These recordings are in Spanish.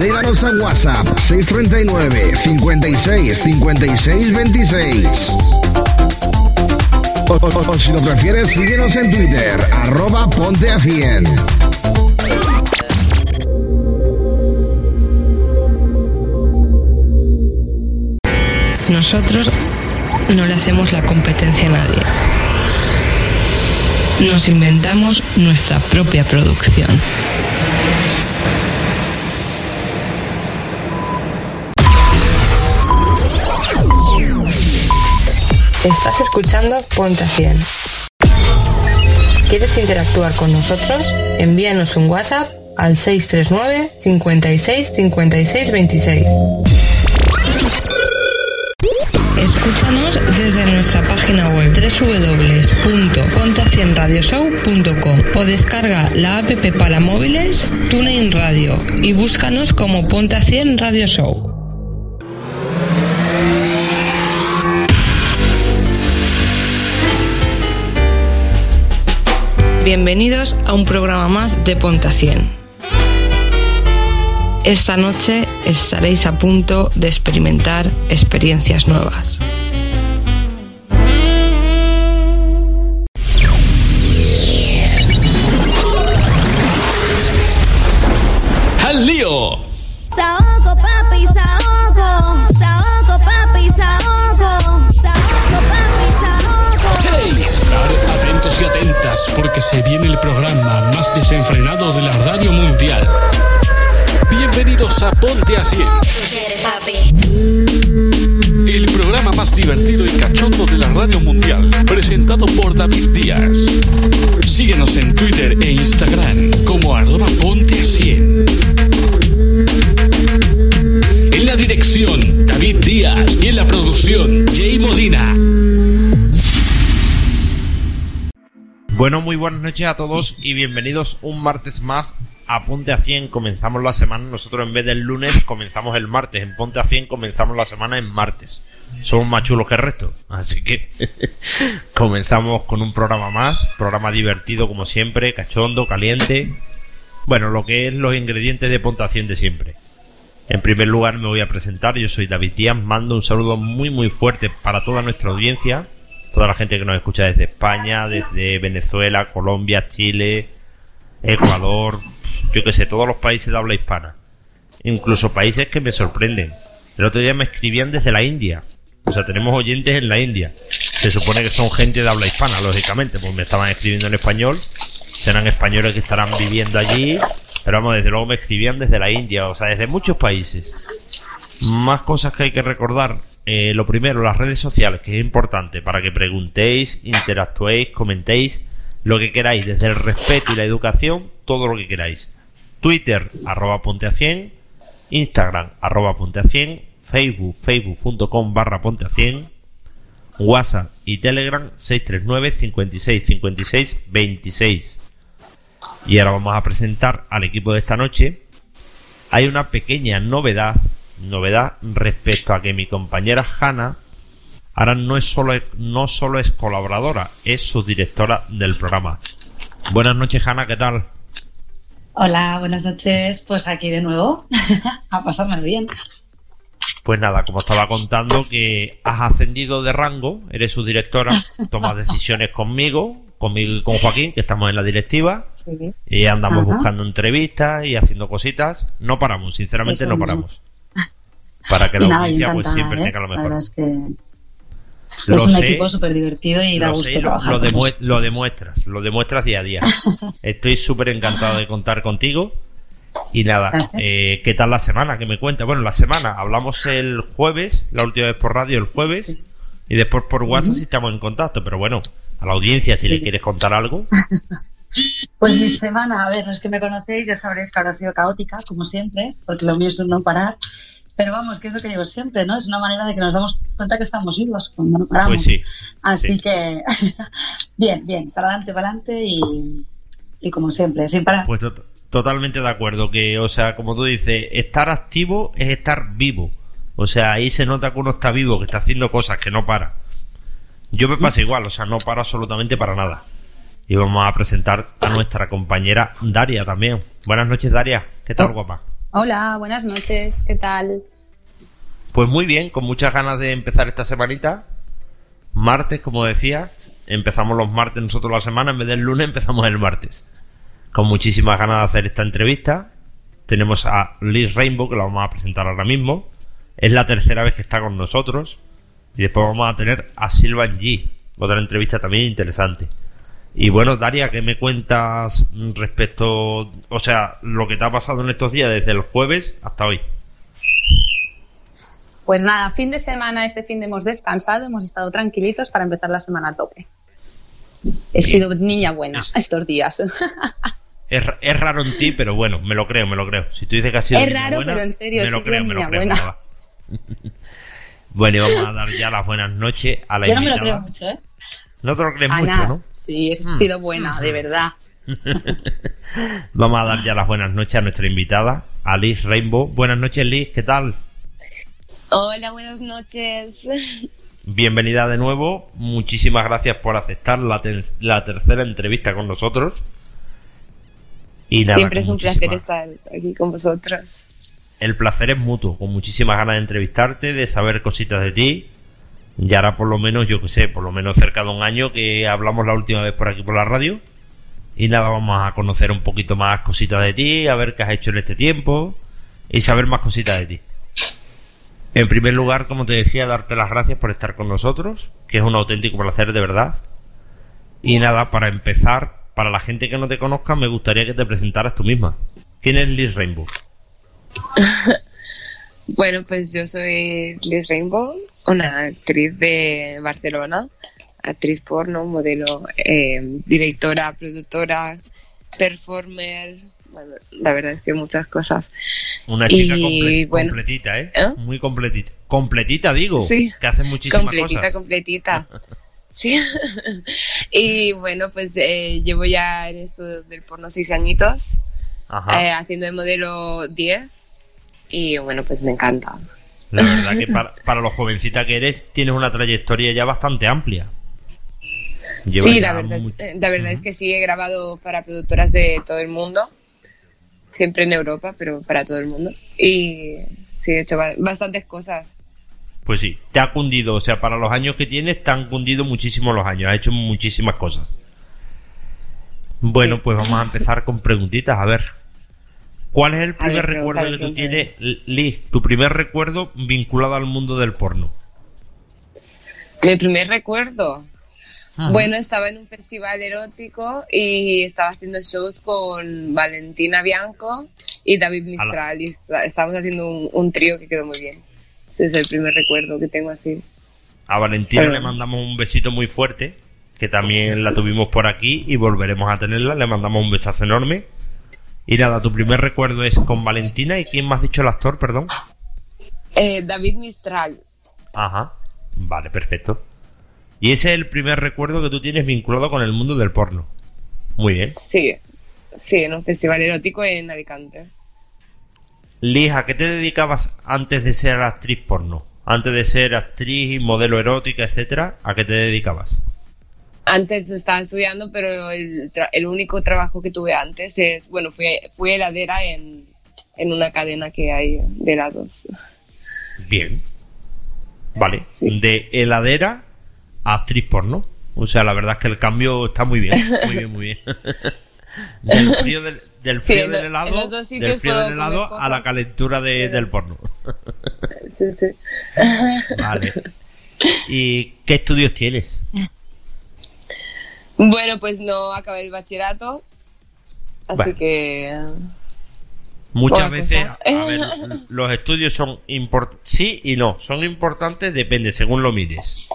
Agréganos a WhatsApp 639 56 56 26. O, si lo prefieres, síguenos en Twitter, arroba ponte a 100. Nosotros no le hacemos la competencia a nadie. Nos inventamos nuestra propia producción. Estás escuchando Ponte a 100. ¿Quieres interactuar con nosotros? Envíanos un WhatsApp al 639 56 56 26. Escúchanos desde nuestra página web www.ponte100radioshow.com o descarga la app para móviles TuneIn Radio y búscanos como Ponte a 100 Radio Show. Bienvenidos a un programa más de Ponta 100. Esta noche estaréis a punto de experimentar experiencias nuevas. ¡Al lío! Saoco, papi, saoco. Saoco, papi, saoco. Atentos y atentas porque se viene el programa más desenfrenado de la radio mundial. Bienvenidos a Ponte a 100. El programa más divertido y cachondo de la radio mundial, presentado por David Díaz. Síguenos en Twitter e Instagram como arroba ponte a 100. En la dirección, David Díaz. Y en la producción, Jay Molina. Bueno, muy buenas noches a todos y bienvenidos un martes más a Ponte a 100. Comenzamos la semana, nosotros en vez del lunes comenzamos el martes. En Ponte a 100 comenzamos la semana en martes. Somos más chulos que el resto. Así que comenzamos con un programa más. Programa divertido como siempre, cachondo, caliente. Bueno, lo que es los ingredientes de Ponte a 100 de siempre. En primer lugar me voy a presentar. Yo soy David Díaz. Mando un saludo muy muy fuerte para toda nuestra audiencia. Toda la gente que nos escucha desde España, desde Venezuela, Colombia, Chile, Ecuador, yo que sé, todos los países de habla hispana. Incluso países que me sorprenden. El otro día me escribían desde la India. O sea, tenemos oyentes en la India. Se supone que son gente de habla hispana, lógicamente, pues me estaban escribiendo en español. Serán españoles que estarán viviendo allí. Pero vamos, desde luego me escribían desde la India, o sea, desde muchos países. Más cosas que hay que recordar. Eh, lo primero, las redes sociales, que es importante para que preguntéis, interactuéis, comentéis lo que queráis, desde el respeto y la educación, todo lo que queráis. Twitter, arroba ponte a 100, Instagram, arroba ponte a 100, Facebook, facebook.com barra ponte a 100, WhatsApp y Telegram, 639 56 56 26. Y ahora vamos a presentar al equipo de esta noche. Hay una pequeña novedad, novedad respecto a que mi compañera Hanna ahora no es solo no solo es colaboradora, es subdirectora del programa. Buenas noches, Hanna, ¿qué tal? Hola, buenas noches. Pues aquí de nuevo, a pasarme bien. Pues nada, como estaba contando, que has ascendido de rango, eres su directora, tomas decisiones conmigo, conmigo y con Joaquín, que estamos en la directiva, Sí. y andamos Ajá. buscando entrevistas y haciendo cositas. No paramos, sinceramente Eso no mismo. paramos. Para que la nada, audiencia pues siempre ¿eh? tenga lo mejor. es que es Lo un sé, equipo súper divertido y da gusto sé, trabajar. lo lo demuestras, lo demuestras día a día. Estoy súper encantado de contar contigo. Y nada, eh, ¿qué tal la semana? ¿Qué me cuentas? Bueno, la semana, hablamos el jueves, la última vez por radio el jueves, y después por WhatsApp si estamos en contacto, pero bueno, a la audiencia si Sí. le quieres contar algo. Pues mi semana, a ver, los que me conocéis ya sabréis que ahora ha sido caótica, como siempre, porque lo mío es un no parar. Pero vamos, que es lo que digo siempre, ¿no? Es una manera de que nos damos cuenta que estamos vivos cuando no paramos. Pues sí, Así sí. que, bien, bien, para adelante, para adelante y, y como siempre, sin parar. pues to- totalmente de acuerdo, que, o sea, como tú dices, estar activo es estar vivo. O sea, ahí se nota que uno está vivo, que está haciendo cosas, que no para. Yo me pasa igual, o sea, no paro absolutamente para nada. Y vamos a presentar a nuestra compañera Daria también. Buenas noches, Daria. ¿Qué tal, Oh. guapa? Hola, buenas noches, ¿qué tal? Pues muy bien, con muchas ganas de empezar esta semanita. Martes, como decías, empezamos los martes nosotros la semana, en vez del lunes empezamos el martes. Con muchísimas ganas de hacer esta entrevista. Tenemos a Liz Rainbow, que la vamos a presentar ahora mismo. Es la tercera vez que está con nosotros. Y después vamos a tener a Silvan G, otra entrevista también interesante. Y bueno, Daria, ¿qué me cuentas respecto, o sea, lo que te ha pasado en estos días desde el jueves hasta hoy? Pues nada, fin de semana, este fin de hemos descansado, hemos estado tranquilitos para empezar la semana a tope. He sido niña buena estos días. Es, es, raro en ti, pero bueno, me lo creo, me lo creo. Si tú dices que has sido Es raro, buena, pero en serio, me lo creo, me lo creo. buena. bueno, y vamos a dar ya las buenas noches a la Yo no me lo creo mucho, ¿eh? No te lo crees mucho, ¿no? Sí, he Mm. sido buena, de verdad. Vamos a dar ya las buenas noches a nuestra invitada, a Liz Rainbow. Buenas noches, Liz, ¿qué tal? Hola, buenas noches. Bienvenida de nuevo. Muchísimas gracias por aceptar la, ter- la tercera entrevista con nosotros. Y nada, Siempre es un placer estar aquí con vosotros. El placer es mutuo, con muchísimas ganas de entrevistarte, de saber cositas de ti. Y ahora por lo menos, yo que sé, por lo menos cerca de un año que hablamos la última vez por aquí por la radio. Y nada, vamos a conocer un poquito más cositas de ti, a ver qué has hecho en este tiempo y saber más cositas de ti. En primer lugar, como te decía, darte las gracias por estar con nosotros, que es un auténtico placer de verdad. Y nada, para empezar, para la gente que no te conozca, me gustaría que te presentaras tú misma. ¿Quién es Liz Rainbow? Bueno, pues yo soy Liz Rainbow, una actriz de Barcelona, actriz porno, modelo, eh, directora, productora, performer. Bueno, la verdad es que muchas cosas. Una chica Y, comple- bueno, completita, ¿eh? ¿eh? Muy completita. Completita, digo. Sí. Que hace muchísimas completita, cosas. completita. Sí. y bueno, pues eh, llevo ya en esto del porno seis añitos, Ajá. eh, haciendo de modelo 10. Y bueno, pues me encanta. La verdad que para, para lo jovencita que eres, tienes una trayectoria ya bastante amplia. Sí, la verdad, la verdad es que sí, he grabado para productoras de todo el mundo, siempre en Europa, pero para todo el mundo. Y sí, he hecho ba- bastantes cosas. Pues sí, te ha cundido. O sea, para los años que tienes, te han cundido muchísimo los años. Has hecho muchísimas cosas. Bueno, Sí. pues vamos a empezar con preguntitas. A ver. ¿Cuál es el primer ver, recuerdo que tú tienes, Liz? Tu primer recuerdo vinculado al mundo del porno. Mi primer recuerdo. Ajá. Bueno, estaba en un festival erótico y estaba haciendo shows con Valentina Bianco y David Mistral y está- estábamos haciendo un, un trío que quedó muy bien. Ese es el primer recuerdo que tengo así. A Valentina Pero- le mandamos un besito muy fuerte, que también la tuvimos por aquí y volveremos a tenerla. Le mandamos un besazo enorme. Y nada, tu primer recuerdo es con Valentina. ¿Y quién me has dicho el actor, perdón? Eh, David Mistral. Ajá. Vale, perfecto. Y ese es el primer recuerdo que tú tienes vinculado con el mundo del porno. Muy bien. Sí, sí, en un festival erótico en Alicante. Liz, ¿a qué te dedicabas antes de ser actriz porno? Antes de ser actriz, modelo erótica, etcétera, ¿a qué te dedicabas? Antes estaba estudiando, pero el, tra- el único trabajo que tuve antes es, bueno, fui, fui heladera en, en una cadena que hay de helados. Bien. Vale. De heladera a actriz porno. O sea, la verdad es que el cambio está muy bien. Muy bien, muy bien. del frío del, del, frío del helado, del frío del helado a la calentura de- del porno. Sí, sí. Vale. ¿Y qué estudios tienes? Bueno, pues no acabé el bachillerato, así Bueno. que... Muchas veces, cosa. a ver, los estudios son importantes, sí y no, son importantes, depende, según lo mires.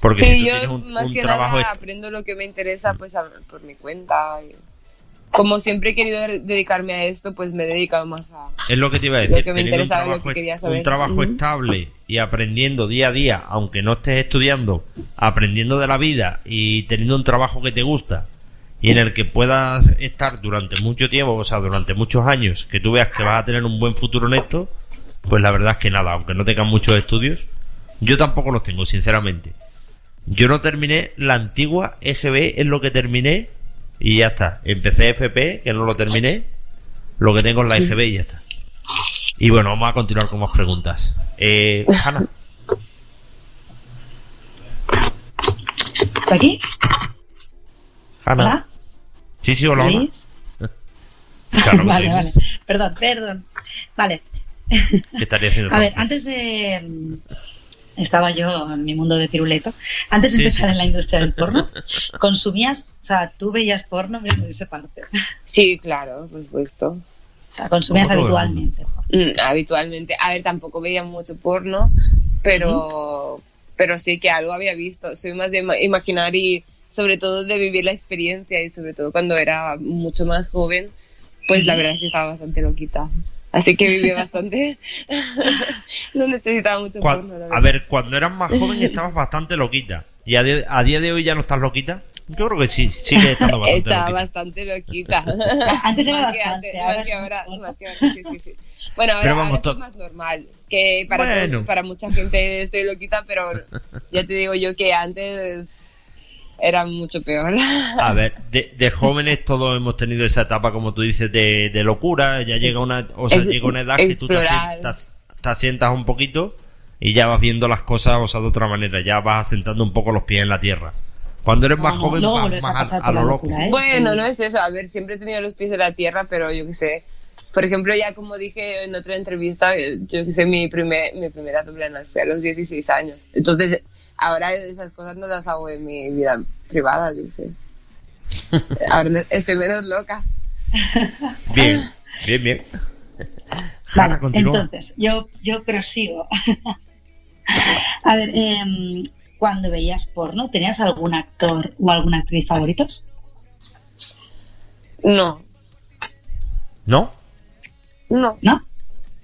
Porque si tú yo tienes un, más un que trabajo nada aprendo lo que me interesa pues a- por mi cuenta. y- Como siempre he querido de- dedicarme a esto, pues me he dedicado más a... Es lo que te iba a Lo decir. que me teniendo un interesaba, lo trabajo, que quería un saber. trabajo Ujú. estable y aprendiendo día a día, aunque no estés estudiando, aprendiendo de la vida y teniendo un trabajo que te gusta y en el que puedas estar durante mucho tiempo, o sea, durante muchos años, que tú veas que vas a tener un buen futuro en esto, pues la verdad es que nada, aunque no tengas muchos estudios, yo tampoco los tengo, sinceramente. Yo no terminé la antigua EGB, es lo que terminé y ya está. Empecé FP, que no lo terminé, lo que tengo es la EGB y ya está. Y bueno, vamos a continuar con más preguntas. Eh, Hanna, ¿Está aquí? Hanna. ¿Hola? Sí, sí, hola. Claro, vale, vale. Perdón, perdón. Vale. ¿Qué estaría haciendo? A ver, antes de. Estaba yo en mi mundo de piruleto. Antes de Sí, empezar sí. en la industria del porno, consumías, o sea, tú veías porno en esa parte. O Sí, claro, por supuesto. sea, consumías habitualmente. Mm, habitualmente. A ver, tampoco veía mucho porno, pero, pero sí que algo había visto. Soy más de ima- imaginar y sobre todo de vivir la experiencia y sobre todo cuando era mucho más joven, pues la verdad es que estaba bastante loquita. Así que viví bastante. no necesitaba mucho porno, a ver, cuando eras más joven estabas bastante loquita. ¿Y a, a día de hoy ya no estás loquita? Yo creo que sí, sigue estando bastante Estaba loquita. bastante loquita. Antes era que bastante, antes, ahora más que es ahora, mucho. más que ahora, sí, sí, sí. Bueno, ahora, Pero vamos, ahora to- es más normal. Que para, todo- Bueno. para mucha gente estoy loquita, pero ya te digo yo que antes era mucho peor. A ver, de, de jóvenes todos hemos tenido esa etapa, como tú dices, de, de locura. Ya llega una, o sea, Es- llega una edad que tú te, te asientas un poquito y ya vas viendo las cosas, o sea, de otra manera. Ya vas asentando un poco los pies en la tierra. Cuando eres más No, joven, vas a más a, lo loco. locura, ¿eh? Bueno, no es eso. A ver, siempre he tenido los pies en la tierra, pero yo qué sé. Por ejemplo, ya como dije en otra entrevista, eh, yo qué sé, mi, primer, mi primera doble fue a los 16 años. Entonces, ahora esas cosas no las hago en mi vida privada, sé. Ahora estoy menos loca. Bien, bien, bien. Hanna, Vale, entonces, yo, yo prosigo. A ver, em, cuando veías porno, ¿tenías algún actor o alguna actriz favoritos? No, ¿No? no, ¿No?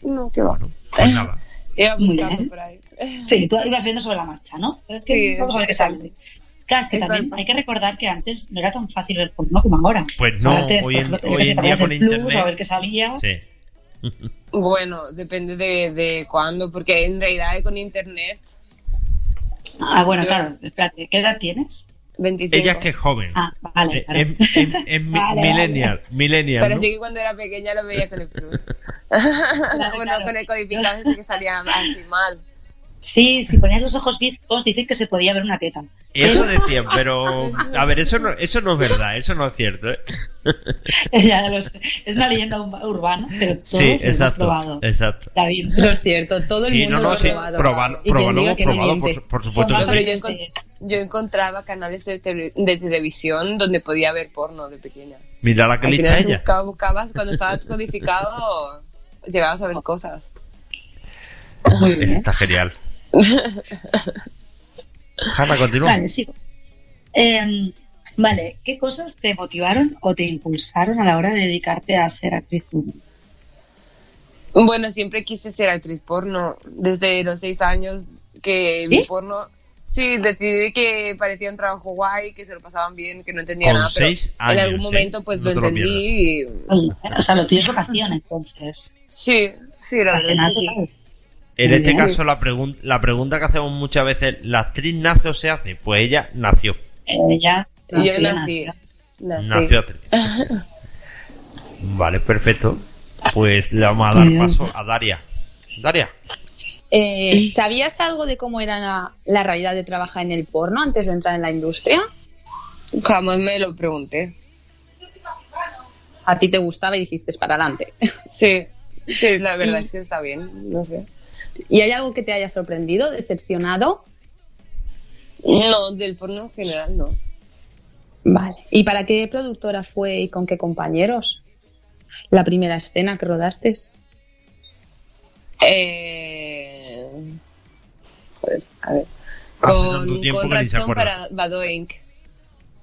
no, qué va. Pues nada. Iba Muy buscando bien. por ahí. Sí, tú ibas viendo sobre la marcha, ¿no? Pero es que Sí, vamos a ver qué sale. Claro, es que también hay que recordar que antes no era tan fácil ver porno como ahora. Pues no, antes, hoy en, ejemplo, tenías hoy que en día con el plus, internet. a ver qué salía. Sí. Bueno, depende de, de cuándo, porque en realidad con internet, Ah, bueno, claro, espérate, ¿qué edad tienes? 25. Ella es que es joven. Ah, vale. Eh, claro. es, es- es mi- Vale, millennial, millennial, Pero ¿no? sí que cuando era pequeña lo veía con el plus. Claro, bueno, claro. con el codificado sí que salía así mal. Sí, si ponías los ojos bizcos, dicen que se podía ver una teta. Eso decían, pero a ver, eso no, eso no es verdad, eso no es cierto. ¿eh? ya lo sé. Es una leyenda ur- urbana, pero todos Sí, lo hemos probado. exacto. David. Eso es cierto, todo el Sí, mundo no, lo no, ha sí, probado. probarlo, Y quien probarlo diga hemos que no probado, por, por supuesto Pero yo, parte encon- yo encontraba canales de, tele- de televisión donde podía ver porno de pequeña. Mira la que lista ella. buscabas, buscabas, cuando estaba codificado, llegabas a ver cosas. Muy bien. está genial. Hanna, continúa. Vale, sigo. Em, vale, ¿qué cosas te motivaron o te impulsaron a la hora de dedicarte a ser actriz porno? Bueno, siempre quise ser actriz porno. Desde los seis años que ¿Sí? vi porno. Sí, decidí que parecía un trabajo guay, que se lo pasaban bien, que no entendía Con nada. Pero seis en años, algún ¿eh? momento pues No lo te lo entendí y... O sea, lo tuyo es vocación, entonces. Sí, sí, la verdad. En Muy este bien. caso, la, pregun- la pregunta que hacemos muchas veces, ¿la actriz nace o se hace? Pues ella nació. Ella Yo nació, nací. nació. nací. Nació actriz. Vale, perfecto. Pues le vamos a dar paso a Daria. Daria. Eh, ¿Sabías algo de cómo era la, la realidad de trabajar en el porno antes de entrar en la industria? Jamás me lo pregunté. A ti te gustaba y dijiste para adelante. Sí, sí, la verdad es que está bien, no sé. ¿Y hay algo que te haya sorprendido, decepcionado? No, del porno en general no. Vale. ¿Y para qué productora fue y con qué compañeros? La primera escena que rodaste. Eh... Joder, a ver. Hace tanto tiempo con que ni se Ratón acuerda. para Bado Inc.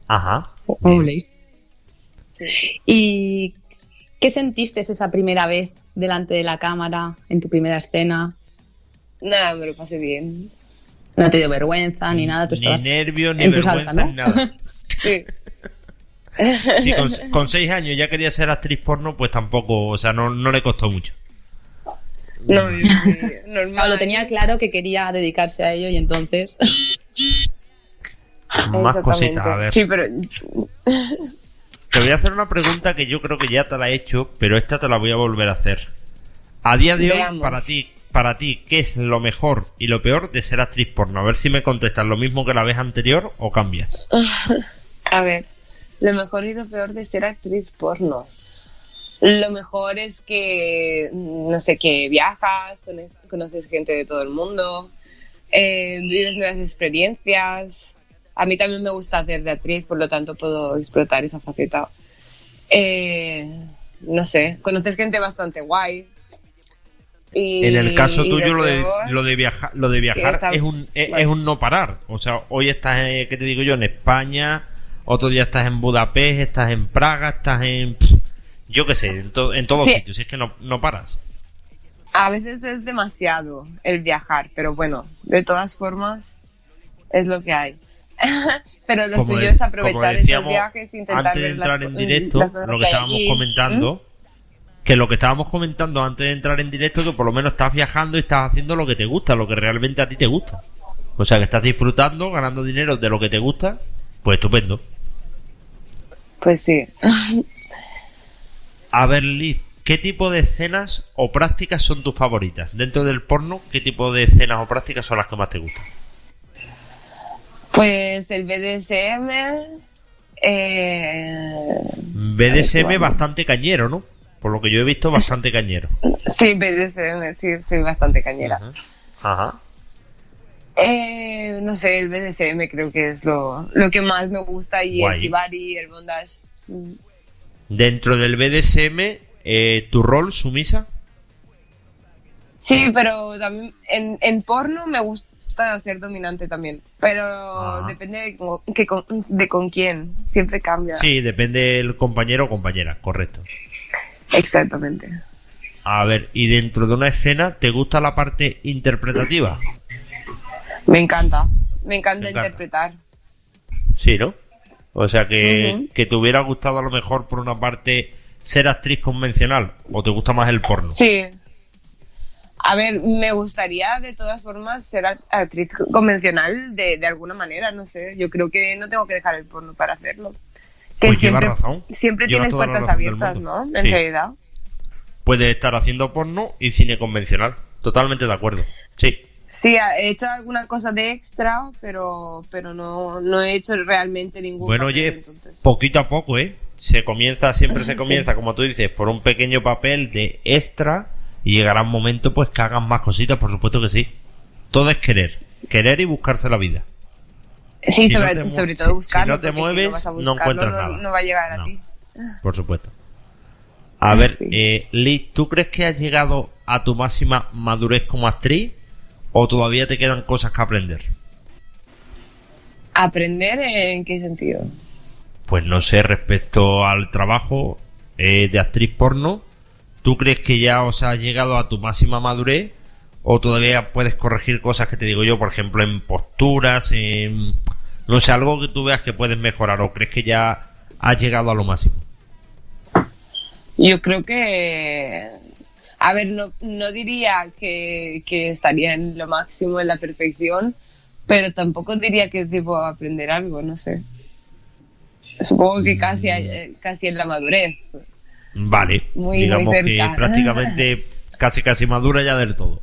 Ajá. ¿Y qué sentiste esa primera vez delante de la cámara, en tu primera escena? Nada, me lo pasé bien. No te dio vergüenza ni nada, tú ni estabas nervios, ni en tu vergüenza, salsa, ¿no? ni nada. Sí. Si con, con seis años ya quería ser actriz porno, pues tampoco, o sea, no, no le costó mucho. No, sí, normal. Claro, lo tenía claro que quería dedicarse a ello y entonces... Más cositas, a ver. Sí, pero Te voy a hacer una pregunta que yo creo que ya te la he hecho, pero esta te la voy a volver a hacer. A día de hoy, Veamos. para ti, para ti, ¿qué es lo mejor y lo peor de ser actriz porno? A ver si me contestas lo mismo que la vez anterior o cambias. A ver, lo mejor y lo peor de ser actriz porno. Lo mejor es que, no sé, que viajas, cono- conoces gente de todo el mundo, eh, vives nuevas experiencias. A mí también me gusta hacer de actriz, por lo tanto puedo explotar esa faceta. Eh, no sé, conoces gente bastante guay. Y- En el caso tuyo, lo de, lo de viajar, lo de viajar está- es, un, es, bueno. es un no parar. O sea, hoy estás, eh, ¿qué te digo yo? En España, otro día estás en Budapest, estás en Praga, estás en. pff, Yo qué sé, en, to- en todos Sí. sitios. Si es que no, no paras. A veces es demasiado el viajar, pero bueno, de todas formas es lo que hay. pero lo Como suyo de- es aprovechar esos viajes, intentar antes de ver las entrar en directo, lo que estábamos allí. comentando, que lo que estábamos comentando antes de entrar en directo, que por lo menos estás viajando y estás haciendo lo que te gusta, lo que realmente a ti te gusta. O sea, que estás disfrutando, ganando dinero de lo que te gusta, pues estupendo. Pues sí. A ver, Liz, ¿qué tipo de escenas o prácticas son tus favoritas? Dentro del porno, ¿qué tipo de escenas o prácticas son las que más te gustan? Pues el BDSM. Eh... BDSM bastante cañero, ¿no? Por lo que yo he visto, bastante cañero. Sí, BDSM, sí, soy bastante cañera. Ajá. Eh, no sé, el BDSM creo que es lo, lo que más me gusta y Guay. el Shibari, el Bondage. Dentro del BDSM, eh, ¿tu rol sumisa? Sí, pero también en, en porno me gusta ser dominante también. Pero Ajá. depende de con, que con- de con quién. Siempre cambia. Sí, depende del compañero o compañera, correcto. Exactamente. A ver, y dentro de una escena, ¿te gusta la parte interpretativa? Me encanta. Me encanta, Me encanta. interpretar. Sí, ¿no? O sea, que, que te hubiera gustado a lo mejor por una parte ser actriz convencional o te gusta más el porno. Sí. A ver, me gustaría de todas formas ser act- actriz convencional de, de alguna manera, no sé. Yo creo que no tengo que dejar el porno para hacerlo. Que Pues siempre, razón. siempre tienes puertas abiertas. ¿no? En Sí. realidad. Puedes estar haciendo porno y cine convencional. Totalmente de acuerdo. Sí. Sí, he hecho alguna cosa de extra, pero, pero no, no he hecho realmente ningún Bueno, papel, oye, entonces. poquito a poco, ¿eh? Se comienza, siempre se Sí. comienza, como tú dices, por un pequeño papel de extra y llegará un momento pues que hagan más cositas, por supuesto que sí. Todo es querer, querer y buscarse la vida. Sí, si no sobre, si- todo si buscarlo. no te mueves, a no buscarlo, encuentras no- nada. No va a llegar No. a ti. Por supuesto. A ver, eh, Liz, ¿tú crees que has llegado a tu máxima madurez como actriz o todavía te quedan cosas que aprender? ¿Aprender en qué sentido? Pues no sé, respecto al trabajo eh, de actriz porno, ¿tú crees que ya os has llegado a tu máxima madurez o todavía puedes corregir cosas que te digo yo, por ejemplo, en posturas, en... no sé, algo que tú veas que puedes mejorar o crees que ya has llegado a lo máximo? Yo creo que. A ver, no, no diría que, que estaría en lo máximo, en la perfección, pero tampoco diría que debo aprender algo, no sé. Supongo que casi, Mm. eh, casi en la madurez. Vale, Muy, muy digamos que prácticamente casi casi madura ya del todo.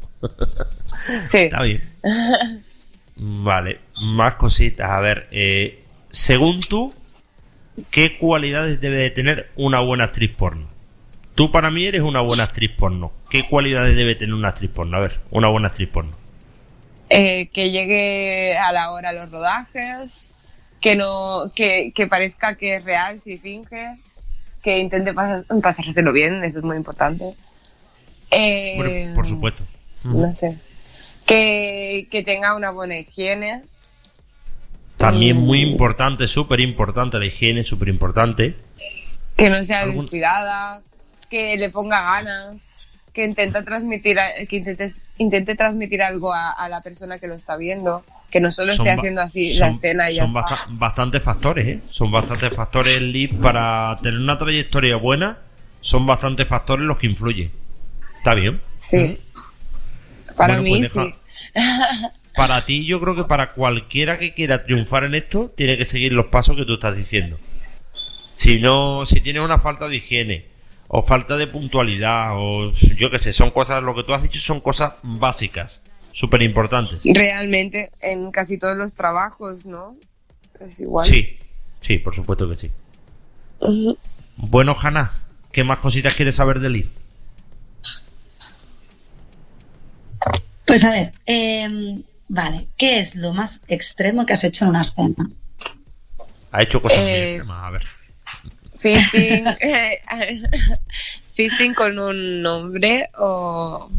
Sí. Está bien. Vale, más cositas. A ver, eh, según tú, ¿qué cualidades debe de tener una buena actriz porno? Tú para mí eres una buena actriz porno. ¿Qué cualidades debe tener una actriz porno? A ver, una buena actriz porno. Eh, que llegue a la hora a los rodajes, que no que, que parezca que es real si finge, que intente pas- pasárselo bien, eso es muy importante. Eh, Bueno, por supuesto. No sé. Que, que tenga una buena higiene. También muy Mm. importante, súper importante, la higiene, súper importante. Que no sea Algún- descuidada, que le ponga ganas, que intenta transmitir, que intente, intente transmitir algo a, a la persona que lo está viendo, que no solo esté haciendo así la escena y ya son basta- bastantes factores, ¿eh? Son bastantes factores, Liz, para tener una trayectoria buena. Son bastantes factores los que influyen. Está bien. Sí. Para Bueno, mí pues deja- sí. Para ti, yo creo que para cualquiera que quiera triunfar en esto, tiene que seguir los pasos que tú estás diciendo. Si no, si tienes una falta de higiene, o falta de puntualidad, o yo qué sé, son cosas, lo que tú has dicho son cosas básicas, súper importantes. Realmente, en casi todos los trabajos, ¿no? Es igual. Sí, sí, por supuesto que sí. Bueno, Hanna, ¿qué más cositas quieres saber de Lee? Pues a ver, em, vale, ¿qué es lo más extremo que has hecho en una escena? Ha hecho cosas muy Eh, extremas, a ver. Fisting, fisting con un nombre o...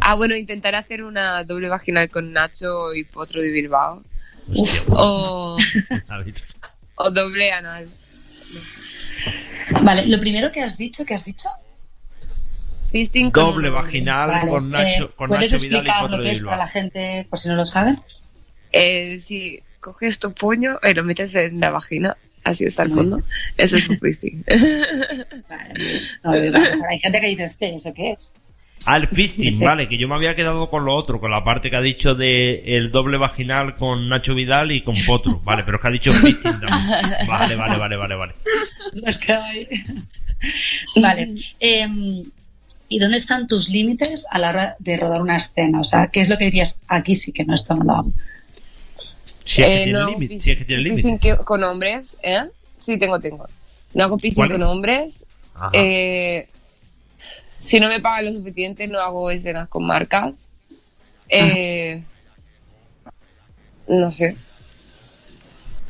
Ah, bueno, intentar hacer una doble vaginal con Nacho y Potro de Bilbao. Hostia, O, ver. o doble anal. Vale, lo primero que has dicho, ¿qué has dicho? Fisting con Doble nombre. vaginal Vale, con Nacho, eh, con ¿Puedes Nacho Vidal y lo de que es para la gente, por si no lo saben? Eh, si coges tu puño y lo metes en la vagina, así está el fondo, eso es un fisting. Vale, no, sea, hay gente que dice, este, ¿eso qué es? Ah, el fisting, vale, que yo me había quedado con lo otro, con la parte que ha dicho de el doble vaginal con Nacho Vidal y con Potro. Vale, pero es que ha dicho fisting también. Vale, vale, vale, vale, vale. Nos queda ahí. Vale. em, ¿Y dónde están tus límites a la hora de rodar una escena? O sea, ¿qué es lo que dirías? Aquí sí que no, esto no lo hago. Si es que Eh, tiene no, límite, si es que tiene con hombres, ¿eh? Sí, tengo, tengo. No hago piscina con hombres. Eh, si no me pagan lo suficiente, no hago escenas con marcas. Eh, no sé.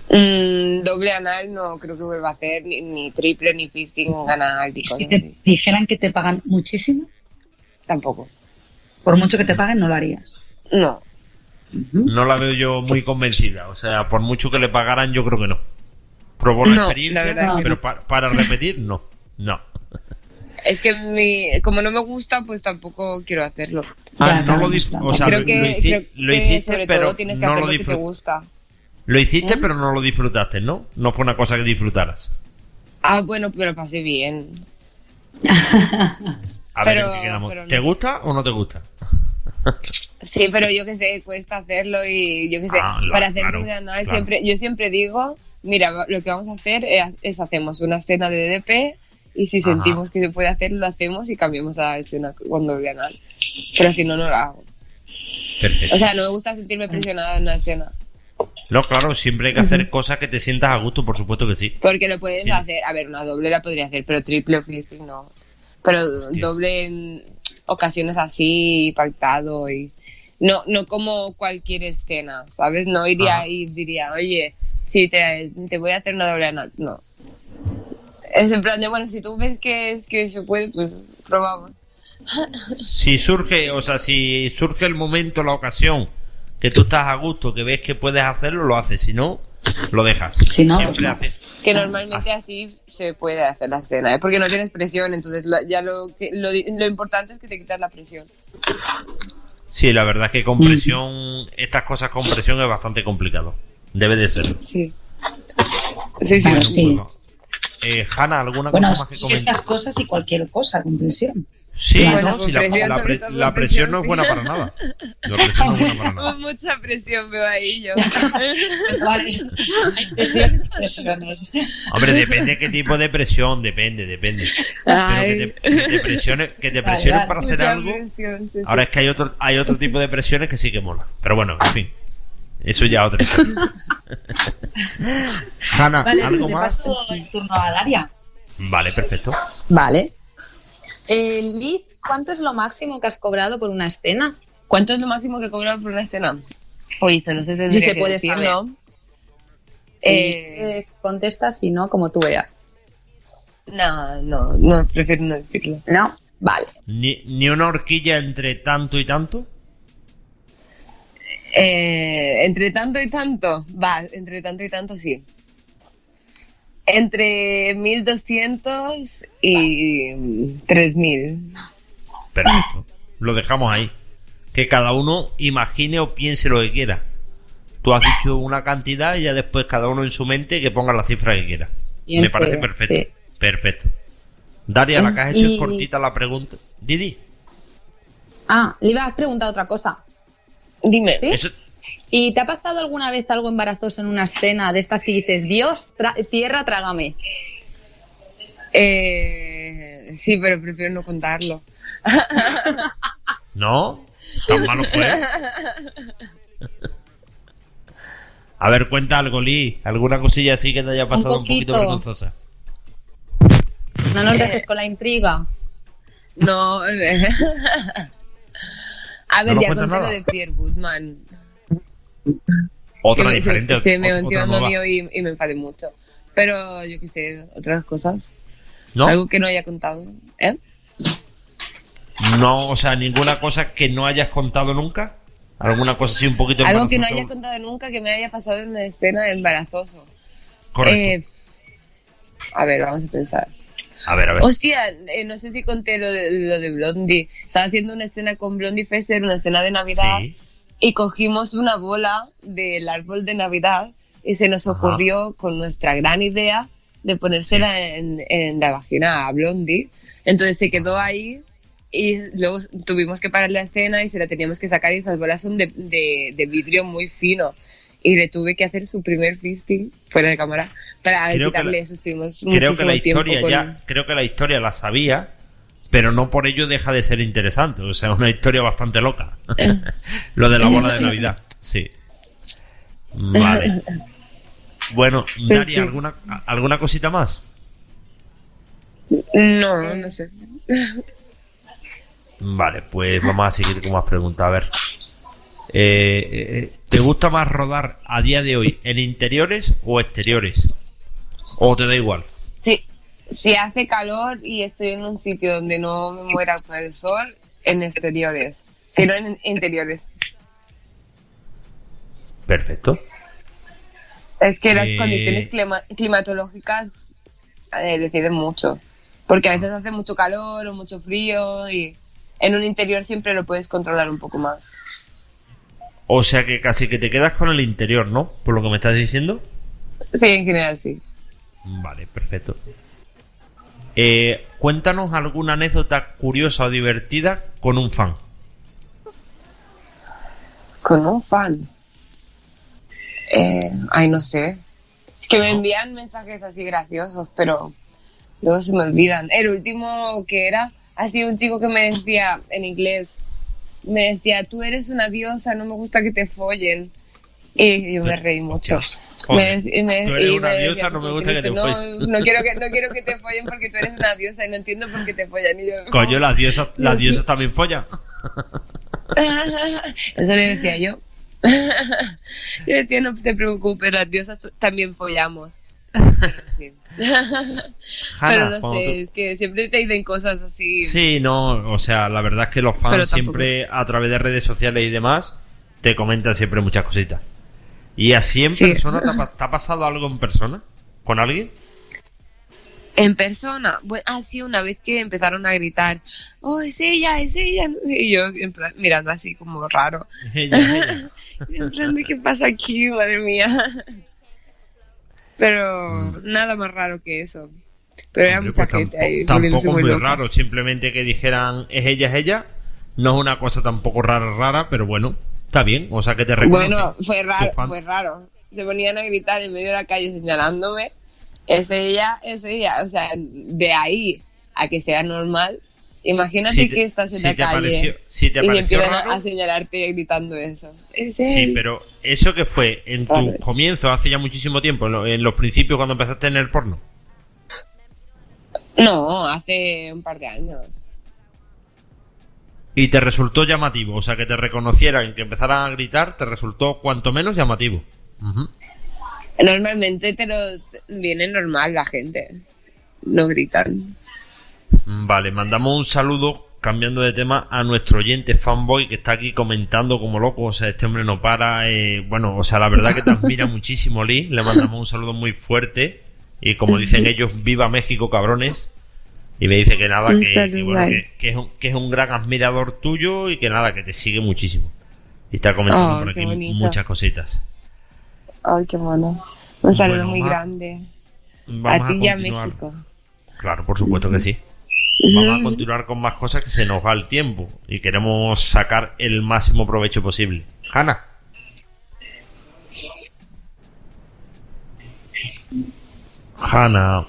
Mm, doble anal no creo que vuelva a hacer, ni, ni triple, ni fisting anal, ni Y si te dijeran que te pagan muchísimo, Tampoco. por mucho que te paguen, no lo harías. No. No la veo yo muy convencida. O sea, por mucho que le pagaran, yo creo que no. Probó la No, experiencia, la verdad que pero para repetir, no. No. Es que mi, como no me gusta, pues tampoco quiero hacerlo. Ah, Ya, no lo dis- claro. O sea, creo lo, que, lo hici- creo lo que hiciste, sobre pero todo tienes que no hacer lo que te gusta. Lo hiciste, ¿Eh? pero no lo disfrutaste, ¿no? No fue una cosa que disfrutaras. Ah, bueno, pero pasé bien. A ver, Pero- ¿en qué quedamos? pero no. ¿Te gusta o no te gusta? Sí, pero yo que sé, cuesta hacerlo y yo que sé, Ah, para hacer claro, claro. siempre, yo siempre digo, mira, lo que vamos a hacer es, es hacemos una escena de DDP y si Ajá. sentimos que se puede hacer, lo hacemos y cambiamos a la escena con doble anal. Pero si no, no lo hago. Perfecto. O sea, no me gusta sentirme presionada en una escena. No, claro, siempre hay que hacer cosas que te sientas a gusto, por supuesto que sí. Porque lo puedes Sí. hacer, a ver, una doble la podría hacer, pero triple o fisting no. Pero Hostia. doble en ocasiones así, pactado y... No, no como cualquier escena, ¿sabes? No iría Ajá. y diría, oye, si te, te voy a hacer una doble anal. No. Es en plan de, bueno, si tú ves que, es, que se puede, pues probamos. Si surge, o sea, si surge el momento, la ocasión, que tú estás a gusto, que ves que puedes hacerlo, lo haces. Si no, lo dejas. Si no, Siempre no. haces. Que normalmente así se puede hacer la escena, ¿eh? porque no tienes presión, entonces ya lo, que, lo, lo importante es que te quitas la presión. Sí, la verdad es que con presión, estas cosas con presión es bastante complicado. Debe de serlo. Sí. Sí, sí. Sí. Eh, Hanna, ¿alguna Bueno, cosa más que comentar? estas cosas y cualquier cosa, con presión. Sí, Bueno, no, sí, la, presión, la sobre pre- todo la con presión presión, no es buena para nada. La presión no es buena para nada. Con mucha presión veo ahí yo. Vale. Hay presiones y presiones. Hombre, depende qué tipo de presión, depende, depende. Pero que te, que te presiones, que te Vale, presiones vale. para hacer algo. presión, sí, sí. Ahora es que hay otro, hay otro tipo de presiones que sí que mola. Pero bueno, en fin. Eso ya otra cosa. Hanna, Vale, ¿algo te más? paso el turno a Daria. Vale, perfecto. Vale. Eh, Liz, ¿cuánto es lo máximo que has cobrado por una escena? ¿Cuánto es lo máximo que cobran por una escena? Oye, esto no se tendría Si se puede decir, saber. ¿no? Eh, Eh, contesta si no, como tú veas. no, no, no, prefiero no decirlo. No. Vale. Ni, ni una horquilla entre tanto y tanto. Eh, entre tanto y tanto, va, entre tanto y tanto sí. Entre 1200 y 3000. Perfecto. Lo dejamos ahí. Que cada uno imagine o piense lo que quiera. Tú has dicho una cantidad y ya después cada uno en su mente que ponga la cifra que quiera. Bien Me parece perfecto. sí. Perfecto. Daria, la que has hecho Y- es cortita la pregunta. Didi, Ah, le iba a preguntar otra cosa. Dime. ¿Sí? eso, ¿Y te ha pasado alguna vez algo embarazoso en una escena de estas que dices, Dios, tra- tierra, trágame? Eh, sí, pero prefiero no contarlo. ¿No? ¿Tan malo fue? A ver, cuenta algo, Lee. ¿Alguna cosilla así que te haya pasado un poquito, poquito. vergonzosa? No nos dejes con la intriga. No. a ver, ¿No nos ya conté lo de Pierre Woodman. Otra diferente. Se, se me otra nueva. mío y, y me enfadé mucho. Pero yo qué sé, otras cosas. ¿No? Algo que no haya contado. ¿Eh? No, o sea, ninguna cosa que no hayas contado nunca. ¿Alguna cosa así un poquito Algo que no haya contado nunca que me haya pasado en una escena embarazoso. Correcto. Eh, a ver, vamos a pensar. a ver, a ver. Hostia, eh, no sé si conté lo de, lo de Blondie. Estaba haciendo una escena con Blondie Fesser, una escena de Navidad, Sí. Y cogimos una bola del árbol de Navidad y se nos Ajá. ocurrió con nuestra gran idea de ponérsela en, en la vagina a Blondie. Entonces se quedó ahí y luego tuvimos que parar la escena y se la teníamos que sacar y esas bolas son de, de, de vidrio muy fino. Y le tuve que hacer su primer fisting fuera de cámara para Creo quitarle la- eso. Estuvimos Creo que la historia con... ya, creo que la historia la sabía, pero no por ello deja de ser interesante. O sea, una historia bastante loca. Lo de la bola de Navidad, sí. Vale. Bueno, Daria, ¿alguna, ¿alguna cosita más? No, no sé. Vale, pues vamos a seguir con más preguntas. A ver. Eh, eh, ¿Te gusta más rodar a día de hoy en interiores o exteriores? ¿O te da igual? Si, si hace calor y estoy en un sitio donde no me muera por el sol, en exteriores. Si no, en interiores. Perfecto. Es que las Eh. condiciones clima- climatológicas eh, deciden mucho. Porque a veces hace mucho calor o mucho frío y en un interior siempre lo puedes controlar un poco más. O sea que casi que te quedas con el interior, ¿no? Por lo que me estás diciendo. Sí, en general sí. Vale, perfecto. Eh, cuéntanos alguna anécdota curiosa o divertida con un fan. Con un fan. Eh, ay, no sé. Es que me envían mensajes así graciosos, pero luego se me olvidan. El último que era, ha sido un chico que me decía en inglés, me decía, tú eres una diosa, no me gusta que te follen. Y yo me reí mucho. Joder, Me- y me- tú eres una me diosa, decía, no me "Porque gusta que te no, follen". No quiero que, no quiero que te follen porque tú eres una diosa y no entiendo por qué te follan. Y yo, Coño, las diosas, las diosas también follan. Eso le decía yo. Yo decía, no te preocupes, las diosas también follamos. Pero sí. Hanna, Pero no sé, tú- es que siempre te dicen cosas así. Sí, no, o sea, la verdad es que los fans siempre a través de redes sociales y demás te comentan siempre muchas cositas. ¿Y así en Sí. persona te ha, pa- te ha pasado algo en persona? ¿Con alguien? En persona, bueno, ah, sí, una vez que empezaron a gritar, oh, es ella, es ella. Y yo en plan, mirando así como raro. Ella, ella. En plan, ¿de qué pasa aquí, madre mía? Pero Mm. nada más raro que eso. Pero era Hombre, mucha pues gente ahí. tampoco, muy muy raro, simplemente que dijeran es ella, es ella. No es una cosa tampoco rara, rara, pero bueno, está bien. O sea que te reconocen. Bueno, fue raro, fans. fue raro. Se ponían a gritar en medio de la calle señalándome. Es ella, es ella. O sea, de ahí a que sea normal. Imagínate Si te- que estás en si la te calle pareció- si te y empiezan a- raro- a señalarte gritando eso. Es Sí, pero eso que fue en tus es. comienzos hace ya muchísimo tiempo, en los principios cuando empezaste en el porno. No, hace un par de años. Y te resultó llamativo, o sea, que te reconocieran, que empezaran a gritar, te resultó cuanto menos llamativo. Normalmente te lo viene normal la gente. No gritan. Vale, mandamos un saludo, cambiando de tema, a nuestro oyente fanboy que está aquí comentando como loco. O sea, este hombre no para. eh, bueno, o sea, la verdad que te admira muchísimo, Lee. Le mandamos un saludo muy fuerte. Y como dicen ellos, viva México, cabrones. Y me dice que nada, que, bueno, que- es un, que es un gran admirador tuyo y que nada, que te sigue muchísimo. Y está comentando Oh, por aquí bonito. muchas cositas. Ay, qué mono. Un saludo Bueno, muy grande. Vamos a ti y a. México. Claro, por supuesto que sí. Vamos a continuar con más cosas que se nos va el tiempo y queremos sacar el máximo provecho posible. Hanna. Hanna.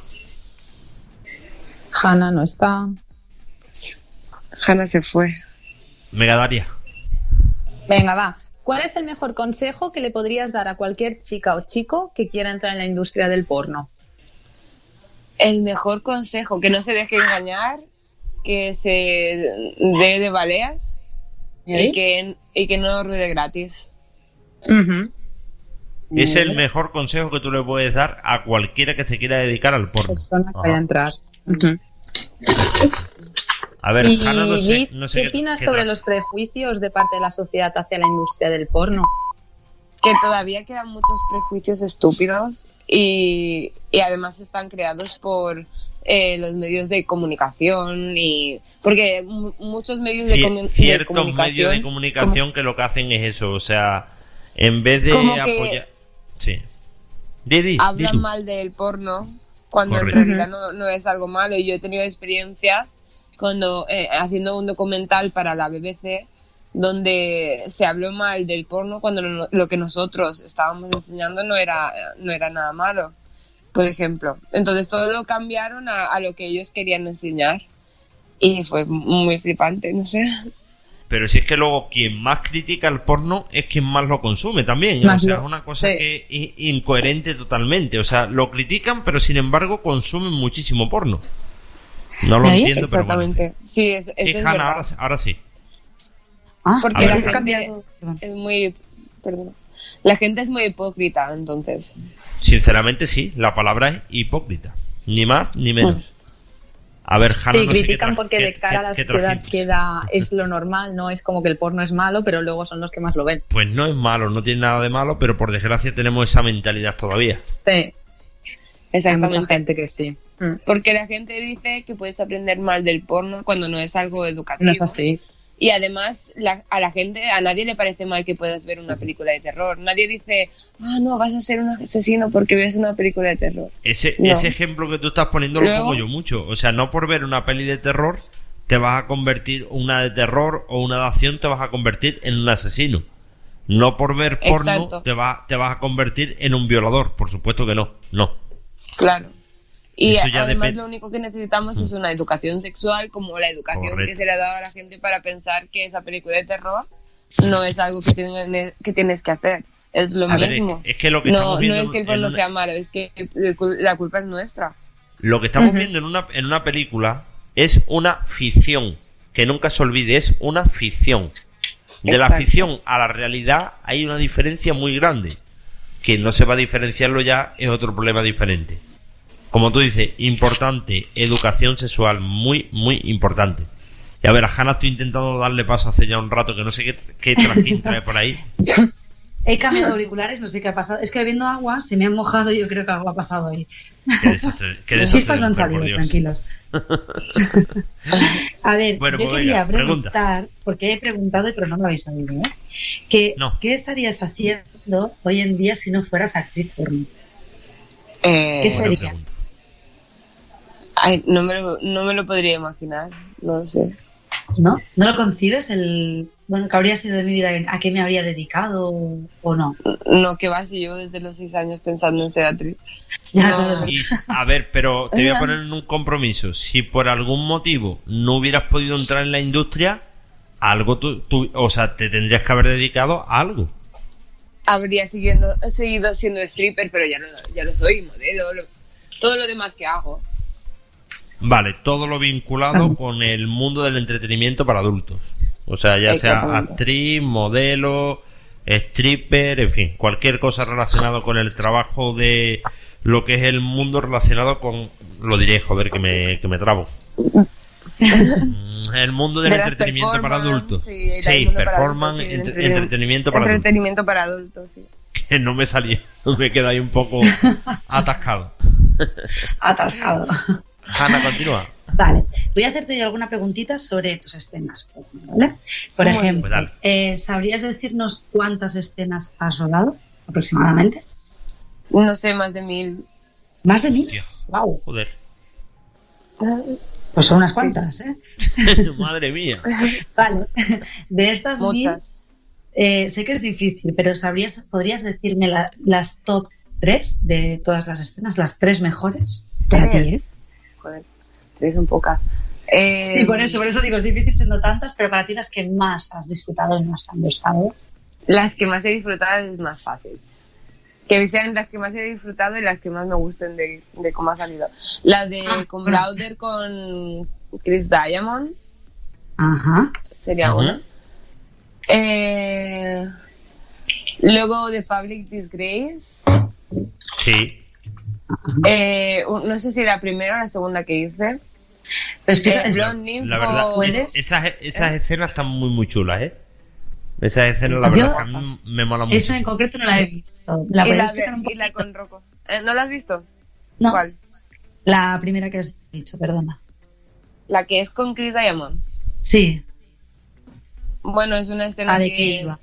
Hanna no está. Hanna se fue. Megadaria. Venga, va. ¿Cuál es el mejor consejo que le podrías dar a cualquier chica o chico que quiera entrar en la industria del porno? El mejor consejo, que no se deje engañar, que se dé de valer y que, y que no ruede gratis. Es el mejor consejo que tú le puedes dar a cualquiera que se quiera dedicar al porno. Persona que vaya a entrar. A ver, Y Hanna, no sé, Liz, no sé ¿qué opinas sobre los prejuicios de parte de la sociedad hacia la industria del porno? Que todavía quedan muchos prejuicios estúpidos y, y además están creados por eh, los medios de comunicación y porque mu- muchos medios de, comu- de ciertos comunicación medios de comunicación que lo que hacen es eso, o sea, en vez de apoyar... Sí. Hablan mal del porno cuando Correcto. en realidad no, no es algo malo. Y yo he tenido experiencias cuando eh, haciendo un documental para la BBC donde se habló mal del porno cuando lo, lo que nosotros estábamos enseñando no era, no era nada malo, por ejemplo. Entonces todo lo cambiaron a, a lo que ellos querían enseñar y fue muy flipante, no sé. Pero si es que luego quien más critica el porno es quien más lo consume también. Más o sea, es una cosa sí. que es incoherente totalmente. O sea, lo critican, pero sin embargo consumen muchísimo porno. No lo entiendo, pero bueno. Exactamente. Sí, es, eso Sí, es Hanna, verdad. ahora, sí- ahora sí. Ah, Porque ver, la gente cambiado. Es muy... Perdón. La gente es muy hipócrita, entonces. Sinceramente sí, la palabra es hipócrita. Ni más ni menos. A ver, Hanna, Sí, no sé qué critican porque qué- de cara a la sociedad queda, es lo normal, no es como que el porno es malo, pero luego son los que más lo ven. Pues no es malo, no tiene nada de malo, pero por desgracia tenemos esa mentalidad todavía. Sí, hay mucha Exactamente. gente que sí. Mm. Porque la gente dice que puedes aprender mal del porno cuando no es algo educativo. No es así. Y además la- a la gente, a nadie le parece mal que puedas ver una película de terror. Nadie dice, ah, no, vas a ser un asesino porque ves una película de terror. Ese, No. ese ejemplo que tú estás poniendo lo pongo yo mucho. O sea, no por ver una peli de terror te vas a convertir, una de terror o una de acción te vas a convertir en un asesino. No por ver porno Exacto. te, va, te vas a convertir en un violador. Por supuesto que no. No. Claro. Y Eso ya además lo único que necesitamos es una educación sexual como la educación Correcto. que se le ha dado a la gente para pensar que esa película de terror no es algo que, tiene- que tienes que hacer. Es lo A ver, es, mismo. es que lo que no, no es que el una- sea malo, es que la culpa es nuestra. Lo que estamos viendo en una, en una película es una ficción. Que nunca se olvide, es una ficción. De la ficción a la realidad hay una diferencia muy grande. Que no se va a diferenciarlo ya es otro problema diferente. Como tú dices, importante, educación sexual, muy, muy importante. Y a ver, a Hanna estoy intentando darle paso hace ya un rato, que no sé qué, qué trajín trae por ahí. He cambiado de auriculares, no sé qué ha pasado. Es que bebiendo agua se me ha mojado y yo creo que algo ha pasado ahí. Qué desastre, qué no han salido, por Dios. tranquilos. A ver, Bueno, yo pues quería venga, pregunta. preguntar, porque he preguntado pero no lo habéis oído, ¿eh? Que, No. ¿Qué estarías haciendo hoy en día si no fueras actriz porno? Eh, ¿Qué Buena sería? pregunta. Ay, no, me lo, no me lo podría imaginar, no lo sé. ¿No? ¿No lo concibes? El, bueno, ¿qué habría sido de mi vida? ¿A qué me habría dedicado o no? No, que va si yo desde los seis años pensando en ser actriz. Ya, No. claro. Y, a ver, pero te voy a poner en un compromiso. Si por algún motivo no hubieras podido entrar en la industria, algo tú, tú- o sea, te tendrías que haber dedicado a algo. Habría siguiendo, seguido siendo stripper, pero ya no, ya lo soy, modelo, lo- todo lo demás que hago. Vale, todo lo vinculado con el mundo del entretenimiento para adultos. O sea, ya sea actriz, modelo, stripper, en fin, cualquier cosa relacionada con el trabajo de lo que es el mundo relacionado con... Lo diré, joder, que me, que me trabo. Mm, El mundo del De entretenimiento para performance, adultos. sí, Sí, mundo para performance, adultos, sí, entre- entretenimiento- entretenimiento para adultos. Entretenimiento para adultos, sí. Que no me salía, me queda ahí un poco atascado. Atascado. Hanna, continúa. Vale, voy a hacerte yo alguna preguntita sobre tus escenas, ¿vale? Por ejemplo, Pues eh, ¿sabrías decirnos cuántas escenas has rodado aproximadamente? No sé, más de mil. ¿Más de mil? Wow, joder. pues son unas cuantas, ¿eh? Madre mía. Vale, de estas mil, eh, sé que es difícil, pero ¿sabrías, podrías decirme la- las top tres de todas las escenas, las tres mejores para ti. ¿eh? Joder. tres son pocas. Eh, Sí, por eso, por eso digo, es difícil siendo tantas, pero para ti las que más has disfrutado y más han gustado. Las que más he disfrutado es más fácil. Que sean las que más he disfrutado y las que más me gusten de, de cómo ha salido. La de Ah, con bueno. Browder con Chris Diamond Ajá. sería una. Eh, luego de Public Disgrace. Sí. Eh, no sé si la primera o la segunda que hice. Eh, es- esas, esas escenas están muy, muy chulas, ¿eh? Esas escenas, la Yo- verdad, que a mí me mola mucho. esa en concreto no la he visto. ¿La y, y con Rocco. Eh, ¿No la has visto? No, ¿Cuál? la primera que has dicho, perdona. La que es con Chris Diamond. Sí, Bueno, es una escena ¿a de que iba?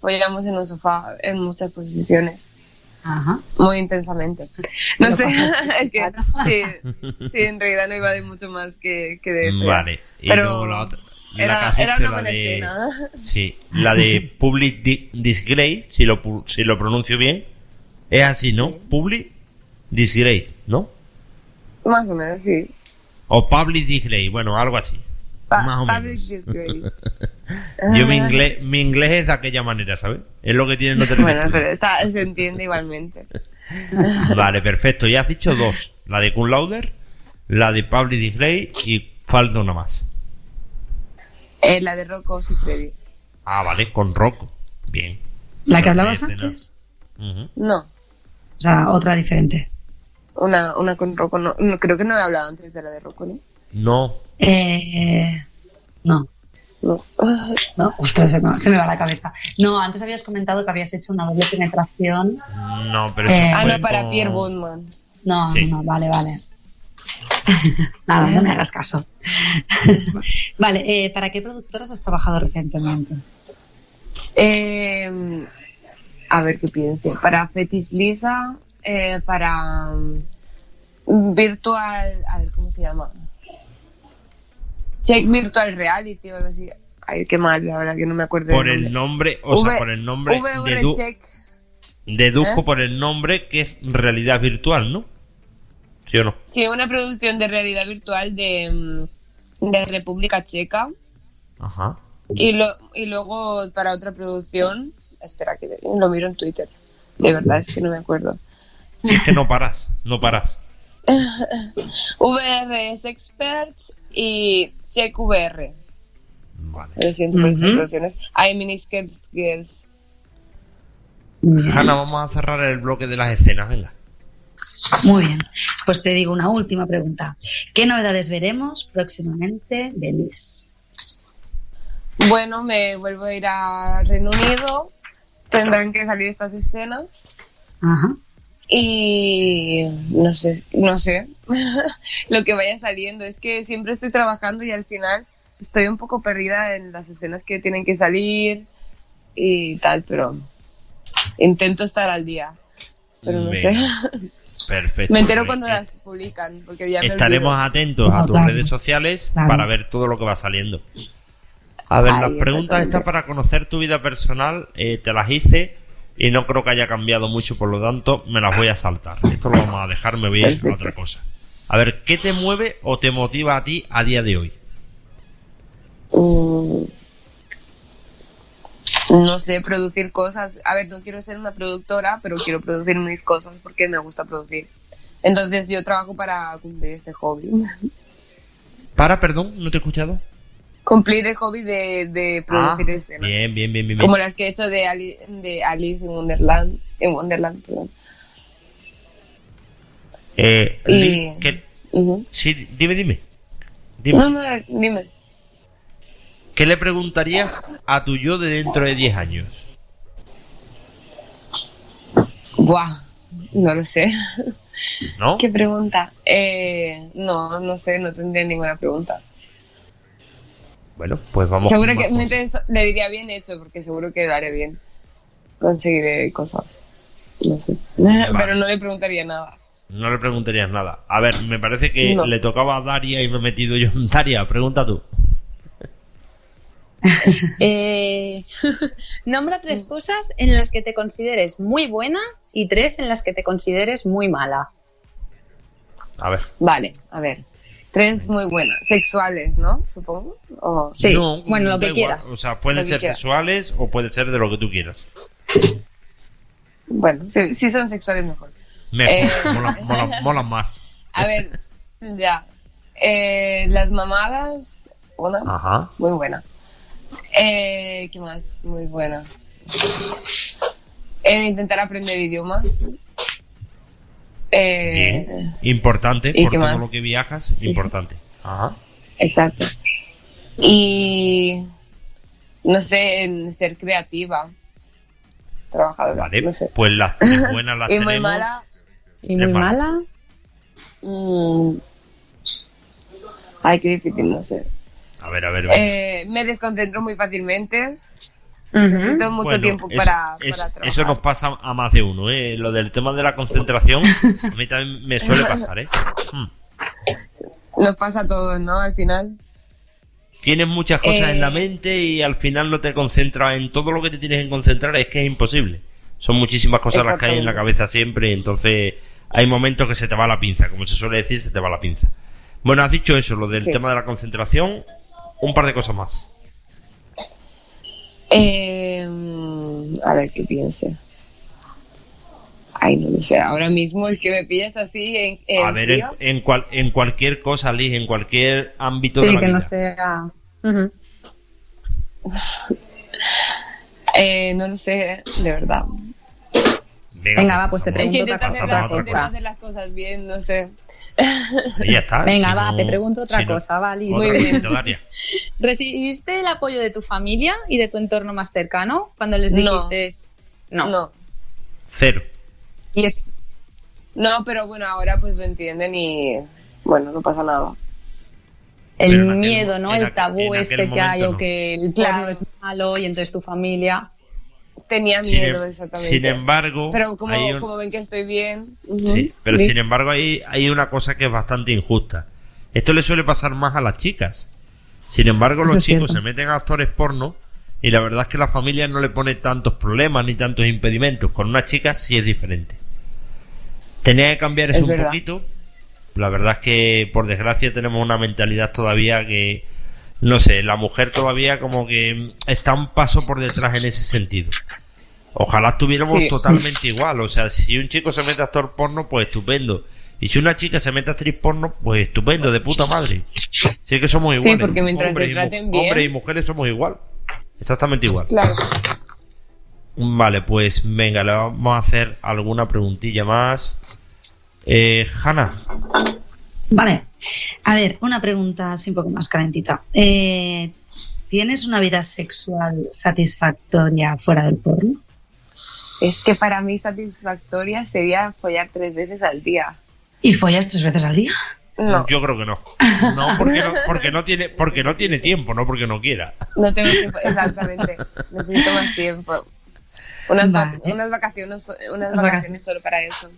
follamos en un sofá en muchas posiciones. Ajá. Muy intensamente. No sé, es que sí, sí, en realidad no iba de mucho más que, que de eso. Vale. Y Pero luego la otra. la Era, era dicho, una la buena de. escena. Sí, la de Public Di- Disgrace, si lo, pu- si lo pronuncio bien. Es así, ¿no? Public Disgrace, ¿no? Más o menos, sí. O Public Disgrace, bueno, algo así. Pa- Más o Public menos. Yo mi inglés, mi inglés es de aquella manera, ¿sabes? Es lo que tiene no tener Bueno, estudio. pero está- se entiende igualmente. Vale, perfecto. Ya has dicho dos. La de Kun Lauder, la de Public Disgrace y falta una más. Eh, la de Rocco Siffredi. Ah, vale, con Rocco. Bien. ¿La que hablabas antes? No, O sea, otra diferente. una, una con Rocco. No, no, creo que no he hablado antes de la de Rocco, ¿no? No, Eh, no, No. no, ostras, se me, se me va la cabeza. No, antes habías comentado que habías hecho una doble penetración. no, pero eso Eh, Ah, no, para Pierre Woodman. No, Sí. no, vale, vale. Nada, no me hagas caso. vale, eh, ¿para qué productoras has trabajado recientemente? Eh, a ver qué piense. Para Fetis Lisa, eh, para mm, Virtual. A ver cómo se llama. Check Virtual Reality o algo así. Ay, qué mal, la verdad que no me acuerdo. Por el nombre. o sea, por el nombre, Check. deduzco ¿Eh? por el nombre que es realidad virtual, ¿no? ¿Sí o no? Sí, una producción de realidad virtual de, mm, de República Checa. Ajá. Y, lo, y luego para otra producción. Espera, que lo miro en Twitter. De verdad, es que no me acuerdo. Si es que no paras, no paras. VRS Experts y Check VR. Vale. Lo siento por estas Ujú. producciones. Hay Miniskirts Girls. Hanna, vamos a cerrar el bloque de las escenas, venga. Muy bien, pues te digo una última pregunta. ¿Qué novedades veremos próximamente de Liz? Bueno, me vuelvo a ir a Reino Unido. Tendrán que salir estas escenas. Ajá. Y no sé, no sé lo que vaya saliendo. Es que siempre estoy trabajando y al final estoy un poco perdida en las escenas que tienen que salir y tal, pero intento estar al día. Pero no sé. Perfecto. Me entero cuando las publican, porque ya Estaremos atentos a tus redes sociales para ver todo lo que va saliendo. A ver, Ay, las preguntas estas para conocer tu vida personal eh, te las hice y no creo que haya cambiado mucho, por lo tanto me las voy a saltar. Esto lo vamos a dejar, me voy a ir a Perfecto. otra cosa. A ver, ¿qué te mueve o te motiva a ti a día de hoy? Mm, no sé, producir cosas. A ver, no quiero ser una productora, pero quiero producir mis cosas porque me gusta producir. Entonces yo trabajo para cumplir este hobby. Para, perdón, no te he escuchado. cumplir el hobby de, de Ah, producir escenas. bien, bien, bien, bien. bien. Como las que he hecho de, Ali- de Alice en Wonderland. En Wonderland, perdón. Eh, Y- Liz, ¿qué- Ujú. Sí, dime, dime. Dime. No, no, dime. ¿Qué le preguntarías a tu yo de dentro de 10 años? Buah, no lo sé. ¿No? ¿Qué pregunta? Eh, no, no sé, no tendría ninguna pregunta. Bueno, pues vamos. seguro que me te- le diría bien hecho, porque seguro que lo haré bien. Conseguiré cosas. No sé. Pero no le preguntaría nada. No le preguntarías nada. A ver, me parece que No. le tocaba a Daria y me he metido yo en Daria. Pregunta tú. Eh, nombra tres cosas en las que te consideres muy buena y tres en las que te consideres muy mala. A ver. Vale, a ver. Tres muy buenas. Sexuales, ¿no? Supongo. O... Sí, No, bueno, lo que igual. quieras. O sea, pueden ser quieras. sexuales o puede ser de lo que tú quieras. Bueno, si, si son sexuales, mejor. Mejor, Eh. mola, más. A ver, ya. Eh, las mamadas, una Ajá. muy buena. Eh, ¿Qué más? Muy buena. Eh, intentar aprender idiomas. Eh, Bien. Importante, ¿y por todo más? lo que viajas, importante. Ajá. Exacto. Y no sé, en ser creativa. Trabajadora. Vale, No sé. pues las buenas las Y tenemos. muy mala. Y muy malas. mala. mm, Ay, qué difícil, no sé. A ver, a ver. Eh, me desconcentro muy fácilmente. Necesito mucho Bueno, tiempo para, trabajar. eso nos pasa a más de uno, ¿eh? Lo del tema de la concentración, a mí también me suele pasar, ¿eh? Hmm. Nos pasa a todos, ¿no? Al final. Tienes muchas cosas en la Eh. mente y al final no te concentras en todo lo que te tienes que concentrar, es que es imposible. Son muchísimas cosas las que hay en la cabeza siempre, entonces hay momentos que se te va la pinza, como se suele decir, se te va la pinza. Bueno, has dicho eso, lo del Sí. tema de la concentración, un par de cosas más. Eh, a ver, ¿qué piense? Ay, no lo sé. Ahora mismo es que me pillas así en, en A ver, en, cual- en cualquier cosa, Liz, en cualquier ámbito de Sí, la que vida. no sea. Eh, no lo sé, de verdad. Venga, va, pues te pregunto otra cosa, otra cosa. hacer las cosas bien, no sé. Y ya está. Venga, si va, no- te pregunto otra si no- cosa, vale. Muy bien. ¿Recibiste el apoyo de tu familia y de tu entorno más cercano cuando les No. dijiste no? No. Cero. Y es No, pero bueno, ahora pues lo entienden y bueno, no pasa nada. El aquel miedo, ¿no? El tabú este que hay o no. que el Claro. porno es malo y entonces tu familia. Tenía Sin, miedo, em- exactamente. sin embargo, pero como, un- como ven que estoy bien. Sí, pero sí. sin embargo hay, hay una cosa que es bastante injusta. Esto le suele pasar más a las chicas. Sin embargo, Eso los chicos cierto. se meten a actores porno y la verdad es que la familia no le pone tantos problemas ni tantos impedimentos. Con una chica sí es diferente. Tenía que cambiar eso Es un verdad. poquito. La verdad es que, por desgracia, tenemos una mentalidad todavía que, no sé, la mujer todavía como que está un paso por detrás en ese sentido. Ojalá estuviéramos Sí. totalmente igual. O sea, si un chico se mete a actor porno, pues estupendo. Y si una chica se mete a actriz porno, pues estupendo, de puta madre. Sí que somos Sí, iguales. porque mientras hombres, te y mu- traten bien. hombres y mujeres somos igual. Exactamente igual. Claro. Vale, pues venga, le vamos a hacer alguna preguntilla más. Eh, Hanna, Vale. A ver, una pregunta así un poco más calentita. Eh, ¿Tienes una vida sexual satisfactoria fuera del porno? Es que para mí satisfactoria sería follar tres veces al día. ¿Y follas tres veces al día? No, yo creo que no. No, porque no, porque no tiene, porque no tiene tiempo, no porque no quiera. no tengo tiempo. Exactamente. Necesito más tiempo. Unas, va- unas vacaciones, Unas vacaciones solo para eso.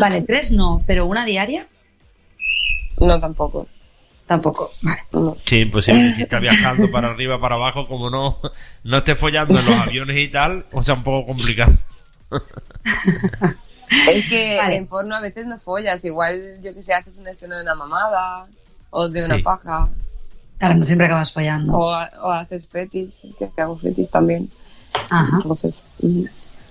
Vale, tres no, pero una diaria No, tampoco. tampoco. Vale. No. Sí, imposible. Si está viajando para arriba, para abajo, como no, no esté follando en los aviones y tal, o sea, un poco complicado. Es que Vale. en porno a veces no follas. Igual, yo que sé, haces una escena de una mamada o de Sí. una paja. Claro, no siempre acabas follando. O, o haces fetish, que hago fetish también. Ajá. Entonces.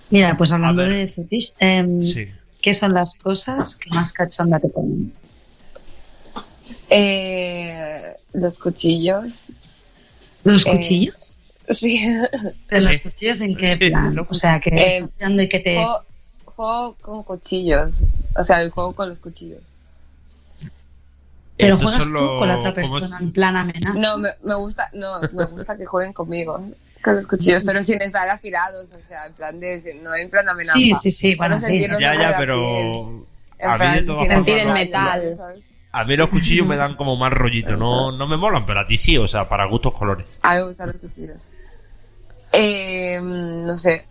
Mira, pues hablando de fetish, em, Sí. ¿qué son las cosas que más cachonda te ponen? Eh, los cuchillos. ¿Los Eh, cuchillos? Sí. ¿Pero sí. los cuchillos en qué Sí, plan? O sea, que Eh, y que te... Juego, juego con cuchillos. O sea, el juego con los cuchillos. Pero juegas tú con la otra persona en plan amenaza. No, me, me gusta, no, me gusta que jueguen conmigo con los cuchillos, pero sin estar afilados, o sea, en plan de, no en plan amenaza. Sí, sí, sí, bueno, sí. Ya, ya, pero piel, en a mí de plan, sin Sentir el metal. ¿sabes? A mí los cuchillos me dan como más rollito, no, no me molan, pero a ti sí, o sea, para gustos colores. A mí me gustan los cuchillos. Eh, no sé,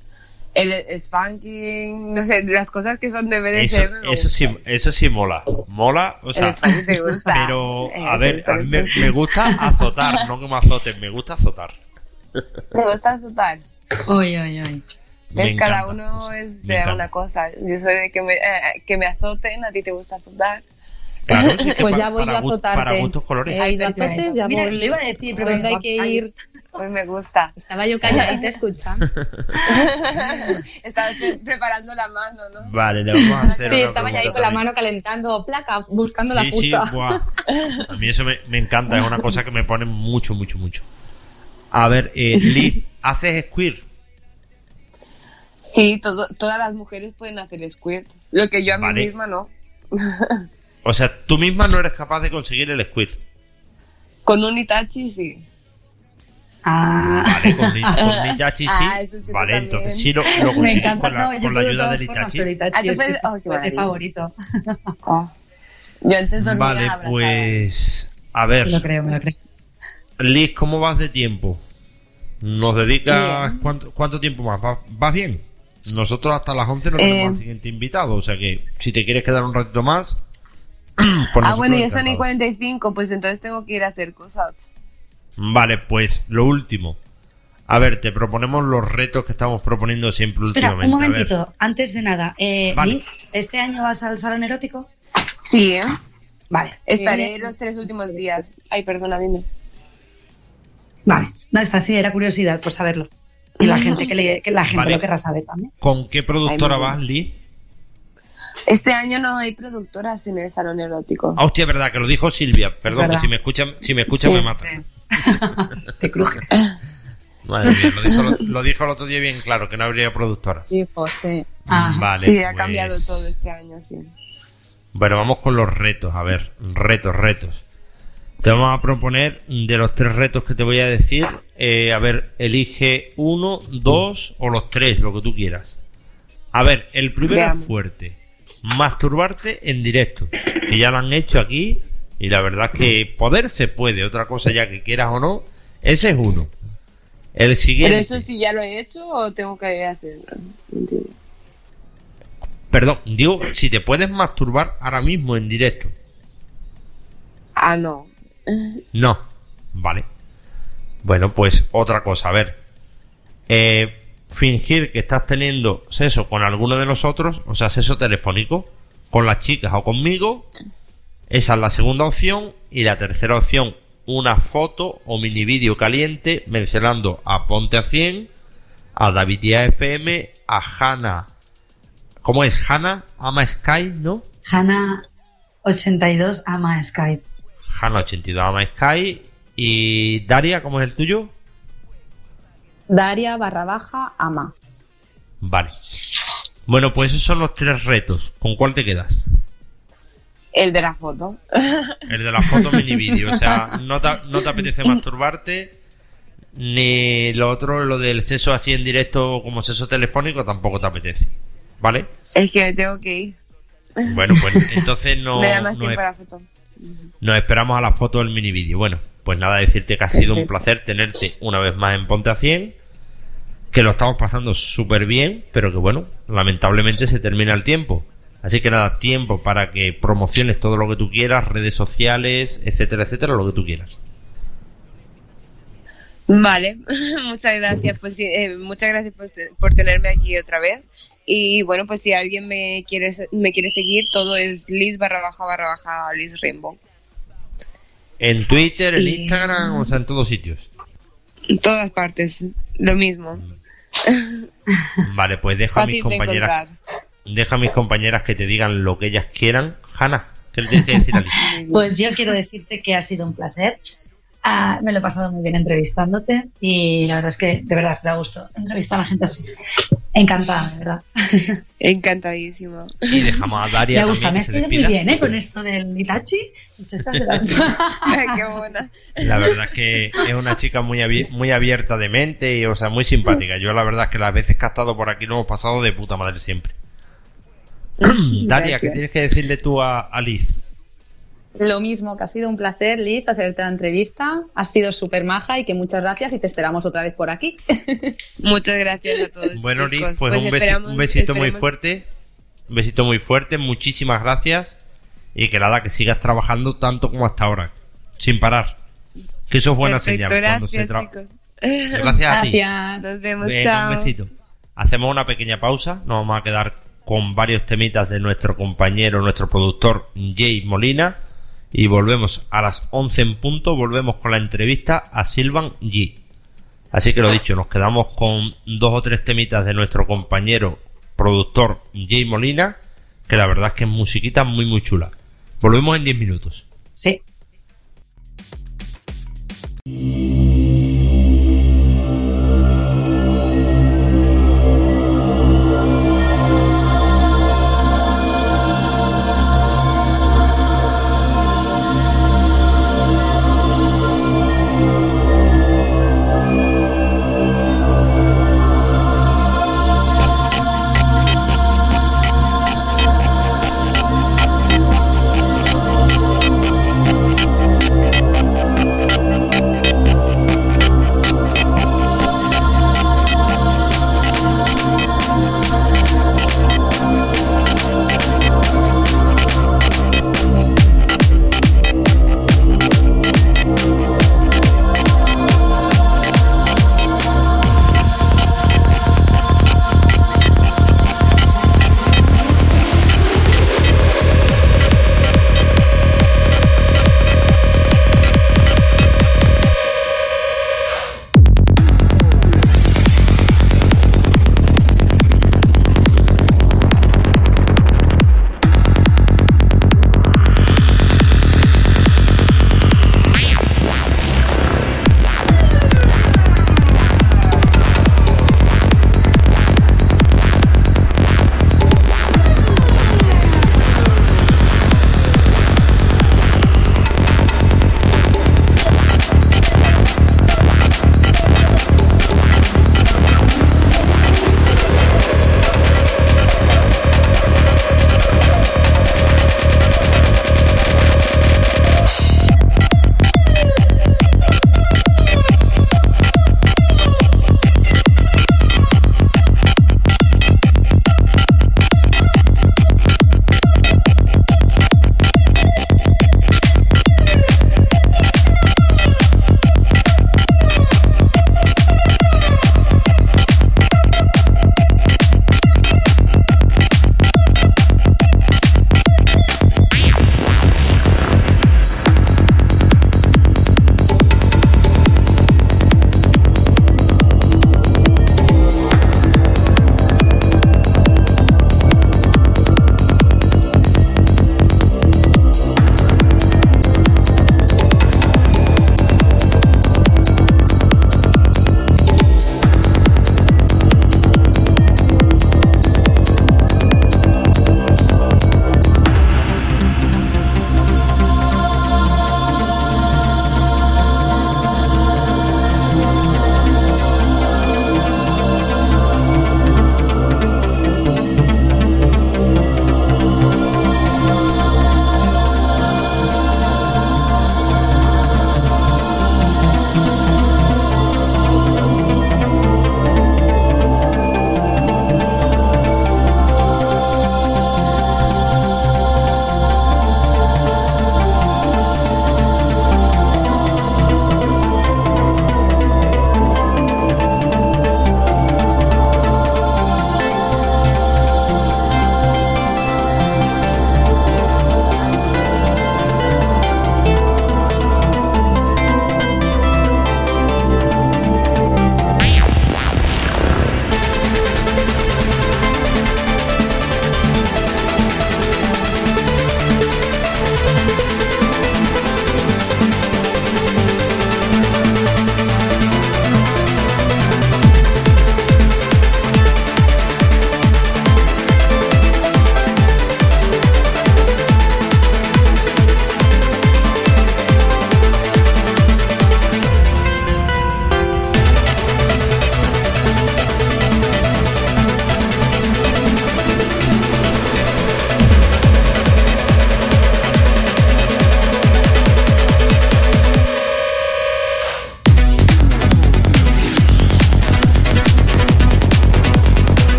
el, spanking, no sé, las cosas que son de Eso, BDSM. me eso sí, eso sí mola, mola, o sea, te gusta. pero Eh, a ver, a mí me, gusta. me gusta azotar, no que me azoten, me gusta azotar. ¿Te gusta azotar? Uy, uy, uy. Me Es cada encanta, uno es de una cosa. Yo soy de que me, eh, que me azoten, a ti te gusta azotar. Claro, sí que Pues ya voy para, yo a azotarte. para gustos colores. He ido a azotes, ya Mira, voy. le iba a decir, pero ¿Dónde hay estaba- que ir? Pues me gusta. Estaba yo calladita escuchando. Estaba pre- preparando la mano, ¿no? Vale, le vamos a hacer Sí, una estaba ya ahí con la mano calentando placa, buscando la sí, buah. A mí eso me, me encanta, es una cosa que me pone mucho, mucho, mucho. A ver, eh, Liz, ¿haces squirt? Sí, todo, todas las mujeres pueden hacer squirt. Lo que yo a Vale. mí misma no. O sea, tú misma no eres capaz de conseguir el squirt. Con un Itachi sí. Ah, Vale, con, con Itachi sí. Ah, eso tú vale, entonces sí lo, lo me consigues encanta. con la, no, yo con la ayuda del Itachi. Ah, tú es, puedes- que oh, qué es favorito. Oh. Yo antes dormía Vale, abrazada. pues. A Me lo ver, creo, me lo creo. Liz, ¿cómo vas de tiempo? ¿Nos dedicas cuánto, cuánto tiempo más? ¿Vas, vas bien? Nosotros hasta las 11 nos tenemos Eh. al siguiente invitado, o sea que si te quieres quedar un ratito más. Ah, bueno, ya son y encantados. 45, pues entonces tengo que ir a hacer cosas. Vale, pues lo último. A ver, te proponemos los retos que estamos proponiendo siempre Espera, un últimamente. Ver. momentito, antes de nada. Eh, Vale. Liz, ¿este año vas al salón erótico? Sí, ¿eh? Vale. Estaré Eh, los tres últimos días. Ay, perdona, dime. Vale, no, está así, era curiosidad, pues saberlo. Y la gente que, le- que la gente Vale. lo querrá saber también. ¿Con qué productora Ay, vas, Liz? Este año no hay productoras en el salón erótico. Ah, hostia, es verdad, que lo dijo Silvia. Perdón, que si me escuchan, si me escuchan Sí. me mata. Te cruje. Madre mía, lo dijo, lo, lo dijo el otro día bien claro, que no habría productoras. Sí, José. Ah, Vale, sí, ha pues- cambiado todo este año, sí. Bueno, vamos con los retos. A ver, retos, retos. Te vamos a proponer de los tres retos que te voy a decir. eh, a ver, elige uno, dos o los tres, lo que tú quieras. A ver, el primero es fuerte. Masturbarte en directo. Que ya lo han hecho aquí. Y la verdad es que poder se puede. Otra cosa ya que quieras o no. Ese es uno. El siguiente. Pero eso sí ya lo he hecho o tengo que hacerlo. Entiendo. Perdón, digo, si te puedes masturbar ahora mismo en directo. Ah, no. No. Vale. Bueno, pues otra cosa, a ver. Eh, fingir que estás teniendo sexo con alguno de nosotros, o sea, sexo telefónico, con las chicas o conmigo. Esa es la segunda opción. Y la tercera opción, una foto o mini vídeo caliente mencionando a Ponte a 100, a Davidía FM, a Hanna. ¿Cómo es? Hanna ama Sky, ¿no? Hanna82 ama Skype. Hanna82 ama Sky. Y Daria, ¿cómo es el tuyo? Daria barra baja ama. Vale. Bueno, pues esos son los tres retos. ¿Con cuál te quedas? El de la foto. El de la foto mini vídeo. O sea, no te, no te apetece masturbarte. Ni lo otro, lo del sexo así en directo como sexo telefónico, tampoco te apetece. ¿Vale? Es que me tengo que ir. Bueno, pues entonces no, me da más no tiempo es- la foto. Nos esperamos a la foto del mini vídeo. Bueno, pues nada, decirte que ha sido un placer tenerte una vez más en Ponte a 100. Que lo estamos pasando súper bien, pero que bueno, lamentablemente se termina el tiempo. Así que nada, tiempo para que promociones todo lo que tú quieras, redes sociales, etcétera, etcétera, lo que tú quieras. Vale, muchas gracias. Pues eh, muchas gracias por, por tenerme aquí otra vez. Y bueno, pues si alguien me quiere me quiere seguir, todo es Liz barra baja barra baja Liz Rainbow. En Twitter, en Y- Instagram, o sea, en todos sitios. En todas partes, lo mismo. Vale, pues deja a mis compañeras, deja a mis compañeras que te digan lo que ellas quieran. Hanna, ¿qué le tienes que decir a Liz? Pues yo quiero decirte que ha sido un placer. Ah, me lo he pasado muy bien entrevistándote y la verdad es que de verdad da gusto entrevistar a la gente así. Encantada, de verdad. Encantadísimo. Y dejamos a Daria Me gusta, también me has se quedado muy bien ¿eh? con esto del Itachi. Muchas estas de las- Qué buena. La verdad es que es una chica muy, muy abierta de mente y, o sea, muy simpática. Yo la verdad es que las veces que ha estado por aquí lo hemos pasado de puta madre siempre. Daria, ¿qué tienes que decirle tú a, a Liz? Lo mismo, que ha sido un placer, Liz, hacerte la entrevista. Has sido súper maja y que muchas gracias y te esperamos otra vez por aquí. Muchas gracias a todos. Bueno, Liz, chicos. pues, un, besi- esperamos- un besito muy fuerte. Un besito muy fuerte. Muchísimas gracias. Y que nada, que sigas trabajando tanto como hasta ahora. Sin parar. Que eso es buena Perfecto, señal. Cuando se gracias, tra- chicos. Gracias a ti. Gracias. Nos vemos, Venga, chao. un besito. Hacemos una pequeña pausa. Nos vamos a quedar con varios temitas de nuestro compañero, nuestro productor Jay Molina. Y volvemos a las 11 en punto, volvemos con la entrevista a Silvan G. Así que lo dicho, nos quedamos con dos o tres temitas de nuestro compañero productor Jay Molina, que la verdad es que es musiquita muy muy chula. Volvemos en 10 minutos. Sí.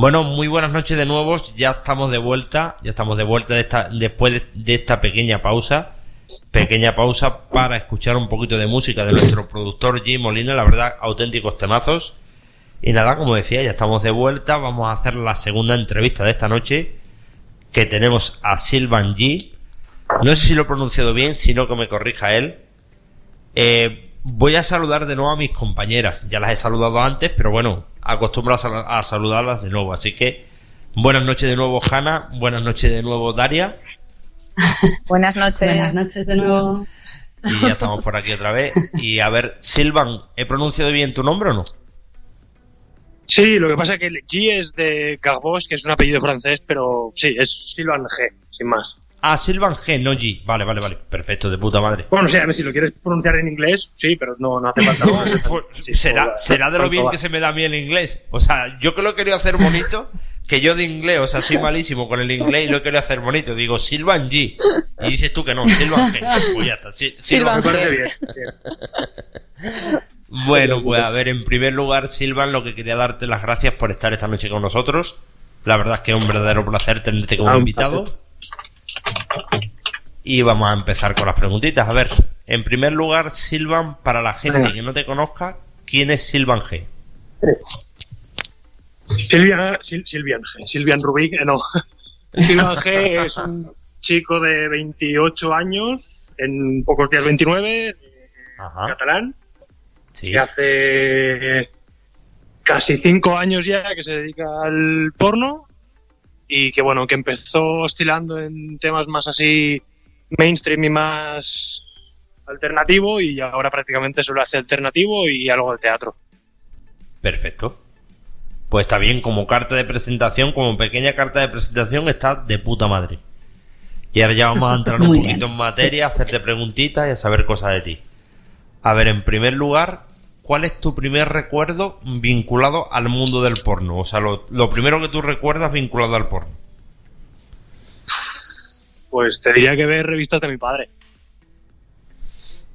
Bueno, muy buenas noches de nuevo. Ya estamos de vuelta. Ya estamos de vuelta de esta, después de, esta pequeña pausa. Pequeña pausa para escuchar un poquito de música de nuestro productor Jim Molina. La verdad, auténticos temazos. Y nada, como decía, ya estamos de vuelta. Vamos a hacer la segunda entrevista de esta noche. Que tenemos a Silvan G. No sé si lo he pronunciado bien, sino que me corrija él. Eh, voy a saludar de nuevo a mis compañeras. Ya las he saludado antes, pero bueno, acostumbro a, sal- a saludarlas de nuevo. Así que buenas noches de nuevo, Hanna. Buenas noches de nuevo, Daria. Buenas noches. Buenas noches de nuevo. Y ya estamos por aquí otra vez. Y a ver, Silvan, ¿he pronunciado bien tu nombre o no? Sí, lo que pasa es que el G es de Carbos, que es un apellido francés, pero sí, es Silvan G, sin más. Ah, Silvan G, no G. Vale, vale, vale. Perfecto, de puta madre. Bueno, sí, a ver si lo quieres pronunciar en inglés, sí, pero no, no hace falta. No, será, será de lo bien que se me da a mí el inglés. O sea, yo que lo he querido hacer bonito, que yo de inglés, o sea, soy malísimo con el inglés y lo he querido hacer bonito. Digo, Silvan G. Y dices tú que no, Silvan G. Pues ya está. Sil- Silvan Me parece G. bien. bien. Bueno, pues a ver, en primer lugar, Silvan, lo que quería darte las gracias por estar esta noche con nosotros. La verdad es que es un verdadero placer tenerte como Ah, un invitado. Y vamos a empezar con las preguntitas. A ver, en primer lugar, Silvan, para la gente Venga. que no te conozca, ¿quién es Silvan G? Silvia, Sil- Silvian G, Silvian Rubik, eh, no. Silvian G es un chico de 28 años, en pocos días 29, Ajá. catalán, Sí. que hace casi cinco años ya que se dedica al porno y que bueno, que empezó oscilando en temas más así mainstream y más alternativo y ahora prácticamente solo hace alternativo y algo de teatro. Perfecto. Pues está bien, como carta de presentación, como pequeña carta de presentación, está de puta madre. Y ahora ya vamos a entrar un poquito en materia, a hacerte preguntitas y a saber cosas de ti. A ver, en primer lugar, ¿cuál es tu primer recuerdo vinculado al mundo del porno? O sea, lo, lo primero que tú recuerdas vinculado al porno. Pues te diría que ver revistas de mi padre.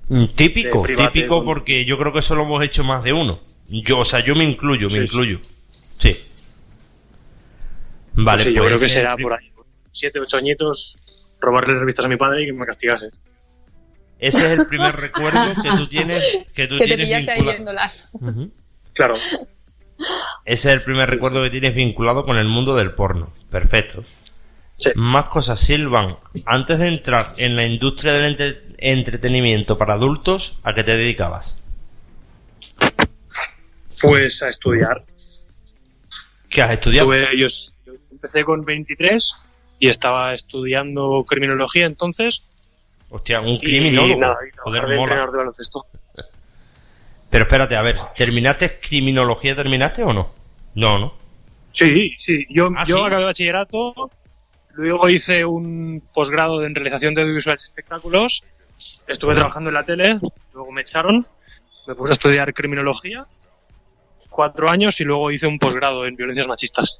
Mm, Típico, private, típico porque yo creo que eso lo hemos hecho más de uno. Yo, o sea, yo me incluyo, me Sí, incluyo. Sí. Vale, Pues sí, yo pues creo que ese será el por ahí. Siete, ocho añitos, robarle revistas a mi padre y que me castigase. Ese es el primer recuerdo que tú tienes que tú Que te tienes ahí viéndolas. Claro. Ese es el primer recuerdo que tienes vinculado con el mundo del porno. Perfecto. Sí. Más cosas, Silvan. Antes de entrar en la industria del entre- entretenimiento para adultos, ¿a qué te dedicabas? Pues a estudiar. ¿Qué has estudiado? Tuve- yo, yo empecé con 23 y estaba estudiando criminología entonces. Hostia, un Y criminólogo. nada, y Joder, de mola. entrenador de baloncesto. Pero espérate, a ver, ¿terminaste criminología? ¿Terminaste o no? No, no. Sí, sí. Yo, Ah, yo ¿sí? acabé bachillerato, luego hice un posgrado en realización de audiovisuales y espectáculos. Estuve trabajando en la tele, luego me echaron, me puse a estudiar criminología, cuatro años y luego hice un posgrado en violencias machistas.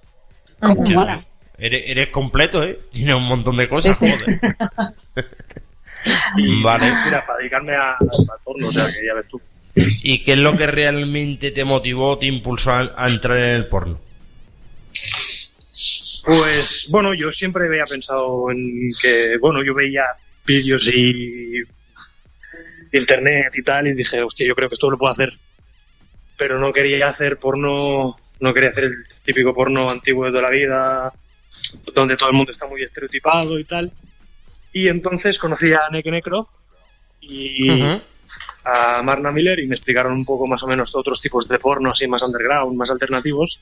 Hostia, Mola. Eres, eres completo, ¿eh? Tienes un montón de cosas, Sí, sí. joder. Y Vale. mira, para dedicarme a- porno, o sea, que ya ves tú. ¿Y qué es lo que realmente te motivó, te impulsó a, a entrar en el porno? Pues bueno, yo siempre había pensado en que, bueno, yo veía vídeos y internet y tal y dije, hostia, yo creo que esto lo puedo hacer. Pero no quería hacer porno, no quería hacer el típico porno antiguo de toda la vida, donde todo el mundo está muy estereotipado y tal. Y entonces conocí a Neke Necro y a Marna Miller y me explicaron un poco más o menos otros tipos de porno, así más underground, más alternativos.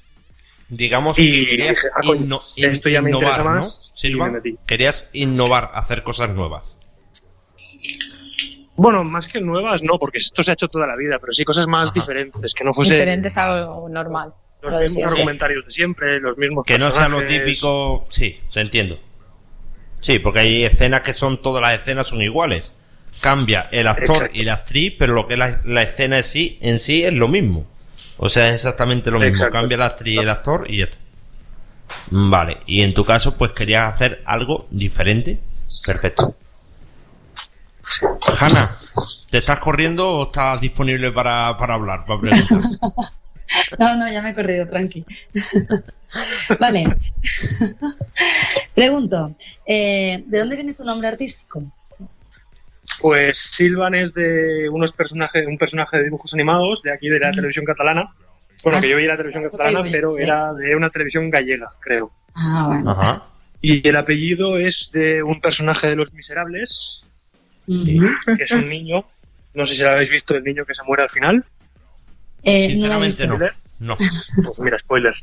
Digamos Y que querías dije, ah, esto ya me innovar, interesa ¿no? más, y Silva, me metí. querías innovar, hacer cosas nuevas. Bueno, más que nuevas, no, porque esto se ha hecho toda la vida, pero sí cosas más Ajá. diferentes, que no fuese Diferentes a lo normal. los lo mismos siempre. argumentarios de siempre, los mismos Que no sea lo personajes. típico. Sí, te entiendo. Sí, porque hay escenas que son. Todas las escenas son iguales. Cambia el actor Exacto. y la actriz, pero lo que es la, la escena en sí, en sí es lo mismo. O sea, es exactamente lo mismo. Exacto. Cambia la actriz y el actor y ya está. Vale, y en tu caso, pues querías hacer algo diferente. Perfecto. Hanna, ¿te estás corriendo o estás disponible para, para hablar, para preguntar? No, no, ya me he corrido, tranqui. vale. Pregunto, eh, ¿de dónde viene tu nombre artístico? Pues Silvan es de unos personajes, un personaje de dibujos animados de aquí de la televisión catalana. Bueno, Ah, que yo veía la televisión catalana, Ok, pero sí. era de una televisión gallega, creo. Ah, bueno. Ajá. Y el apellido es de un personaje de Los Miserables, Sí. Que es un niño. No sé si lo habéis visto, el niño que se muere al final. Eh, Sinceramente no. No. Pues mira, spoiler.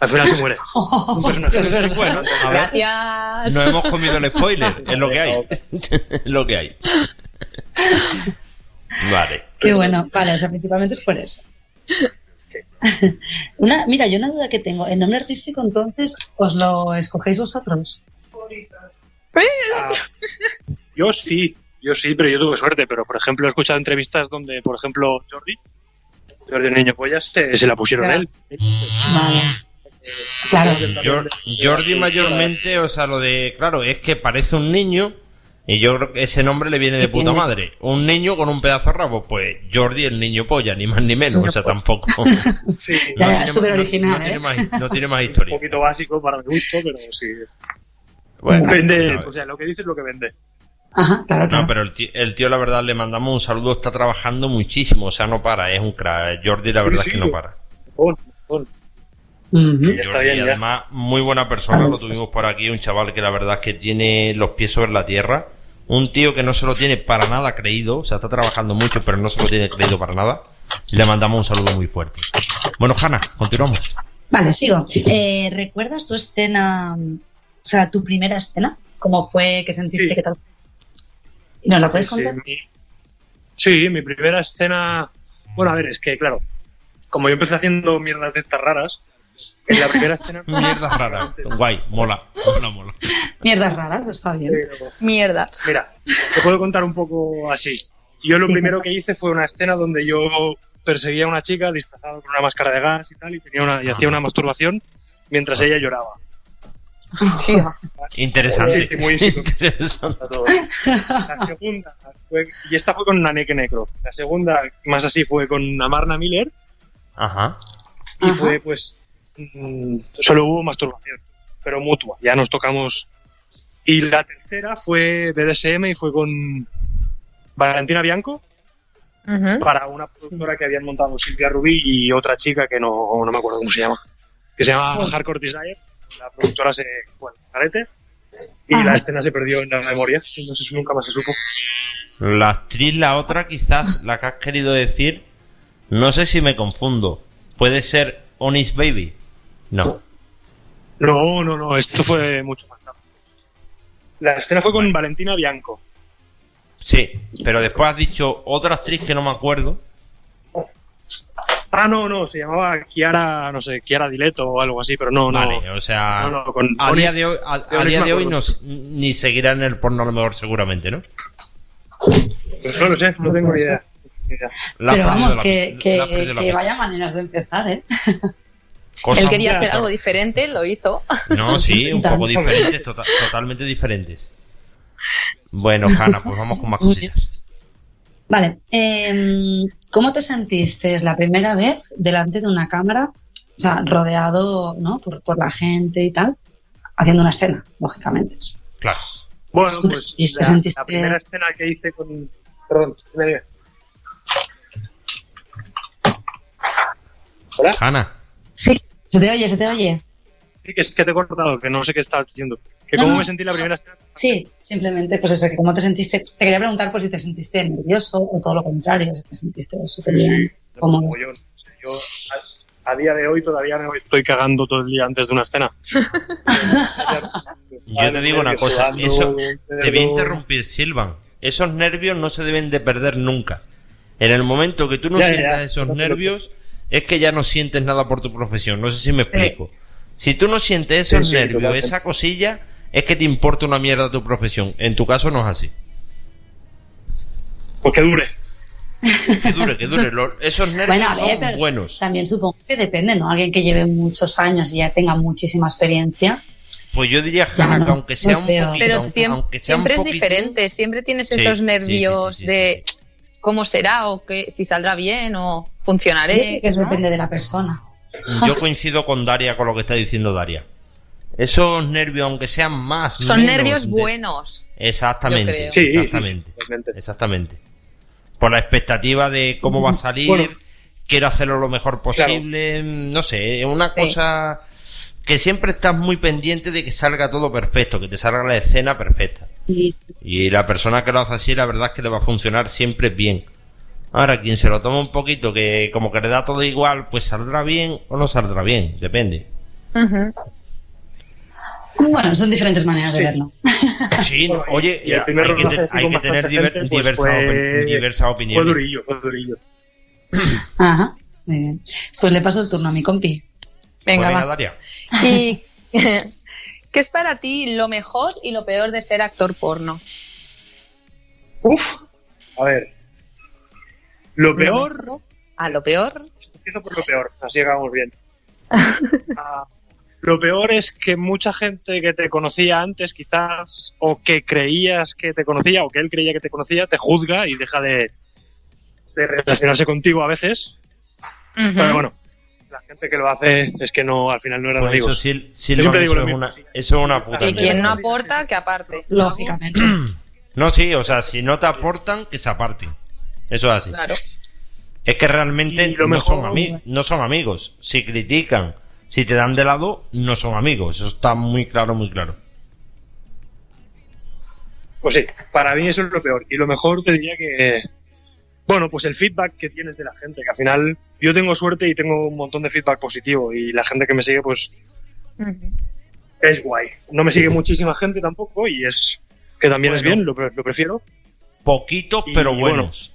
Al final se muere. Es un personaje. Es verdad. Bueno. Gracias. No hemos comido el spoiler, es lo que hay. Es lo que hay. Vale. Qué bueno. Vale, o sea, principalmente es por eso. Una, mira, yo una duda que tengo. ¿El nombre artístico entonces os lo escogéis vosotros? Ah, yo sí, yo sí, pero yo tuve suerte. Pero, por ejemplo, he escuchado entrevistas donde, por ejemplo, Jordi, Jordi el Niño Pollas, se, se la pusieron él. Vale. Claro. Jor- Jordi mayormente, o sea, lo de, claro, es que parece un niño y yo creo que ese nombre le viene de puta tiene- madre. Un niño con un pedazo de rabo, pues Jordi el niño polla, ni más ni menos, o sea, tampoco. Sí, ya, tiene súper original, no ¿eh? tiene más, no tiene más un historia. poquito básico para mi gusto, pero sí. es- Bueno, vende, no, o sea, lo que dice es lo que vende. Ajá, claro, claro. no, pero el tío, el tío, la verdad, le mandamos un saludo, está trabajando muchísimo, o sea, no para, es un crack. Jordi, la verdad Sí, es que no para. Bon, bon. Está bien, ya. además, muy buena persona, lo tuvimos por aquí, un chaval que la verdad es que tiene los pies sobre la tierra, un tío que no se lo tiene para nada creído, o sea, está trabajando mucho, pero no se lo tiene creído para nada. Y le mandamos un saludo muy fuerte. Bueno, Hanna, continuamos. Vale, sigo. Eh, ¿Recuerdas tu escena, o sea, tu primera escena? ¿Cómo fue? ¿Qué sentiste? Sí. ¿Qué tal? ¿Nos la puedes Sí, contar? mi, sí, mi primera escena. Bueno, a ver, es que, claro, como yo empecé haciendo mierdas de estas raras, en la primera escena. Mierda rara. Guay, mola, mola, mola. Mierdas raras, está bien. Pero, Mierda. Mira, te puedo contar un poco así. Yo lo Sí, primero que hice fue una escena donde yo perseguía a una chica disfrazada con una máscara de gas y tal, y, tenía una, y hacía una masturbación mientras ella lloraba. Interesante. Sí, muy interesante. La segunda fue, y esta fue con Naneke Necro. La segunda, más así, fue con Amarna Miller Ajá. y Ajá. fue pues mm, solo hubo masturbación, pero mutua, ya nos tocamos. Y la tercera fue BDSM y fue con Valentina Bianco para una productora que habían montado Silvia Rubí y otra chica que no, no me acuerdo cómo se llama, que se llama Oh. Hardcore Desire. La productora se fue al carete y Ajá. la escena se perdió en la memoria, entonces nunca más se supo. La actriz, la otra, quizás la que has querido decir, no sé si me confundo. ¿Puede ser Onis Baby? No. No, no, no, esto fue mucho más tarde. La escena fue con Valentina Bianco. Sí, pero después has dicho otra actriz que no me acuerdo. Ah, no, no, se llamaba Chiara, no sé, Chiara Dileto o algo así, pero no, no. Vale, o sea, No, no, con a día de hoy, a, a Onyx día de hoy ni seguirá en el porno a lo mejor seguramente, ¿no? Pues no lo sé, no tengo ni idea. La Pero vamos, la- que, que, que vaya maneras de empezar, ¿eh? Cosa Él quería hacer algo diferente, lo hizo. No, sí, un poco diferentes, tota- totalmente diferentes. Bueno, Hanna, pues vamos con más cositas. Vale. em, ¿Cómo te sentiste la primera vez delante de una cámara? O sea, rodeado ¿no? por, por la gente y tal, haciendo una escena, lógicamente. Claro. Bueno, ¿Tú pues te la, sentiste- la primera escena que hice con. Perdón, dime, dime. ¿Hola? Hanna, Sí, se te oye, se te oye. Sí, que es que te he cortado, que no sé qué estabas diciendo. Que No, cómo no. me sentí la primera escena. Sí, simplemente, pues eso, que cómo te sentiste. Te quería preguntar por si te sentiste nervioso o todo lo contrario, si te sentiste súper bien. cómodo. mogollón. O sea, yo a, a día de hoy todavía me estoy cagando todo el día antes de una escena. yo te digo una cosa, sudando, eso te voy a interrumpir, Silvan. Esos nervios no se deben de perder nunca. En el momento que tú no Ya, sientas ya. esos No nervios, es que ya no sientes nada por tu profesión. No sé si me explico. Si tú no sientes esos Sí, sí, nervios, totalmente. esa cosilla, es que te importa una mierda tu profesión. En tu caso no es así. Pues que dure. Que dure, que dure. Esos nervios Bueno, a ver, son buenos. también supongo que depende, ¿no? Alguien que lleve muchos años y ya tenga muchísima experiencia. Pues yo diría, Hanna, no, que aunque sea un poquito, Pero aunque, siempre, aunque sea un siempre es diferente, siempre tienes Sí, esos sí, sí, nervios sí, sí, de cómo será o que si saldrá bien o funcionaré. Yo creo que eso ¿no? depende de la persona. Yo coincido con Daria, con lo que está diciendo Daria. Esos nervios, aunque sean más. Son menos nervios de- buenos. Exactamente. Sí, sí, sí, exactamente. Exactamente. Por la expectativa de cómo va a salir, Bueno. quiero hacerlo lo mejor posible, no sé, es una Sí. cosa que siempre estás muy pendiente de que salga todo perfecto, que te salga la escena perfecta. Y la persona que lo hace así, la verdad es que le va a funcionar siempre bien. Ahora, quien se lo toma un poquito, que como que le da todo igual, pues saldrá bien o no saldrá bien, depende. Bueno, son diferentes maneras de verlo. Sí, oye, y el primer hay que, te- hay tener bastante diver- gente, pues diversas, fue- opi- diversas Fue durillo, fue durillo. Ajá, muy bien. Pues le paso el turno a mi compi. Venga, Pues va. Daria. ¿Y qué es para ti lo mejor y lo peor de ser actor porno? Uf, a ver. Lo peor, mejor- A lo peor. empiezo por lo peor, así acabamos bien. Ah, lo peor es que mucha gente que te conocía antes, quizás, o que creías que te conocía, o que él creía que te conocía, te juzga y deja de, de relacionarse contigo a veces. Pero bueno, la gente que lo hace es que no, al final no eran eso, amigos. Sil- Yo Silva, siempre digo eso, lo es mismo, una, sí. eso es una puta Y mierda. quien no aporta, que aparte. Lógicamente. No, sí, o sea, si no te aportan, que se aparten. Eso es así. Claro. Es que realmente lo no, mejor- son no son amigos. Si critican, si te dan de lado, no son amigos. Eso está muy claro, muy claro. Pues sí, para mí eso es lo peor. Y lo mejor te diría que, bueno, pues el feedback que tienes de la gente, que al final yo tengo suerte y tengo un montón de feedback positivo y la gente que me sigue pues es guay. No me sigue muchísima gente tampoco y es que también es bien, lo, pre- lo prefiero. Poquitos, Y, pero bueno. buenos.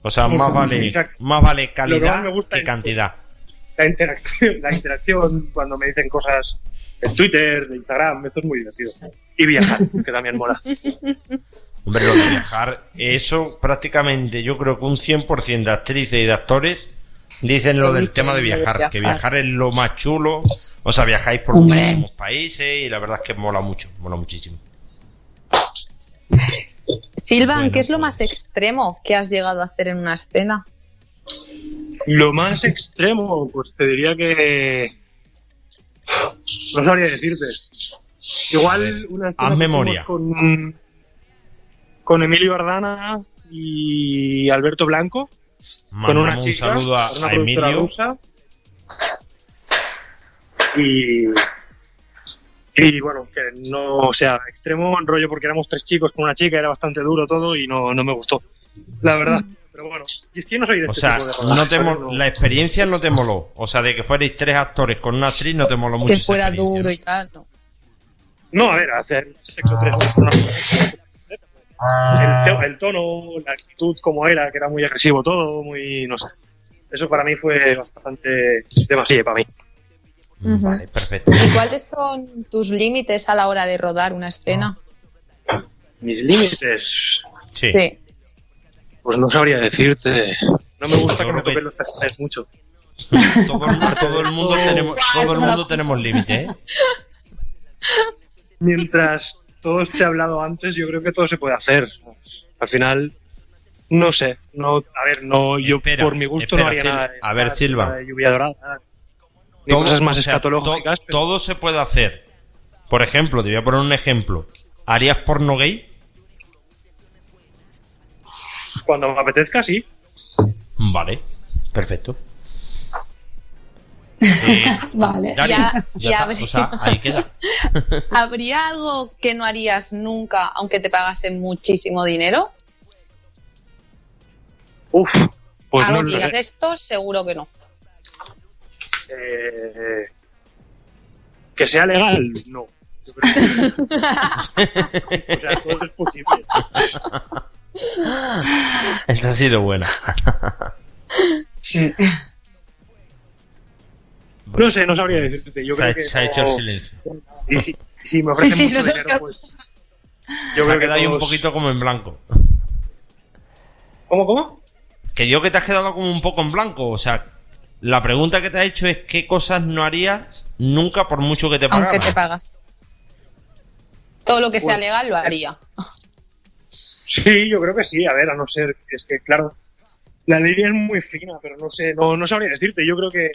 O sea, más vale, más vale que calidad más me gusta que cantidad. La interacción, la interacción cuando me dicen cosas en Twitter, de Instagram, esto es muy divertido. Y viajar, que también mola. Hombre, lo de viajar, eso prácticamente yo creo que un 100% de actrices y de actores dicen lo del tema de viajar, que viajar es lo más chulo. O sea, viajáis por Hombre. muchísimos países y la verdad es que mola mucho, mola muchísimo. Silvan, Bueno, ¿qué es lo pues. más extremo que has llegado a hacer en una escena? Lo más extremo, pues te diría que. No sabría decirte. Igual ver, una haz memoria. Con, con Emilio Ardana y Alberto Blanco, con una chica, un saludo a, una a Emilio. rusa. Y. Y bueno, que no, o sea, extremo en rollo porque éramos tres chicos con una chica, era bastante duro todo y no, no me gustó. La verdad. Pero bueno, y es que yo no soy de O este sea, tipo de rodajes, no te No- la experiencia no te moló. O sea, de que fuerais tres actores con una actriz no te moló mucho. que fuera duro ¿no? y tal. no. No, a ver, hacer sexo tres horas con una el, to- el tono, la actitud como era, que era muy agresivo todo, muy, no sé. Eso para mí fue bastante demasiado para mí. Ujú. Vale, perfecto. ¿Y cuáles son tus límites a la hora de rodar una escena? Mis límites, Sí. Sí. Pues no sabría decirte. No me gusta que me toquen los pezones mucho. Todo el, todo el mundo tenemos, todo el mundo tenemos límite, ¿eh? Mientras todo esté hablado antes, yo creo que todo se puede hacer. Al final, no sé. No, a ver, no, yo Espera, por mi gusto espera, no haría Sil- nada. de a ver, Silva. nada de lluvia dorada. Ni cosas más o sea, escatológicas. to- pero- todo se puede hacer. Por ejemplo, te voy a poner un ejemplo. ¿Harías porno gay? Cuando me apetezca, sí. Vale, perfecto. Eh, Vale. Ya- ya ya habría- o sea, ahí queda. ¿Habría algo que no harías nunca aunque te pagasen muchísimo dinero? Uf, pues algo no que digas sé. esto, seguro que no. Eh, que sea legal, no. Yo creo que- o sea, todo es posible. Esta ha sido buena. Sí. No sé, no sabría decirte. Yo se, ha, creo que se ha hecho el silencio. Y si, si me ofrecen Sí, sí, mucho has dinero, quedado- pues. Yo se ha que quedado ahí un poquito como en blanco. ¿Cómo, cómo? Que yo que te has quedado como un poco en blanco. O sea, la pregunta que te ha hecho es qué cosas no harías nunca por mucho que te Aunque pagaran. te pagas. Todo lo que sea legal lo haría. Sí, yo creo que sí. A ver, a no ser. Es que, claro. La línea es muy fina, pero no sé, no, no sabría decirte. Yo creo que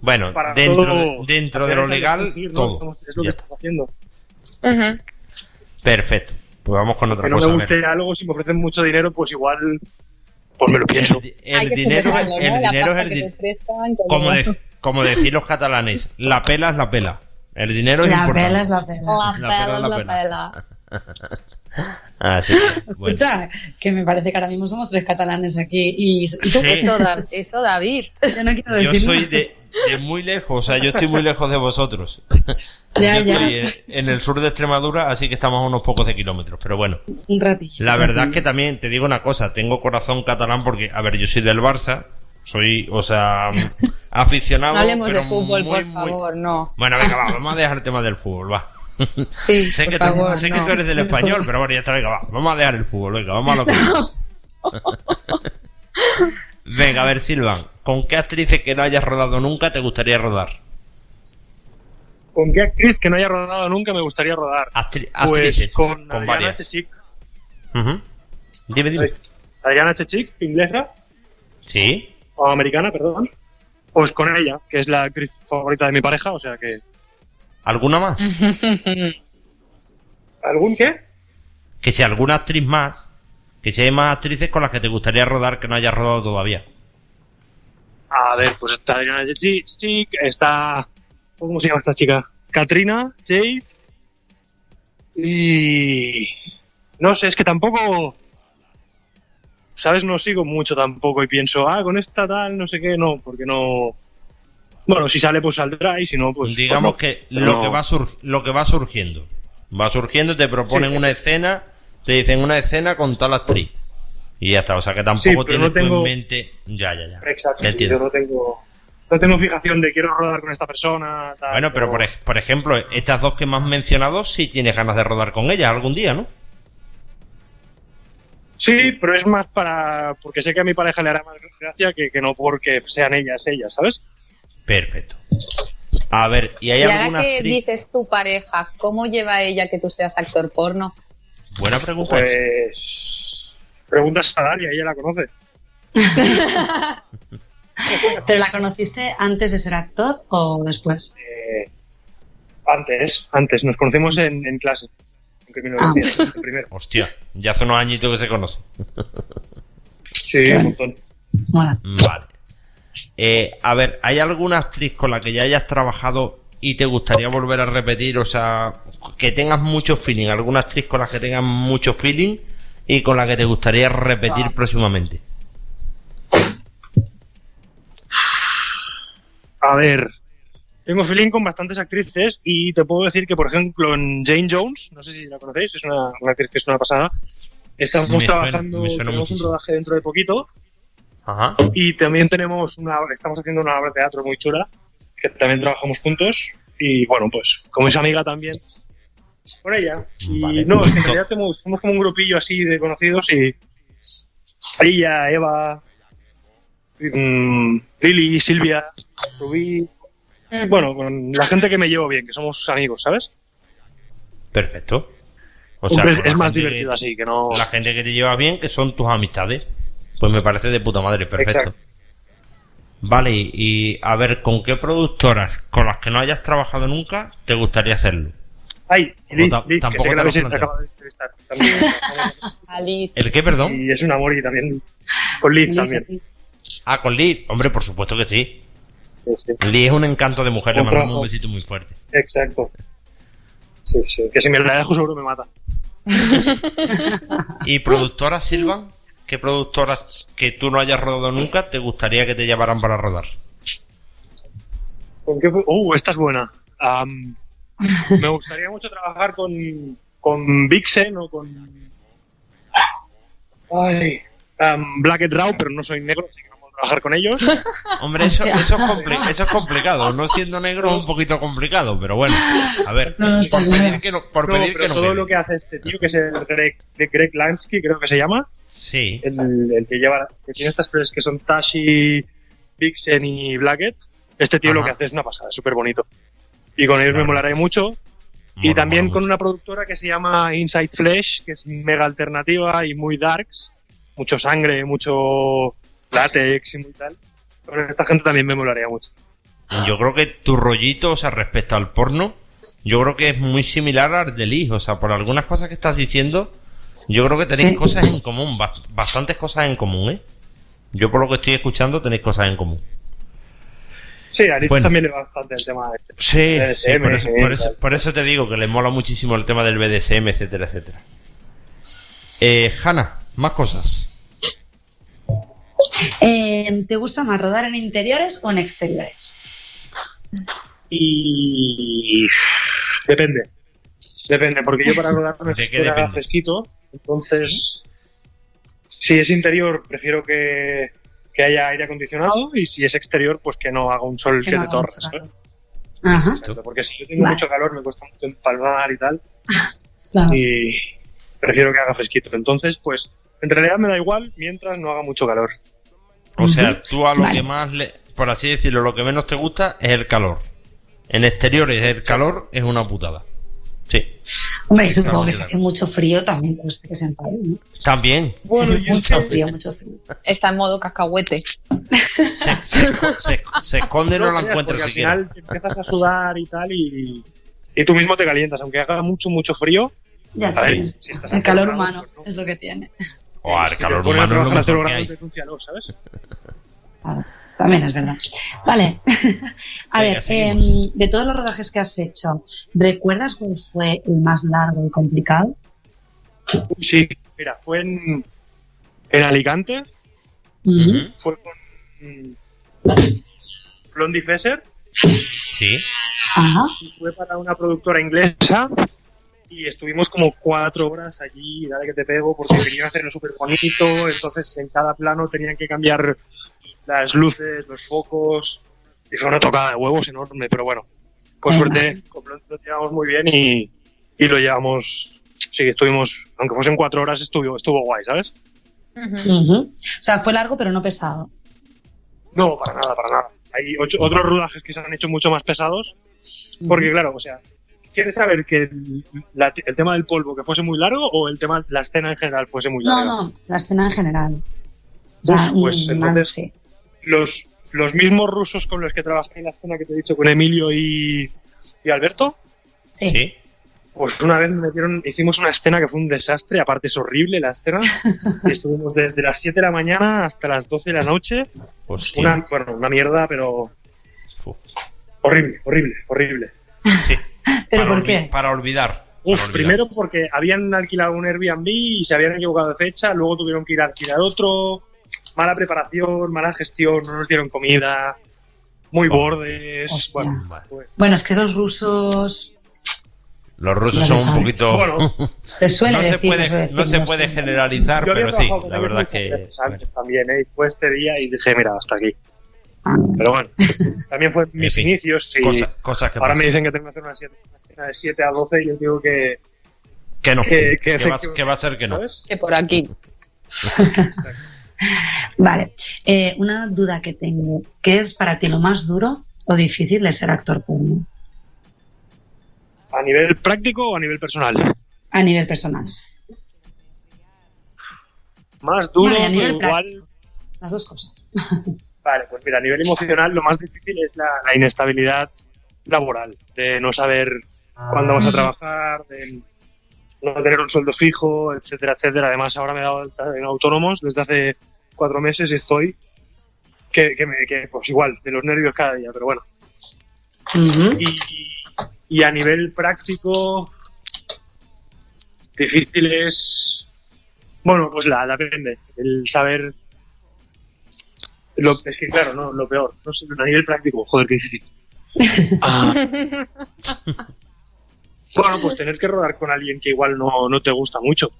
Bueno, para dentro, todo- dentro de lo legal, decir, ¿no? todo. Estamos- Es lo Ya que está. estamos haciendo. Perfecto. Pues vamos con otra Que no cosa. me a ver. guste algo, si me ofrecen mucho dinero, pues igual. Pues me lo pienso. El, dinero, el ¿no? Dinero es el dinero. Como, de- como decir los catalanes, la pela es la pela. El dinero es La importante. pela es la pela. La La pela pela, es la la pela. Así que, bueno. Escucha, que me parece que ahora mismo somos tres catalanes aquí y, y tú, Sí. Eso, eso, David. yo no quiero Yo decir soy nada. de, de muy lejos, o sea, yo estoy muy lejos de vosotros. Ya, yo ya. estoy en, en el sur de Extremadura, así que estamos a unos pocos de kilómetros. Pero bueno, un ratillo. la verdad es que también te digo una cosa, tengo corazón catalán porque, a ver, yo soy del Barça, soy, o sea, aficionado. No hablemos pero de fútbol, muy, por muy- favor, no. Bueno, venga, va, vamos a dejar el tema del fútbol, va. Sí, sé que, tú, favor, sé que no. tú eres del español, pero bueno, ya está, venga, va. Vamos a dejar el fútbol, venga, vamos a lo que. venga, a ver, Silvan, ¿con qué actrices que no hayas rodado nunca te gustaría rodar? ¿Con qué actriz que no haya rodado nunca me gustaría rodar? Actri- Pues con, con Adriana varias. Chechik. Ujú. Dime, dime. Adriana Chechik, inglesa, Sí. o americana, perdón. Pues con ella, que es la actriz favorita de mi pareja, o sea que. ¿Alguna más? ¿Algún qué? que si alguna actriz más, que si hay más actrices con las que te gustaría rodar que no hayas rodado todavía. A ver, pues está está. ¿Cómo se llama esta chica? Katrina, Jade. Y. No sé, es que tampoco. ¿Sabes? No sigo mucho tampoco y pienso, ah, con esta tal, no sé qué, no, porque no. Bueno, si sale, pues saldrá y si no, pues. Digamos pues no. que lo no. que va sur- lo que va surgiendo. Va surgiendo, te proponen Sí, una escena, te dicen una escena con tal actriz. Y ya está, o sea que tampoco Sí, tienes no tú en mente. Ya, ya, ya. Exacto, yo no tengo. No tengo fijación de quiero rodar con esta persona. tal, Bueno, pero por, ej- por ejemplo, estas dos que me has mencionado, sí tienes ganas de rodar con ellas algún día, ¿no? Sí, pero es más para. Porque sé que a mi pareja le hará más gracia que, que no porque sean ellas, ellas, ¿sabes? Perfecto. A ver, ¿y hay Y ahora alguna que actriz? dices tu pareja, ¿cómo lleva ella que tú seas actor porno? Buena pregunta. Pues. Preguntas a Dalia, ella la conoce. ¿Pero la conociste antes de ser actor o después? Eh, antes, antes, nos conocimos en, en clase. En en primero. Hostia, ya hace unos añitos que se conocen. Sí, un montón. Bueno, Vale. Eh, a ver, ¿hay alguna actriz con la que ya hayas trabajado y te gustaría volver a repetir? O sea, que tengas mucho feeling. ¿Alguna actriz con la que tengas mucho feeling y con la que te gustaría repetir próximamente? A ver. Tengo feeling con bastantes actrices y te puedo decir que, por ejemplo, en Jane Jones, no sé si la conocéis, es una, una actriz que es una pasada. Estamos Me trabajando, suena tenemos un rodaje dentro de poquito Ajá. y también tenemos una, estamos haciendo una obra de teatro muy chula que también trabajamos juntos y bueno, pues como es amiga también con ella. Y Vale. no, es que en realidad tenemos- somos como un grupillo así de conocidos y ella, Eva, mm, Lili, Silvia, Rubí, bueno, con la gente que me llevo bien, que somos amigos, ¿sabes? Perfecto. O Hombre, con es más divertido que- así, que no... La gente que te lleva bien, que son tus amistades. Pues me parece de puta madre, perfecto. Exacto. Vale, y, y a ver, ¿con qué productoras con las que no hayas trabajado nunca te gustaría hacerlo? Ay, Liz, ta- Liz, que tampoco sé que te la planteo. acabado de entrevistar. También, Ali. ¿El qué, perdón? y es un amor y también con Liz Liz, también. Ah, con Lee. Hombre, por supuesto que sí. Sí, sí. Lee es un encanto de mujer, le mandamos un besito muy fuerte. Exacto. Sí, sí. Que si me la dejo seguro me mata. ¿Y productora Silvan? ¿Qué productoras que tú no hayas rodado nunca te gustaría que te llevaran para rodar? ¿Con qué? Uh, esta es buena. Me gustaría mucho trabajar con, con Vixen o con. Ay. Black and Raw, pero no soy negro, así que trabajar con ellos. Hombre, eso, eso, es compli- eso es complicado. No siendo negro es un poquito complicado, pero bueno. A ver, No, por bien. pedir que no, por No, pedir pero que no todo quede. lo que hace este tío, que es el Greg, de Greg Lansky, creo que se llama, Sí. el, el que lleva, que tiene estas players que son Tashi, Vixen y Blackett. Este tío lo que hace es una pasada, es súper bonito. Y con ellos me molaré mucho. y también mola con mucho. una productora que se llama Inside Flesh, que es mega alternativa y muy darks. Mucho sangre, mucho látex y muy tal. Esta gente también me molaría mucho. Yo creo que tu rollito, o sea, respecto al porno, yo creo que es muy similar al del hijo. O sea, por algunas cosas que estás diciendo, yo creo que tenéis Sí. cosas en común, bast- bastantes cosas en común, ¿eh? Yo por lo que estoy escuchando tenéis cosas en común. Sí, a Liz Bueno. también le va bastante el tema este. Sí, BDSM, sí, por, eso, por eso- por eso te digo que le mola muchísimo el tema del BDSM, etcétera, etcétera. Eh, Hanna, más cosas. Eh, ¿Te gusta más rodar en interiores o en exteriores? Y depende. Depende, porque yo para rodar ¿De necesito fresquito. Entonces, si es interior, prefiero que, que haya aire acondicionado. Y si es exterior, pues que no haga un sol que, no te ¿sabes? calor. Ajá, Porque si yo tengo Vale. mucho calor, me cuesta mucho empalmar y tal. claro. Y prefiero que haga fresquito. Entonces, pues, en realidad me da igual mientras no haga mucho calor. O sea, tú a lo Vale. que más, le, por así decirlo, lo que menos te gusta es el calor. En exteriores el calor es una putada. Sí, Hombre, y supongo que si hace mucho frío también cuesta que se enfade, ¿no? también. Bueno, yo es mucho frío, mucho frío. Está en modo cacahuete. Se, se, se- se esconde y no la creas, encuentra porque siquiera. Al final te empiezas a sudar y tal y, y tú mismo te calientas, aunque haga mucho, mucho frío. Ya A ver, tiene. si estás El calor humano pues no. es lo que tiene. O el Si te calor humano es lo mejor que hay. denúncialo, ¿sabes? Claro, también es verdad. Vale. A Venga, ver, em, de todos los rodajes que has hecho, ¿recuerdas cuál fue el más largo y complicado? Sí, mira, fue en, en Alicante, fue con Blondie Fesser Sí. Ajá. y fue para una productora inglesa y estuvimos como cuatro horas allí, dale que te pego, porque querían hacerlo súper bonito, entonces en cada plano tenían que cambiar las luces, los focos, y fue una tocada de huevos enorme, pero bueno, por suerte lo llevamos muy bien y, y lo llevamos, sí, estuvimos, aunque fuesen cuatro horas, estuvo, estuvo guay, ¿sabes? Ujú. O sea, fue largo pero no pesado. No, para nada, para nada. Hay ocho- otros rodajes que se han hecho mucho más pesados, porque claro, o sea, ¿quieres saber que el, la- el tema del polvo que fuese muy largo o el tema, la escena en general fuese muy larga? No, no, la escena en general. Uf, pues mm, entonces- sí. Los, los mismos rusos con los que trabajé en la escena que te he dicho con Emilio y, y Alberto, Sí. Sí. pues una vez me metieron, hicimos una escena que fue un desastre, aparte es horrible la escena, y estuvimos desde las 7 de la mañana hasta las 12 de la noche, Hostia. una, bueno, una mierda, pero horrible, horrible, horrible. Sí. ¿Pero para, por qué? para olvidar. Uf, Para olvidar. primero porque habían alquilado un Airbnb y se habían equivocado de fecha, luego tuvieron que ir a alquilar otro, mala preparación, mala gestión, no nos dieron comida, muy bordes, Hostia. bueno, es que los rusos Los rusos No se son un poquito. Bueno, se suele no se decir, puede, suele no se puede generalizar, pero sí, la verdad que. antes también, ¿eh? Fue este día y dije, mira, hasta aquí. Pero bueno, también fue mis fin, inicios y Cosa- cosas que ahora pasan. me dicen que tengo que hacer una, siete- una de 7 a 12 y yo digo que, Que no. que- Que, que va, efectivamente, que va a ser que no. ¿sabes? Que por aquí. Vale, Eh, una duda que tengo. ¿Qué es para ti lo más duro o difícil de ser actor porno? ¿A nivel práctico o a nivel personal? A nivel personal. Más duro, igual... práctico. Las dos cosas. Vale, pues mira, a nivel emocional lo más difícil es la, la inestabilidad laboral, de no saber cuándo vas a trabajar, de no tener un sueldo fijo, etcétera, etcétera. Además, ahora me he dado alta en autónomos desde hace cuatro meses y estoy que, que, me, que, pues igual, de los nervios cada día, pero bueno. Y, y a nivel práctico, difícil es, bueno, pues la, depende, el saber lo, es que claro, no, lo peor. No sé, a nivel práctico, joder, qué difícil. Ah. bueno, pues tener que rodar con alguien que igual no, no te gusta mucho.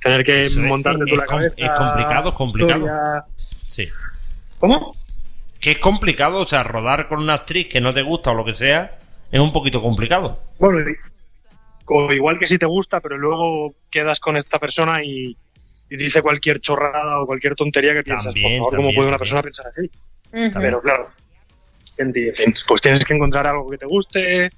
Tener que es- montarte tú es la com- cabeza. es complicado, es complicado. historia. Sí. ¿Cómo? Que es complicado, o sea, rodar con una actriz que no te gusta o lo que sea, es un poquito complicado. Bueno, o igual que si te gusta, pero luego quedas con esta persona y, y dice cualquier chorrada o cualquier tontería que piensas, También, por favor, ¿cómo puede una también. persona pensar así? Pero claro, en en fin, pues tienes que encontrar algo que te guste,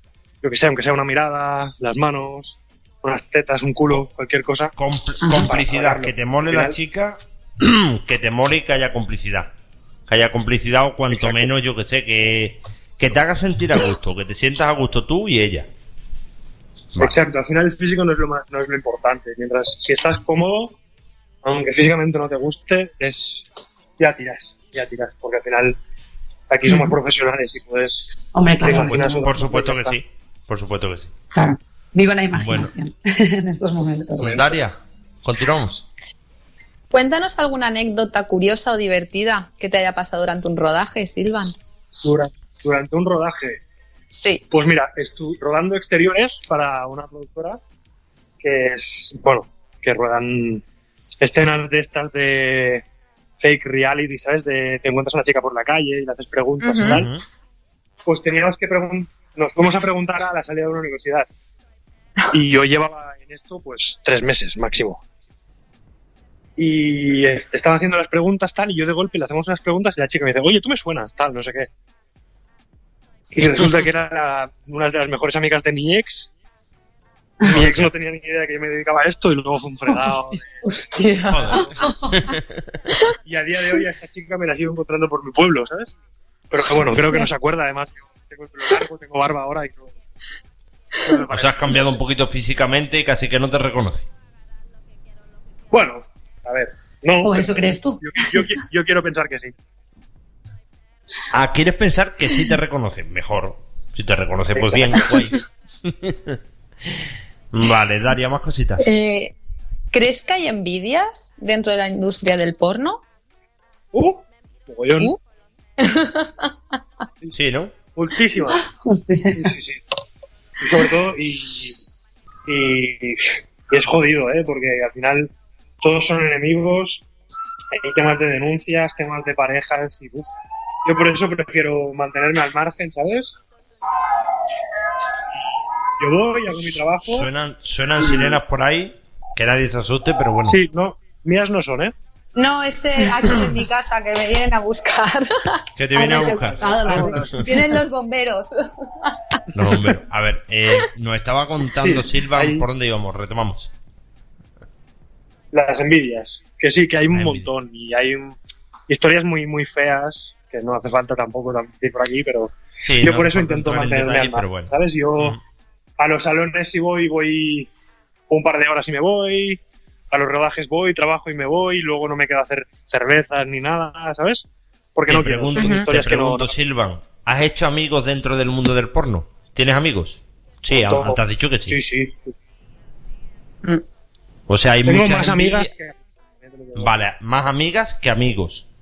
lo que sea, aunque sea una mirada, las manos, unas tetas, un culo, cualquier cosa. Compl- complicidad, que te mole la chica, que te mole y que haya complicidad. que haya complicidad o cuanto Exacto. menos, yo que sé, que, que te haga sentir a gusto, que te sientas a gusto tú y ella. Exacto, al final el físico no es lo más, no es lo importante. Mientras si estás cómodo, aunque físicamente no te guste, es ya tiras, ya tiras, porque al final aquí somos profesionales y puedes Hombre, claro, Por una supuesto que sí. Por supuesto que sí. Claro. Viva la imaginación en estos momentos. Daria, continuamos. Cuéntanos alguna anécdota curiosa o divertida que te haya pasado durante un rodaje, Silvan. durante un rodaje. Sí. Pues mira, estuve rodando exteriores para una productora que es, bueno, que ruedan escenas de estas de fake reality, ¿sabes? De te encuentras a una chica por la calle y le haces preguntas y tal. Pues teníamos que preguntar, nos fuimos a preguntar a la salida de una universidad. Y yo llevaba en esto pues tres meses máximo. Y eh, estaba haciendo las preguntas tal, y yo de golpe le hacemos unas preguntas y la chica me dice, oye, tú me suenas, tal, no sé qué. Y resulta que era la- una de las mejores amigas de mi ex. Mi ex no tenía ni idea de que yo me dedicaba a esto y luego fue un fregado. Hostia. Joder. Y a día de hoy a esta chica me la sigo encontrando por mi pueblo, ¿sabes? Pero que bueno, creo que no se acuerda, además. Yo tengo el pelo largo, tengo barba ahora y todo. No O sea, has cambiado un poquito físicamente y casi que no te reconoce. Bueno, a ver. No, ¿O eso crees tú? Yo, yo qui- yo quiero pensar que sí. Ah, ¿quieres pensar que sí te reconoce? Mejor. Si te reconoce, pues bien, guay. Vale, Daria, más cositas. Eh, ¿Crees que hay envidias dentro de la industria del porno? ¡Uh! Mogollón. Uh. Sí, ¿no? Multísima. Hostia. Sí, sí, sí. Y sobre todo, y, y, y es jodido, ¿eh? Porque al final todos son enemigos, hay temas de denuncias, temas de parejas y uf. Yo por eso prefiero mantenerme al margen, ¿sabes? Yo voy, hago mi trabajo. Suenan, suenan sirenas por ahí, que nadie se asuste, pero bueno. Sí, no, mías no son, ¿eh? No, ese aquí en mi casa que me vienen a buscar. Que te viene a buscar. qué Vienen los bomberos. Los bomberos. A ver, eh, nos estaba contando Sí, ahí- por dónde íbamos, retomamos. Las envidias. Que sí, que hay un La envidia. montón y hay un- historias muy, muy feas, que no hace falta tampoco ir por aquí, pero Sí, yo no por eso intento mantenerme detalle, al bueno. ¿sabes? Yo Ujú. A los salones si voy, voy un par de horas y me voy, a los rodajes voy, trabajo y me voy, luego no me queda hacer cervezas ni nada, ¿sabes? Porque Te no quiero, pregunto, son te historias que no... pregunto, Silvan, ¿has hecho amigos dentro del mundo del porno? ¿Tienes amigos? Sí, Todo. antes has dicho que sí. Sí, sí. O sea, hay Tengo muchas más amigas que... Vale, más amigas que amigos.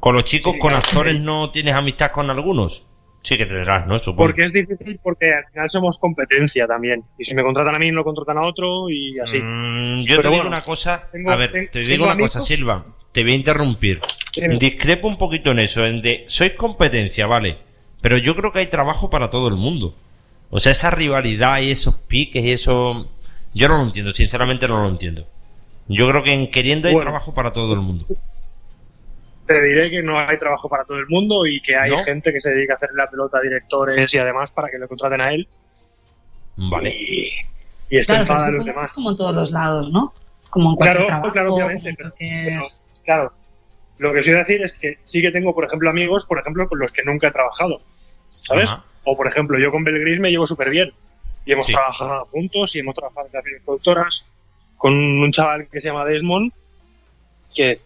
Con los chicos, Sí, con actores, ¿no tienes amistad con algunos? Sí que tendrás, ¿no? Supongo. Porque es difícil porque al final somos competencia también. Y si me contratan a mí, no contratan a otro y así. Mm, yo Pero te digo bueno, una cosa. tengo- a ver, te digo una amigos- cosa, Silvan. Te voy a interrumpir. Discrepo un poquito en eso, en de sois competencia, vale. Pero yo creo que hay trabajo para todo el mundo. O sea, esa rivalidad y esos piques y eso. Yo no lo entiendo, sinceramente no lo entiendo. Yo creo que en queriendo hay Bueno. trabajo para todo el mundo. Te diré que no hay trabajo para todo el mundo y que hay ¿No? gente que se dedica a hacer la pelota a directores y además para que le contraten a él. Vale. Y, y esto Claro, pero enfada a los que es demás. como en todos los lados, ¿no? Como en cualquier Claro, trabajo. claro, obviamente. en Pero, cualquier- pero, claro, lo que os iba a decir es que sí que tengo, por ejemplo, amigos, por ejemplo, con los que nunca he trabajado. ¿Sabes? Ajá. O, por ejemplo, yo con Belgris me llevo súper bien. Y hemos Sí. trabajado juntos y hemos trabajado en las productoras con un chaval que se llama Desmond, que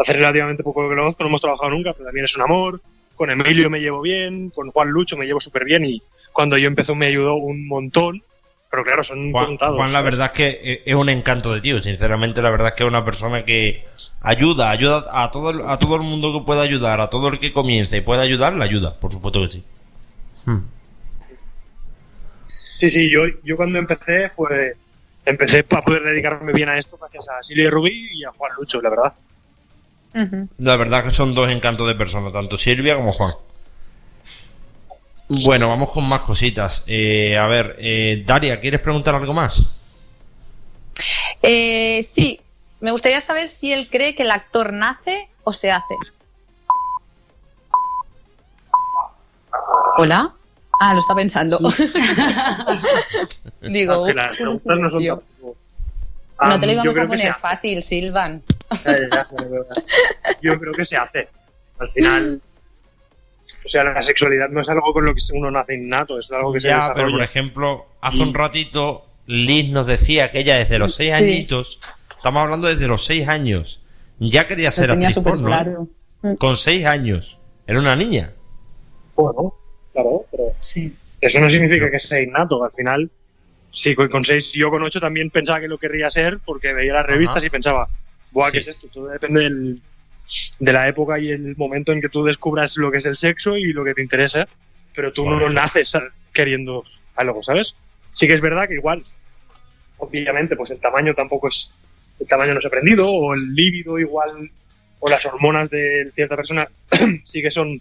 hace relativamente poco que lo conozco, no hemos trabajado nunca, pero también es un amor. Con Emilio me llevo bien, con Juan Lucho me llevo súper bien y cuando yo empecé me ayudó un montón. Pero claro, son Juan, contados. Juan, la ¿sabes? verdad es que e- es un encanto de tío. Sinceramente, la verdad es que es una persona que ayuda, ayuda a todo, el- a todo el mundo que pueda ayudar, a todo el que comience y pueda ayudar, le ayuda, por supuesto que sí. Hmm. Sí, sí, yo, yo cuando empecé, pues empecé para poder dedicarme bien a esto gracias a Silvia Rubí y a Juan Lucho, la verdad. La verdad que son dos encantos de personas, tanto Silvia como Juan. Bueno, vamos con más cositas. Eh, a ver, eh, Daria, ¿quieres preguntar algo más? Eh, sí, me gustaría saber si él cree que el actor nace o se hace. ¿Hola? Ah, lo está pensando. Digo, las preguntas no son tío. Tampoco- no Ah, te lo íbamos a que se poner fácil, Silvan. Yo creo que se hace. Al final, o sea, la sexualidad no es algo con lo que uno nace innato, es algo que se Ya, desarrolla. pero por ejemplo, hace un ratito Liz nos decía que ella desde los seis Sí. añitos, estamos hablando desde los seis años, ya quería ser actriz porno. ¿eh? claro. Mm. Con seis años. Era una niña. Bueno, claro, pero Sí. eso no significa que sea innato. Al final, sí, con con seis, yo con ocho también pensaba que lo querría ser porque veía las revistas Ajá. y pensaba, Buah, ¿qué es esto? Todo depende del- de la época y el momento en que tú descubras lo que es el sexo y lo que te interesa, pero tú no naces queriendo algo, ¿sabes? Sí que es verdad que igual, obviamente, pues el tamaño tampoco es, el tamaño no es aprendido, o el líbido igual, o las hormonas de cierta persona sí que son,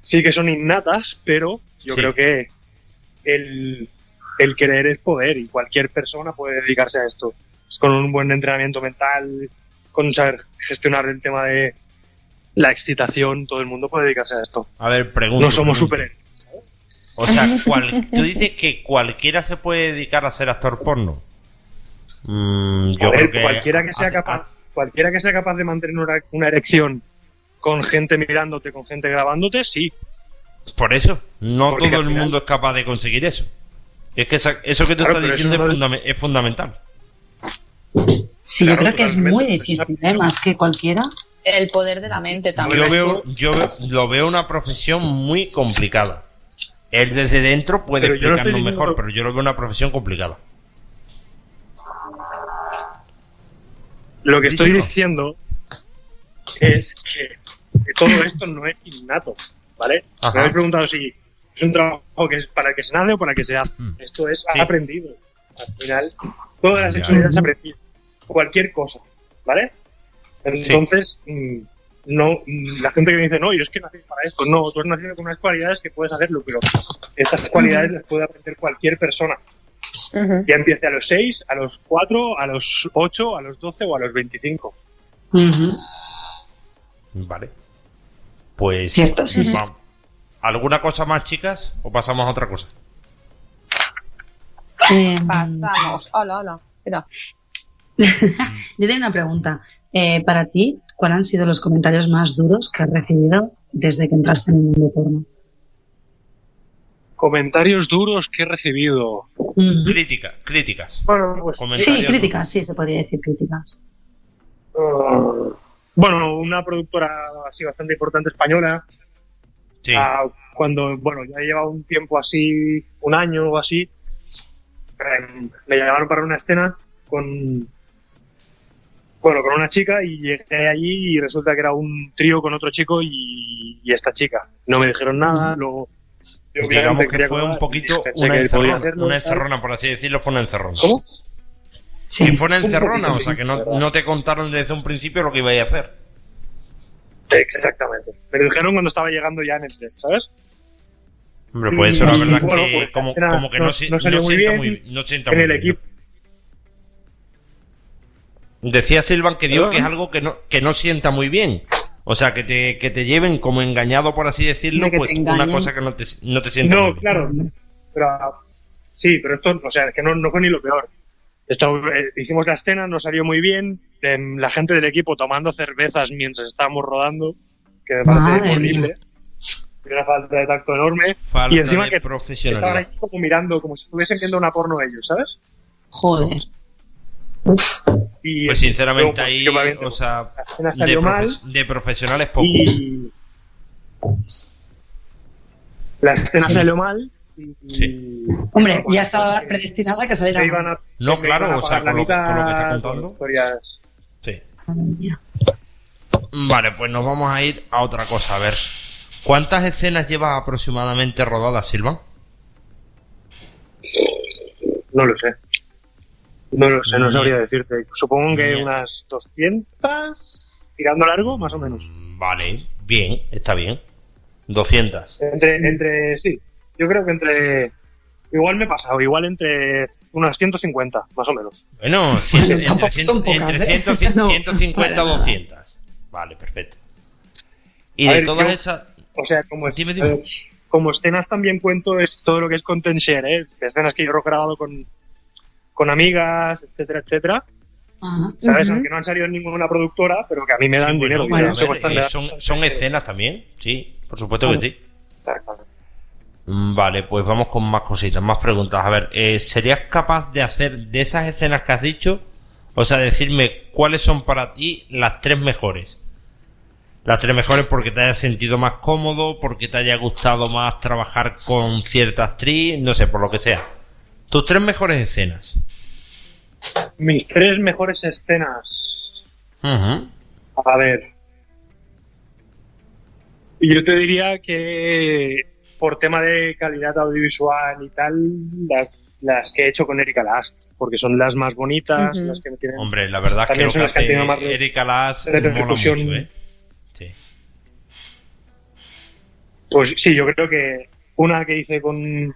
sí que son innatas, pero yo Sí. creo que el, el querer es poder y cualquier persona puede dedicarse a esto. Pues con un buen entrenamiento mental, con saber gestionar el tema de la excitación, todo el mundo puede dedicarse a esto. A ver, pregunto. No somos superhéroes. O sea, cual- tú dices que cualquiera se puede dedicar a ser actor porno. Mm, yo A ver, creo que cualquiera que sea hace- capaz, cualquiera que sea capaz de mantener una, una erección con gente mirándote, con gente grabándote, sí. Por eso, no Porque todo el final- mundo es capaz de conseguir eso. Es que esa- eso que tú Claro, estás diciendo es, fundamental. Sí, Claro, yo creo que es muy difícil, ¿eh? más que cualquiera. El poder de la mente también. Yo veo, yo veo- lo veo una profesión muy complicada. Él desde dentro puede Pero no explicarnos diciendo- mejor, pero yo lo veo una profesión complicada. Lo que estoy diciendo es que, que todo esto no es innato, ¿vale? Ajá. Me habéis preguntado si es un trabajo que es para que se nace o para que se hace. Mm. Esto es Sí. aprendido. Al final, toda la sexualidad es aprendida. Cualquier cosa, ¿vale? Entonces, mm, no, mm, la gente que me dice, no, yo es que nací para esto. No, tú has nacido con unas cualidades que puedes hacerlo, pero estas cualidades las puede aprender cualquier persona. Ya empiece a los 6, a los 4, a los 8, a los 12 o a los 25. Ujú. Vale. Pues. Cierto, sí, sí. vamos. ¿Alguna cosa más, chicas? ¿O pasamos a otra cosa? Eh, Pasamos. Hola, hola. Espera. yo tengo una pregunta. Eh, para ti, ¿cuáles han sido los comentarios más duros que has recibido desde que entraste en el mundo porno? Comentarios duros que he recibido. Ujú. Crítica, críticas. Bueno, pues. Sí, críticas, sí, se podría decir críticas. uh, bueno, una productora así bastante importante española. Sí. ah, cuando, bueno, ya lleva un tiempo así, un año o así. eh, me llamaron para una escena con. Bueno, con una chica y llegué allí y resulta que era un trío con otro chico y, y esta chica. No me dijeron nada, luego. yo Digamos que fue un poquito una encerrona. hacerlo, Una encerrona, por así decirlo, fue una encerrona. ¿Cómo? Sí. Que fue una Un encerrona, poquito, o sea que no, no te contaron desde un principio lo que ibais a hacer. Exactamente. Me lo dijeron cuando estaba llegando ya en el test, ¿sabes? Hombre, pues eso Mm, la verdad bueno, que pues, como, era- como que no, no- no salió no muy sienta bien muy, no sienta en muy el bien, equipo. ¿no? Decía Silvan que dio que es algo que no, que no sienta muy bien. O sea, que te, que te lleven como engañado, por así decirlo, pues una cosa que no te, no te sienta muy No, bien. claro. Pero, sí, pero esto, o sea, que no, no fue ni lo peor. Esto, eh, hicimos la escena, nos salió muy bien. em, la gente del equipo tomando cervezas mientras estábamos rodando, que me parece Madre horrible. Y Una falta de tacto enorme. Falta y encima de que estaban ahí como mirando, como si estuviesen viendo una porno ellos, ¿sabes? Joder. Y Pues sinceramente luego, pues, ahí, aviento, o sea, la escena de, salió mal. profes- de profesionales poco. Y la escena Sí. salió mal. Sí. Hombre, Bueno, ya estaba pues, predestinada a que saliera iban a- No, claro, iban a o sea, con lo que- con lo que está contando. historias Sí. Vale, pues nos vamos a ir a otra cosa. A ver, ¿cuántas escenas llevas aproximadamente rodadas, Silvan? No lo sé. No lo sé, no sabría decirte. Supongo que unas 200, tirando largo, más o menos. Mm, Vale, bien, está bien. 200. Entre, entre, sí. Yo creo que entre. Igual me he pasado, igual entre unas 150, más o menos. Bueno, cien- entre, cien- son pocas, entre ¿eh? 100, No, 150 para nada. 200. Vale, perfecto. Y A de ver, todas yo- esas... O sea, como, Dime, dime. eh, como escenas también cuento es todo lo que es content share, ¿eh? Escenas que yo he grabado con, con amigas, etcétera, etcétera. Ajá. ¿Sabes? Aunque no han salido en ninguna productora, pero que a mí me dan Sí, bueno, dinero. ver, eh, son, son escenas también, sí, por supuesto que sí. Claro. Mm, Vale, pues vamos con más cositas, más preguntas. A ver, eh, ¿serías capaz de hacer de esas escenas que has dicho? O sea, decirme cuáles son para ti las tres mejores. Las tres mejores porque te hayas sentido más cómodo, porque te haya gustado más trabajar con cierta actriz, no sé, por lo que sea. Tus tres mejores escenas. Mis tres mejores escenas. A ver. Yo te diría que por tema de calidad audiovisual y tal, las, las que he hecho con Erika Last, porque son las más bonitas, las que me tienen. Hombre, la verdad También son que las que han tenido más Erika mola repercusión. mucho, ¿eh? Sí. Pues sí, yo creo que una que hice con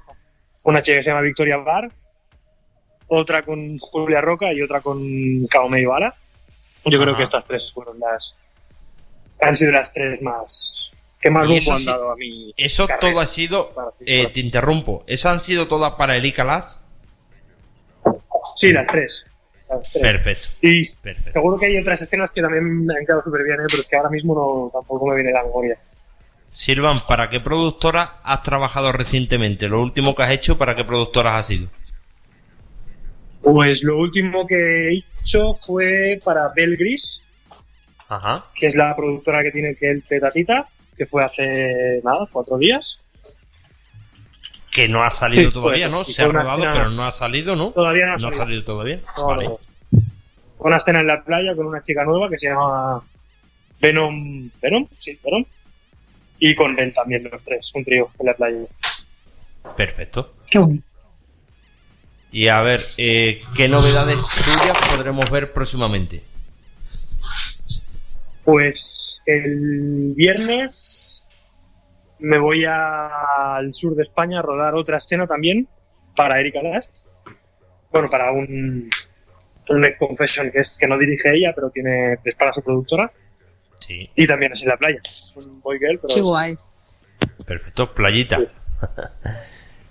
una chica que se llama Victoria Bar, otra con Julia Roca y otra con Kaome Ibara. Yo creo que estas tres fueron las. Han sido las tres más. Que más rumbo han dado a mi. Eso carrera. todo ha sido. Eh, te interrumpo. ¿Esas han sido todas para Erika Lass? Sí, las tres. Las tres. Perfecto. Y Perfecto. seguro que hay otras escenas que también me han quedado súper bien, ¿eh? pero es que ahora mismo no, tampoco me viene la memoria. Silvan, ¿para qué productora has trabajado recientemente? Lo último que has hecho, ¿para qué productoras ha sido? Pues lo último que he hecho fue para Belgris, Ajá. que es la productora que tiene que el Tetatita, que fue hace nada, cuatro días. Que no ha salido Sí, todavía, pues, ¿no? Se ha rodado, escena- pero no ha salido, ¿no? Todavía no ha No ha salido. salido todavía. No, vale. no. Una escena en la playa con una chica nueva que se llama Venom. ¿Venom? Sí, Venom. Y con Ben también, los tres, un trío en la playa. Perfecto. Qué bueno. Y a ver, eh, ¿qué novedades tuyas podremos ver próximamente? Pues el viernes me voy a- al sur de España a rodar otra escena también para Erika Last. Bueno, para un, un Confession que, es, que no dirige ella, pero tiene es para su productora. Sí, Y también es en la playa. Es un boy girl, pero. Qué guay. perfecto. Playita.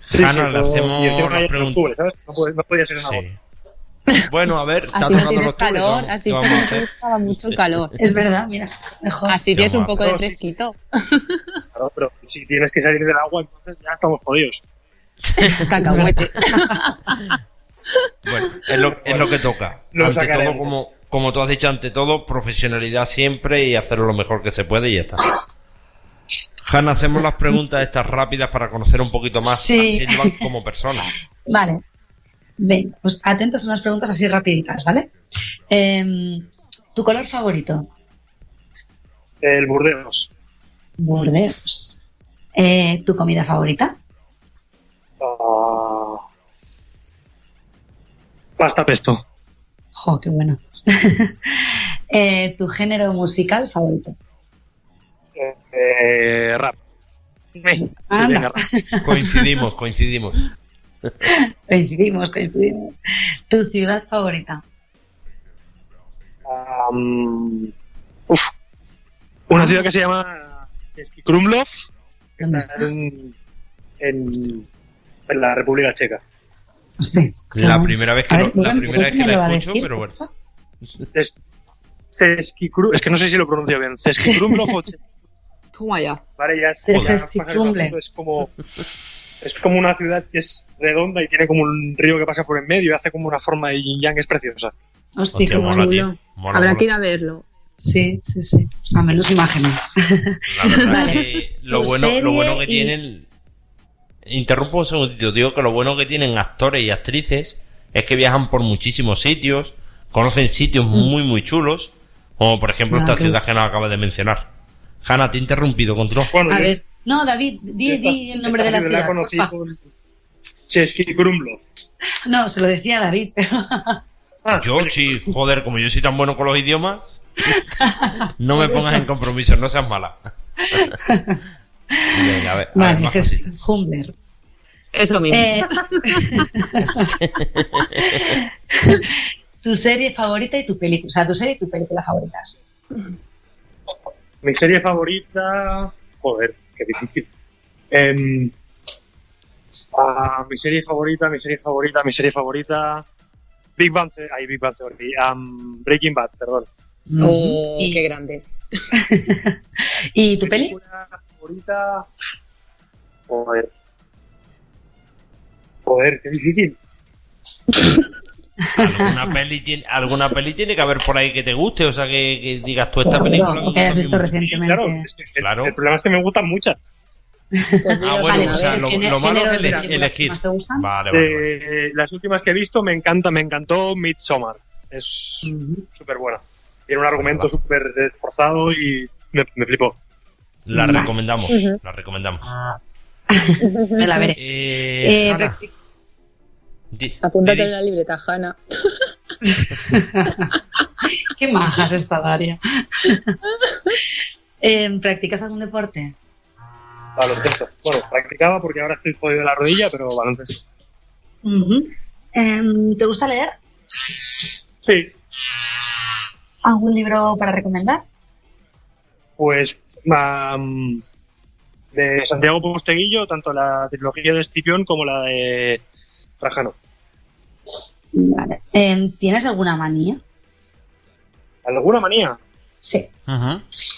Sí, Hanna, sí, le todo- hacemos y encima en preguntas. octubre, ¿sabes? No, puede- no podía ser en Sí. agosto. Bueno, a ver, está Así no tocando tienes calor. vamos, Has ¿qué dicho que no gustaba mucho el calor. Es verdad, mira, mejor. Así tienes un poco de fresquito. Claro, pero si tienes que salir del agua, entonces ya estamos jodidos. Cacahuete. Bueno, es lo, es lo que toca. Lo ante sacaremos. todo, como, como tú has dicho, ante todo, profesionalidad siempre y hacerlo lo mejor que se puede y ya está. Hanna, hacemos las preguntas estas rápidas para conocer un poquito más Sí. a Silvan como persona. Vale. Ven, pues atentos a unas preguntas así rapiditas, ¿vale? Em, ¿Tu color favorito? El Burdeos. Burdeos. Eh, ¿Tu comida favorita? Ah, pasta pesto. Jo, qué bueno. Eh, ¿Tu género musical favorito? Eh, rap. Eh, sí, Anda. venga, rap. Coincidimos, coincidimos. Coincidimos, coincidimos. ¿Tu ciudad favorita? Am, uf. Una ciudad que se llama Krumlov, que ¿Dónde está está? en, en, en la República Checa. Hostia, La primera vez que A lo- ver, la primera vez que ¿me lo la escucho, pero bueno. Es, Kru- es que no sé si lo pronuncio bien. Český Krumlov o Toma ya. Vale, ya es, es como es como una ciudad que es redonda y tiene como un río que pasa por en medio y hace como una forma de yin yang, es preciosa. Hostia, qué mola, Habrá mola. que ir a verlo. Sí, sí, sí. A menos imágenes. La verdad Vale. que lo Tu bueno, lo bueno que y- tienen. Interrumpo un segundito, digo que lo bueno que tienen actores y actrices es que viajan por muchísimos sitios, conocen sitios muy muy chulos, como por ejemplo Ah, esta ciudad que nos acaba de mencionar. Hanna, te he interrumpido, control. Bueno, A ver. No, David, di, esta- di el nombre de la ciudad ciudad. conocí con Český Krumlov. No, se lo decía David, pero Ah, Yo, sí, joder, como yo soy tan bueno con los idiomas, no me pongas en compromiso, no seas mala. Venga, a ver, a ver, vale, más cositas. Humbler. Eso mismo. Eh, tu serie favorita y tu película, o sea, tu serie y tu película favoritas. Mi serie favorita. Joder, qué difícil. Em, ah, mi serie favorita, mi serie favorita, mi serie favorita. Big Bang, ay, Big Bang Theory, um, Breaking Bad, perdón. Oh, ¿Y, qué grande. ¿Y tu peli? Favorita. Joder. Joder, qué difícil. ¿Alguna peli, tiene, alguna peli tiene que haber por ahí que te guste, o sea, que, que digas tú esta película. me que hayas visto recientemente. Claro, es que el- Claro. El, problema es que me gustan muchas. Pues Ah, dinos, bueno, Vale, o sea, lo, malo es ele- elegir. te gustan. Vale, vale, vale. Eh, las últimas que he visto me encanta, me encantó Midsommar. Es súper buena. Tiene un argumento Vale. súper esforzado y me, me flipó. La recomendamos, la recomendamos. Me la veré. Eh, Eh, Apúntate en la libreta, Hanna. Qué majas esta Daria. Eh, ¿Practicas algún deporte? Baloncesto. Bueno, practicaba porque ahora estoy jodido de la rodilla, pero baloncesto. Em, ¿Te gusta leer? Sí, ¿Algún libro para recomendar? pues de Santiago Posteguillo, tanto la trilogía de Escipión como la de Trajano. Vale. Em, ¿Tienes alguna manía? ¿Alguna manía? Sí.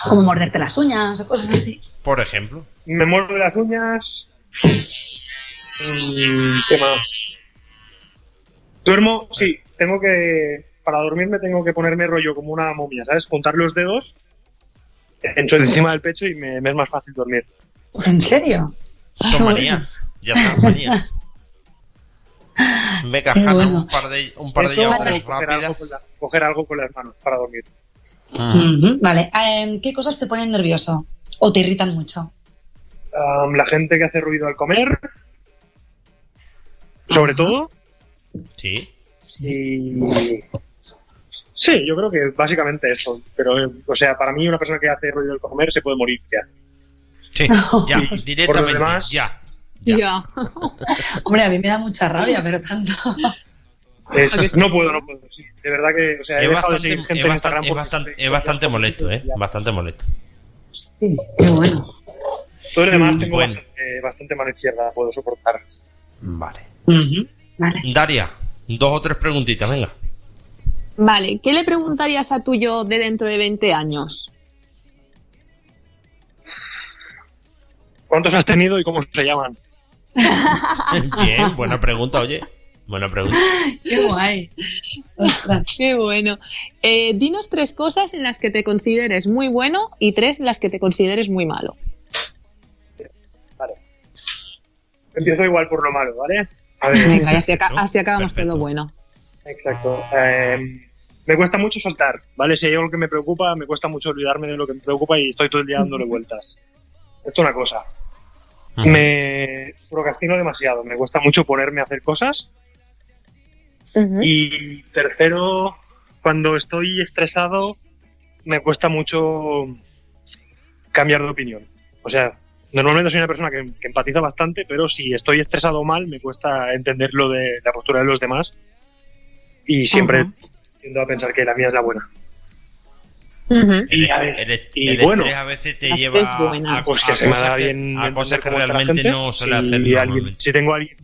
Como morderte las uñas o cosas así. Por ejemplo. Me muerdo las uñas. Mm, ¿Qué más? Duermo, sí, tengo que. Para dormirme tengo que ponerme rollo como una momia, ¿sabes? Juntar los dedos encho encima del pecho y me, me es más fácil dormir. ¿En serio? Son manías. Ya están manías. Venga, Hanna, bueno. un par de, un par de Eso, llamadas coger, algo rápidas. con la- coger algo con las manos para dormir. Ujú, Vale. Em, ¿Qué cosas te ponen nervioso? ¿O te irritan mucho? La gente que hace ruido al comer, sobre todo. Sí. Y. Sí, yo creo que básicamente esto. Pero, eh, o sea, para mí, una persona que hace ruido al comer se puede morir ya. Sí, ya, Y por lo directamente. demás- Ya. Ya. Hombre, a mí me da mucha rabia, pero tanto. No puedo, no puedo. sí. De verdad que, o sea, he Es dejado de bastante, seguir gente es en bastante, Instagram es bastante, estoy- es bastante molesto, ¿eh? Bastante molesto. Sí, qué bueno. Todo lo demás tengo bueno. bastante, bastante mano izquierda, puedo soportar. Vale. Vale. Daria, dos o tres preguntitas, venga. Vale, ¿qué le preguntarías a tu yo de dentro de 20 años? ¿Cuántos has tenido y cómo se llaman? Bien, buena pregunta, oye. Buena pregunta. Qué guay. Ostras. Qué bueno. Eh, dinos tres cosas en las que te consideres muy bueno y tres en las que te consideres muy malo. Vale. Empiezo igual por lo malo, ¿vale? A ver, Venga, y así, Perfecto, así acabamos con lo bueno. exacto. Eh, me cuesta mucho soltar, ¿vale? Si hay algo que me preocupa, me cuesta mucho olvidarme de lo que me preocupa y estoy todo el día dándole vueltas. Esto es una cosa. Me procrastino demasiado, me cuesta mucho ponerme a hacer cosas. Y tercero, cuando estoy estresado, me cuesta mucho cambiar de opinión. O sea, normalmente soy una persona que, que empatiza bastante, pero si estoy estresado o mal, me cuesta entender lo de la postura de los demás. Y siempre tiendo a pensar que la mía es la buena. Y, a ver, el, y el bueno, estrés a veces te lleva a, pues que a se cosas da que- bien a cosas realmente gente. no suele si, hacer alguien- normalmente. si tengo alguien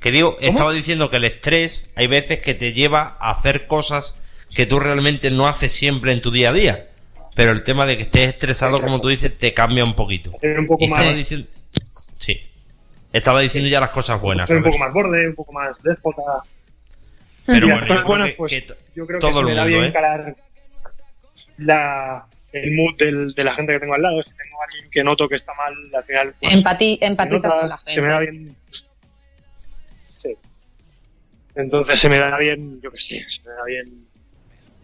Que digo, estaba diciendo que el estrés hay veces que te lleva a hacer cosas que tú realmente no haces siempre en tu día a día. Pero el tema de que estés estresado, Exacto. como tú dices, te cambia un poquito. tener un poco Y más estaba diciendo... Sí. Estaba diciendo ya las cosas buenas. un poco más borde, un poco más déspota. Pero Y bueno, las yo creo buenas, que- pues, que yo creo que todo se el me da mundo, bien ¿eh? encarar la, el mood del- de la gente que tengo al lado. Si tengo a alguien que noto que está mal, al final pues, Empati- empatizas nota, con la gente. Se me da bien. Sí. Entonces se me da bien, yo que sé, se me da bien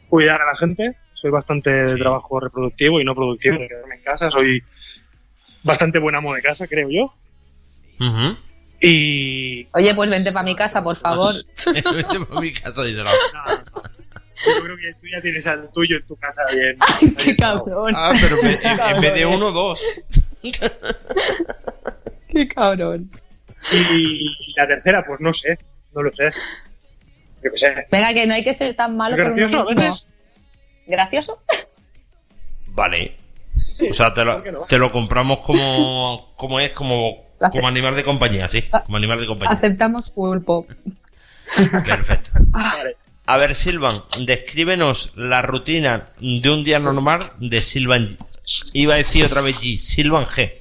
cuidar a la gente. Soy bastante de trabajo reproductivo y no productivo de quedarme en casa. Soy bastante buen amo de casa, creo yo. Y Oye, pues vente para mi casa, por favor. Vete pa' mi casa, dice la- No, no, no. Yo creo que tú ya tienes al tuyo en tu casa bien. Qué bien cabrón. Ah, pero en vez- en, en vez de uno, dos. Qué cabrón. Y, y la tercera, pues no sé, no lo sé. Yo qué sé. Venga, que no hay que ser tan malo ¿Es por uno gracioso? ¿Gracioso? Vale. O sea, te lo, ¿por qué no? te lo compramos como, como es, como, como animal de compañía, sí. Como animal de compañía. Aceptamos pulpo. Perfecto. Vale. A ver, Silvan, descríbenos la rutina de un día normal de Silvan G. Iba a decir otra vez G, Silvan G.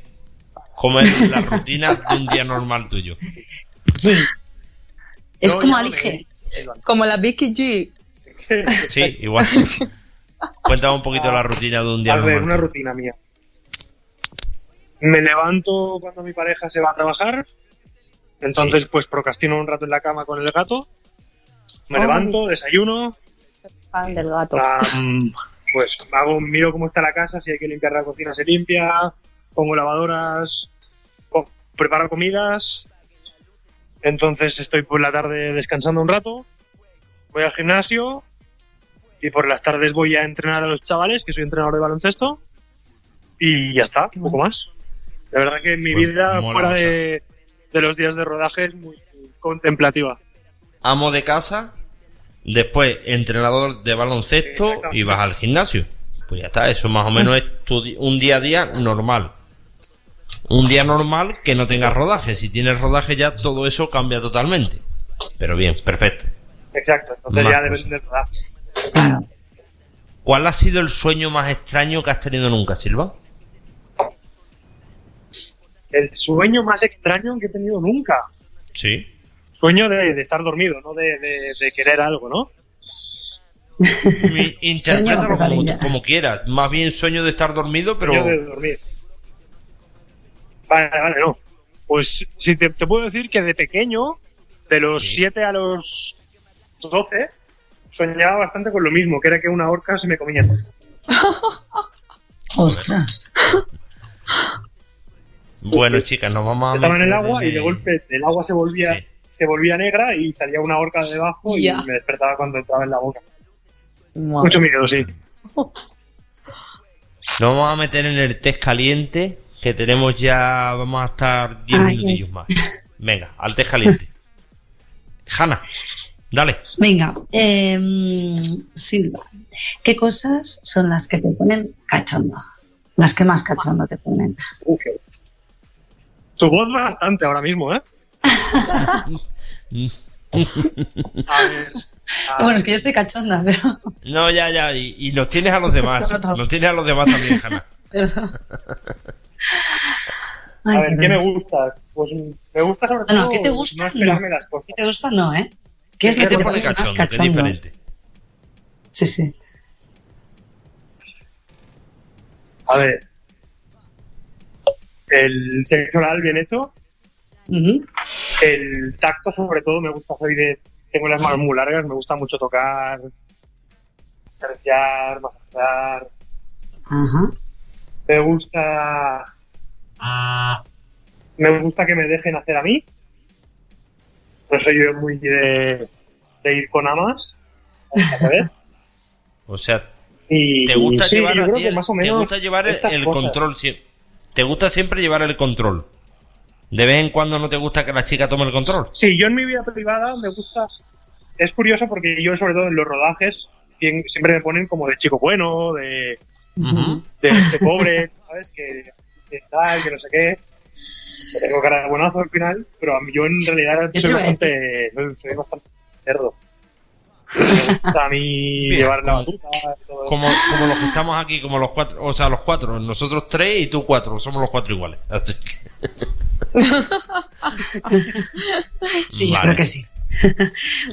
¿Cómo es la rutina de un día normal tuyo? Sí. Es Yo como Alige. Como la Vicky G. Sí, igual. Cuéntame un poquito la rutina de un día A ver, normal. una tuyo. rutina mía. Me levanto cuando mi pareja se va a trabajar. Entonces, pues procrastino un rato en la cama con el gato. Me Ay. levanto, desayuno. Fan del gato. pues hago, miro cómo está la casa, si hay que limpiar la cocina se limpia. Pongo lavadoras, preparo comidas. Entonces estoy por la tarde descansando un rato. Voy al gimnasio. Y por las tardes voy a entrenar a los chavales, que soy entrenador de baloncesto. Y ya está, poco más. La verdad que mi Pues vida fuera de, de los días de rodaje es muy contemplativa. Amo de casa, después entrenador de baloncesto y vas al gimnasio. Pues ya está, eso más o menos es tu un día a día normal. Un día normal que no tengas rodaje. Si tienes rodaje ya todo eso cambia totalmente. Pero bien, perfecto. Exacto, entonces Más ya depende del rodaje. Claro. ¿Cuál ha sido el sueño más extraño que has tenido nunca, Silva? El sueño más extraño que he tenido nunca. Sí. Sueño de, de estar dormido, no de, de- de querer algo, ¿no? Interprétalo como, quieras. Más bien sueño de estar dormido, pero... Sueño de dormir. Vale, vale, no. Pues si te, te puedo decir que de pequeño, de los Sí. 7 a los 12, soñaba bastante con lo mismo, que era que una orca se me comía. Ostras. Bueno, chicas, nos vamos a... Estaba en el agua y de golpe el agua se volvía, Sí. Se volvía negra y salía una orca de debajo y Ya. me despertaba cuando entraba en la boca. Madre. Mucho miedo, sí. Nos vamos a meter en el test caliente, que tenemos ya, vamos a estar 10 Ay, minutillos más. Venga, al test caliente. Hanna, dale. Venga, em, Silva, ¿qué cosas son las que te ponen cachondo? Las que más cachondo te ponen. Tu voz bastante ahora mismo, ¿eh? A ver. a- Bueno, es que yo estoy cachonda, pero... No, ya, ya, y, y nos tienes a los demás. Nos tienes a los demás también, Hanna. Perdón. A Ay, ver, ¿qué me gusta? Pues me gusta sobre No, todo no, ¿qué te gusta? no No. las cosas. ¿Qué te gusta? No, ¿eh? ¿Qué es ¿Qué lo que te pone más cachondo? Que es cachondo? diferente. Sí, sí. A ver. El sexo oral bien hecho. El tacto, sobre todo, me gusta. Soy de. Tengo las manos muy largas, me gusta mucho tocar, acariciar, masajear. Me gusta. Me gusta que me dejen hacer a mí. No soy yo muy de, de ir con amas. O sea, Y, ¿te gusta llevar a ti el- más o te menos gusta llevar el, el cosas. control siempre? ¿Te gusta siempre llevar el control? ¿De vez en cuando no te gusta que la chica tome el control? Sí, yo en mi vida privada me gusta. Es curioso porque yo, sobre todo en los rodajes, siempre me ponen como de chico bueno, de, este pobre, ¿sabes? Que, que tal, que no sé qué. Que tengo cara de buenazo al final, pero yo en realidad soy bastante, soy bastante cerdo. A mí Mira, llevar la como- batuta. Como, como los que estamos aquí, como los cuatro, o sea, los cuatro, nosotros tres y tú cuatro, somos los cuatro iguales. Así que- Sí, yo creo que sí.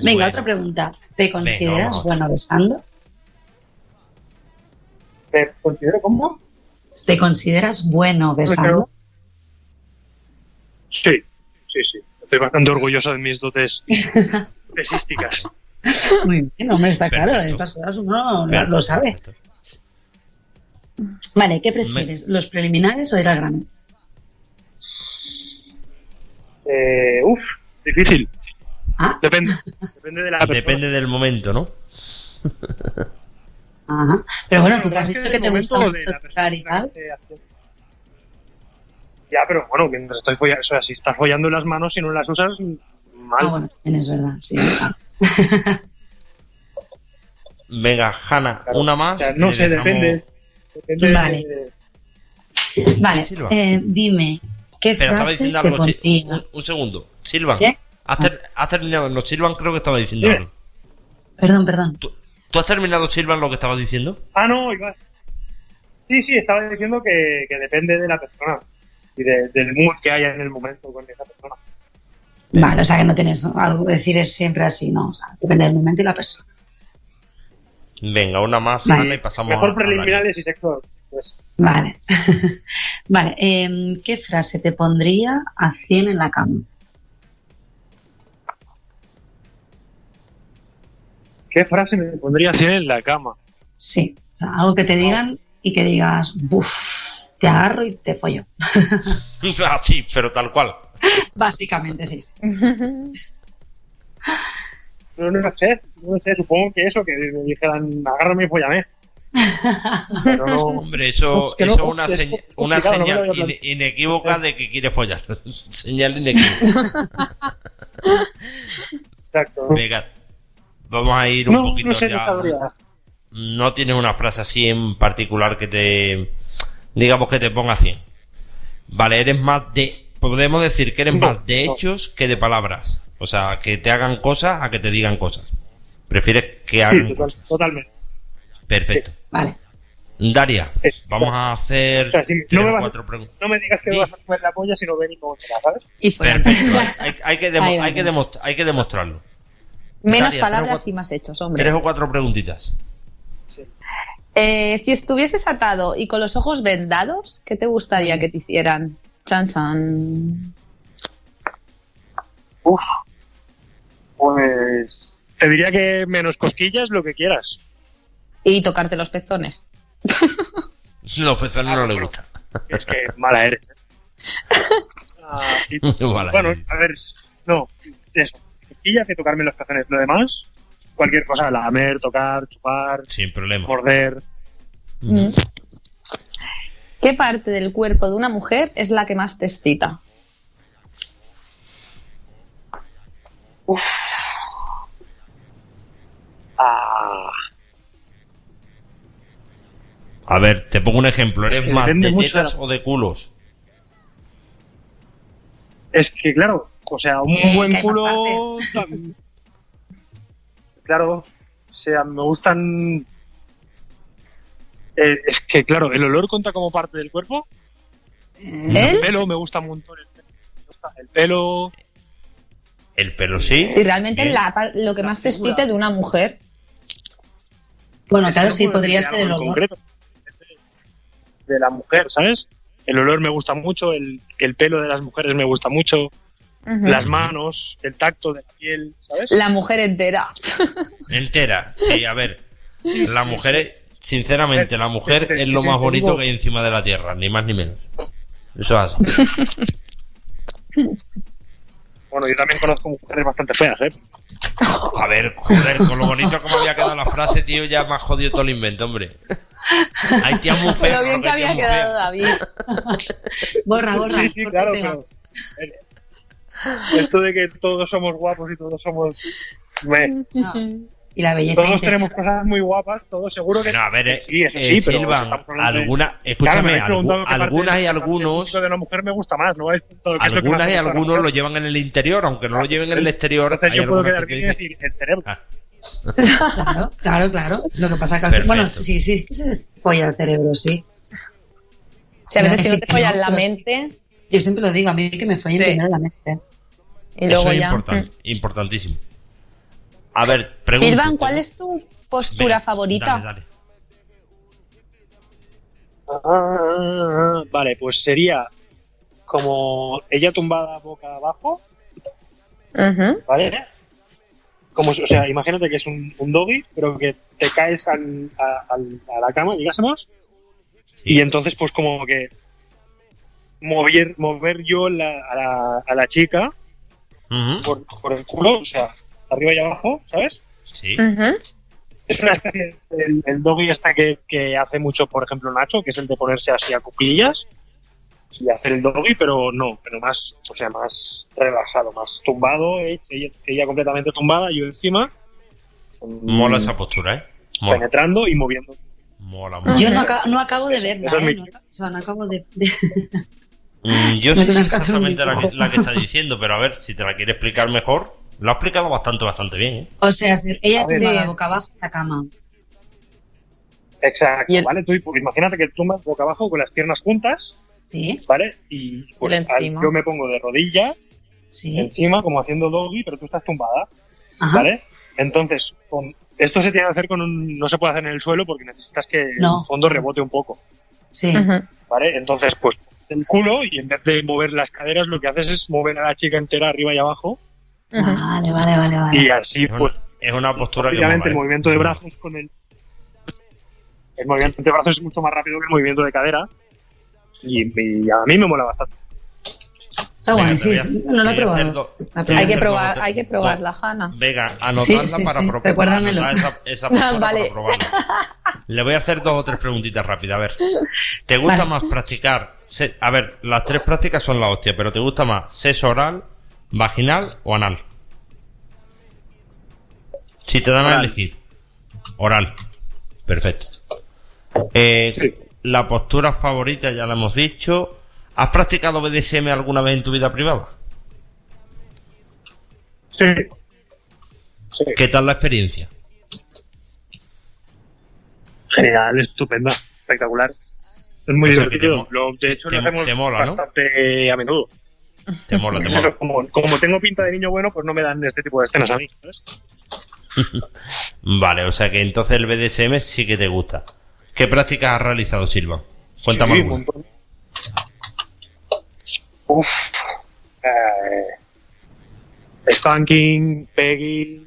Venga, Bueno. otra pregunta. ¿Te consideras bueno besando? ¿Te considero como? ¿Te consideras bueno besando? Sí, sí, sí. Estoy bastante orgulloso de mis dotes besísticas. Muy bien, hombre, está claro. Estas cosas uno lo, lo sabe. Vale, ¿qué prefieres? ¿Los preliminares o ir al grano? Eh, uf, difícil. Ah, Depende. Depende de la persona. Depende del momento, ¿no? ajá. Pero bueno, tú te has dicho que te gusta mucho la tocar y tal. Ya, pero bueno, mientras estoy follando, o sea, si estás follando las manos y no las usas, mal. Ah, bueno, también es verdad, sí. Venga, Hanna, Claro. una más. O sea, no sé, dejamos- depende. Depende Vale. de- Vale, Silva. eh, dime, ¿qué estaba frase diciendo te algo. contigo? Un, un segundo. Silvan, ¿Qué? Has, ter- has terminado. No, Silvan creo que estaba diciendo algo. Perdón, perdón. ¿Tú, tú has terminado, Silvan, lo que estabas diciendo? Ah, no, iba. Sí, sí, estaba diciendo que, que depende de la persona y de- del mood que haya en el momento con esa persona. Vale, o sea que no tienes algo que decir, es siempre así, ¿no? O sea, depende del momento y la persona. Venga, una más, Vale. Ana, y pasamos Mejor a- a preliminares y sexo. Pues, Vale. vale, em, ¿qué frase te pondría a 100 en la cama? ¿Qué frase me pondría 100 en la cama? Sí, o sea, algo que te digan y que digas, buf, te agarro y te follo. ah, sí, pero tal cual. Básicamente, sí. sí. No, no lo sé, no lo sé, supongo que eso, que me dijeran, agárrame y follame. Pero no, Hombre, eso, Es que no, eso es una, es señ- complicado, una señal inequívoca de que quiere follar. señal inequívoca. exacto. Venga, vamos a ir un No, poquito no sé, ya. No tienes una frase así en particular que te. Digamos que te ponga 100. Vale, eres más de. Podemos decir que eres No, más de no. hechos que de palabras. O sea, que te hagan cosas a que te digan cosas. Prefieres que Sí, hagan total- cosas. totalmente. Perfecto. Vale. Daria, Sí. vamos a hacer O sea, si tres no me o vas a- cuatro preguntas. No me digas que me vas a comer la polla, sino ven y cómetela, ¿sabes? Y fuera. Perfecto. Hay, hay- hay que, Ahí hay, que demostra- hay que demostrarlo. Menos Daria, tres palabras cuatro- y más hechos, hombre. Tres o cuatro preguntitas. Sí. Eh, si estuvieses atado y con los ojos vendados, ¿qué te gustaría que te hicieran? Chan, chan. Uf. Pues. Te diría que menos cosquillas, lo que quieras. Y tocarte los pezones. Los pezones no le gustan. Es que mala eres. ¿eh? Ah, y- Mala bueno, eres. a ver, no, eso. Cosquillas que tocarme los pezones. Lo demás, cualquier cosa, lamer, tocar, chupar, Sin problema. morder. Mm. ¿Qué parte del cuerpo de una mujer es la que más te excita? Ah, A ver, te pongo un ejemplo. ¿Eres Es que más de tetas o de culos? es que, claro, o sea, un Eh, buen culo. Claro, o sea, me gustan. Eh, es que, claro, el olor cuenta como parte del cuerpo. El ¿Él? pelo me gusta un montón. El pelo, el pelo El pelo sí. Si realmente la lo que más te de una mujer. Bueno, claro, sí, podría ser el olor. concreto. De la mujer, ¿sabes? El olor me gusta mucho, el, el pelo de las mujeres me gusta mucho, las manos, el tacto de la piel, ¿sabes? La mujer entera. Entera. Sí, a ver. La mujer, sinceramente, la mujer es lo más bonito que hay encima de la tierra, ni más ni menos. Eso es así. Bueno, yo también conozco mujeres bastante feas, ¿eh? A ver, joder, con lo bonito que me había quedado la frase, tío, ya me ha jodido todo el invento, hombre. Hay tías muy feas. Pero bien que había quedado feas. David. Borra, borra. Sí, sí, claro, pero... eh, Esto de que todos somos guapos y todos somos... me- No. Y la belleza. todos interior. tenemos cosas muy guapas, todos seguro que... No, a ver, sí, eso eh, sí, pero... Silvan, estamos hablando de- alguna, Claro, me escúchame, algunas y algunos, físico de una mujer me gusta más, no me habéis preguntado qué es lo que algunas más y algunos lo llevan en el interior, aunque no lo lleven en el exterior. Entonces hay yo puedo algunas quedar que bien y dicen- decir, el cerebro. Ah, Claro, claro, claro. Lo que pasa que, Perfecto. bueno, sí, sí, es que se folla el cerebro, sí. Si a veces si no te que no, la mente Yo siempre lo digo, a mí que me follen Sí. primero la mente. y Eso es ya. importante, Mm. importantísimo. A ver, pregunta. Silvan, ¿cuál es tu postura favorita? Dale, dale. Ah, vale, pues sería como ella tumbada boca abajo, Ujú. ¿vale? Como, o sea, imagínate que es un, un doggy, pero que te caes al- a, la cama, digásemos, Sí. y entonces pues como que mover, mover yo la- a, la, a la chica por el culo, o sea, arriba y abajo, ¿sabes? Sí. Es una especie del el doggy esta que, que hace mucho, por ejemplo, Nacho, que es el de ponerse así a cuclillas y hacer el doggy, pero no, pero más, o sea, más relajado, más tumbado, eh, ella, ella completamente tumbada, yo encima, mm, Mola esa postura, ¿eh? Mola, penetrando y moviendo. mola, mola. Yo no, acabo, no acabo de verla, ¿eh? mi- No, o sea, no acabo de... de- Mm, Yo No sé exactamente la que, la que está diciendo, pero a ver si te la quiere explicar mejor. Lo ha explicado bastante, bastante bien, ¿eh? O sea, si ella A ver. tumbada Sí. boca abajo en la cama. Exacto, el- ¿vale? Tú pues, imagínate que tumbas boca abajo con las piernas juntas, Sí, ¿vale? Y pues al- yo me pongo de rodillas sí. encima, como haciendo doggy, pero tú estás tumbada, Ajá. ¿vale? Entonces, con, esto se tiene que hacer con un... No se puede hacer en el suelo porque necesitas que No. el fondo rebote un poco, Sí. ¿vale? Entonces, pues el culo y en vez de mover las caderas, lo que haces es mover a la chica entera arriba y abajo. Vale, vale, vale, vale. y así, Es una, pues, es una postura que obviamente el movimiento de brazos con el... El movimiento de brazos es mucho más rápido que el movimiento de cadera y, y a mí me mola bastante. Está te sí, sí. No lo he probado. do- La Hay que probar, hay que dos- probarla, Hanna. Venga, anotarla Sí, sí, para, sí, pro- para recuérdamelo. anotar esa, esa postura Vale. para probarla. Le voy a hacer dos o tres preguntitas rápidas. A ver, ¿te gusta Vale. más practicar? se- a ver, las tres prácticas son la hostia, pero ¿te gusta más sexo oral, vaginal o anal? Si te dan a Oral. elegir. Oral. Perfecto. Eh, Sí. La postura favorita ya la hemos dicho. ¿Has practicado BDSM alguna vez en tu vida privada? Sí. Sí. ¿Qué tal la experiencia? Genial, estupenda, espectacular. Es muy O sea, que te divertido. Lo- de hecho, te lo mo- hacemos bastante a menudo. Te mola, te mola. eso, como, como tengo pinta de niño bueno, pues no me dan este tipo de escenas a mí. ¿sabes? Vale, o sea que entonces el BDSM sí que te gusta. ¿Qué prácticas has realizado, Silva? Cuéntame Sí, un alguna. Uf. Eh, spanking, pegging,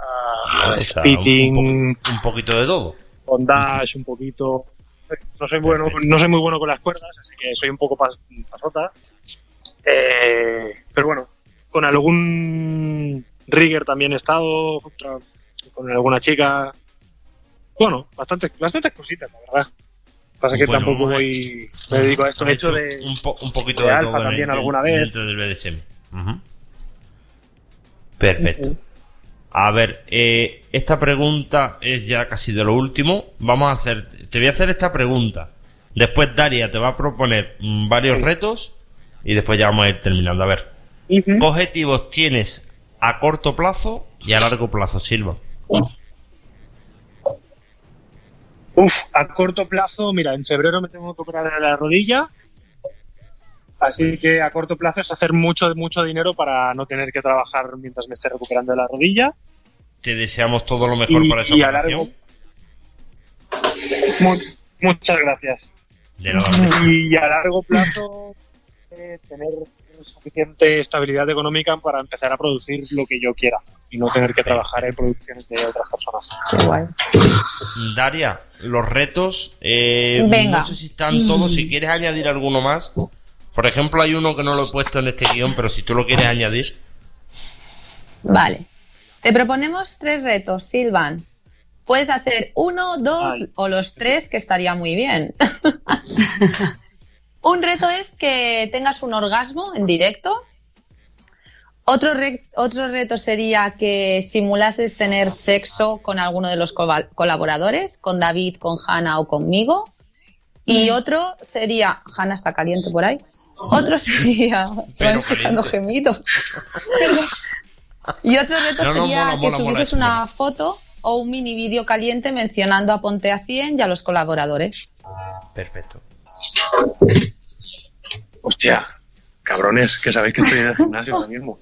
ah, O sea, spitting, un, un po- un poquito de todo. bondage, un poquito. No soy bueno, no soy muy bueno con las cuerdas, así que soy un poco pas- pasota. Eh, pero bueno, con algún rigger también he estado, con alguna chica. Bueno, bastantes, bastantes cositas, la verdad. Pasa que Bueno, tampoco voy, me dedico a esto. He hecho de, un, po- un poquito de de, alfa también alguna vez. dentro del BDSM. Ujú. Perfecto. A ver, eh, esta pregunta es ya casi de lo último. Vamos a hacer, te voy a hacer esta pregunta. Después Daria te va a proponer mm, varios retos y después ya vamos a ir terminando. A ver, ¿qué objetivos tienes a corto plazo y a largo plazo, Silva? Uf, a corto plazo, mira, en febrero me tengo que operar de la rodilla. Así que a corto plazo es hacer mucho, mucho dinero para no tener que trabajar mientras me esté recuperando de la rodilla. Te deseamos todo lo mejor Y- para esa y a operación. Mu- muchas gracias. De nada. Y a largo plazo eh, tener suficiente estabilidad económica para empezar a producir lo que yo quiera y no tener que trabajar en producciones de otras personas. Qué guay. Daria, los retos, eh, Venga. no sé si están todos, si quieres añadir alguno más. Por ejemplo, hay uno que no lo he puesto en este guion, pero si tú lo quieres añadir, Vale. Te proponemos tres retos, Silvan. Puedes hacer uno, dos o los tres, que estaría muy bien. un reto es que tengas un orgasmo en directo. Otro, re- otro reto sería que simulases tener sexo con alguno de los co- colaboradores, con David, con Hanna o conmigo. Y otro sería, Hanna está caliente por ahí. Otro sería, Pero escuchando gemidos. Y otro reto No, no, sería mola, que mola, subieses una mola. foto o un mini vídeo caliente mencionando a Ponte a 100 y a los colaboradores. perfecto. Hostia, cabrones, que sabéis que estoy en el gimnasio ahora mismo.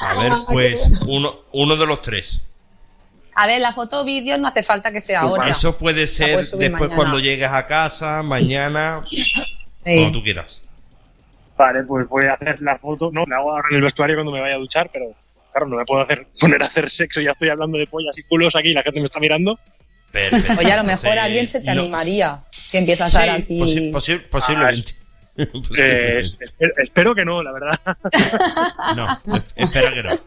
A ver, pues uno, uno de los tres. A ver, la foto o vídeo no hace falta que sea ahora. Eso puede ser después mañana. cuando llegues a casa, mañana, Sí. cuando tú quieras. Vale, pues voy a hacer la foto. No, la hago ahora en el vestuario cuando me vaya a duchar, pero claro, no me puedo hacer poner a hacer sexo. Ya estoy hablando de pollas y culos aquí y la gente me está mirando. Perfecto. Oye, a lo mejor Entonces, alguien se te no- animaría. Que empiezas Sí, a dar aquí. posi- posi- posiblemente. Eh, Posiblemente. espero, espero que no, la verdad. No, es- espera que no.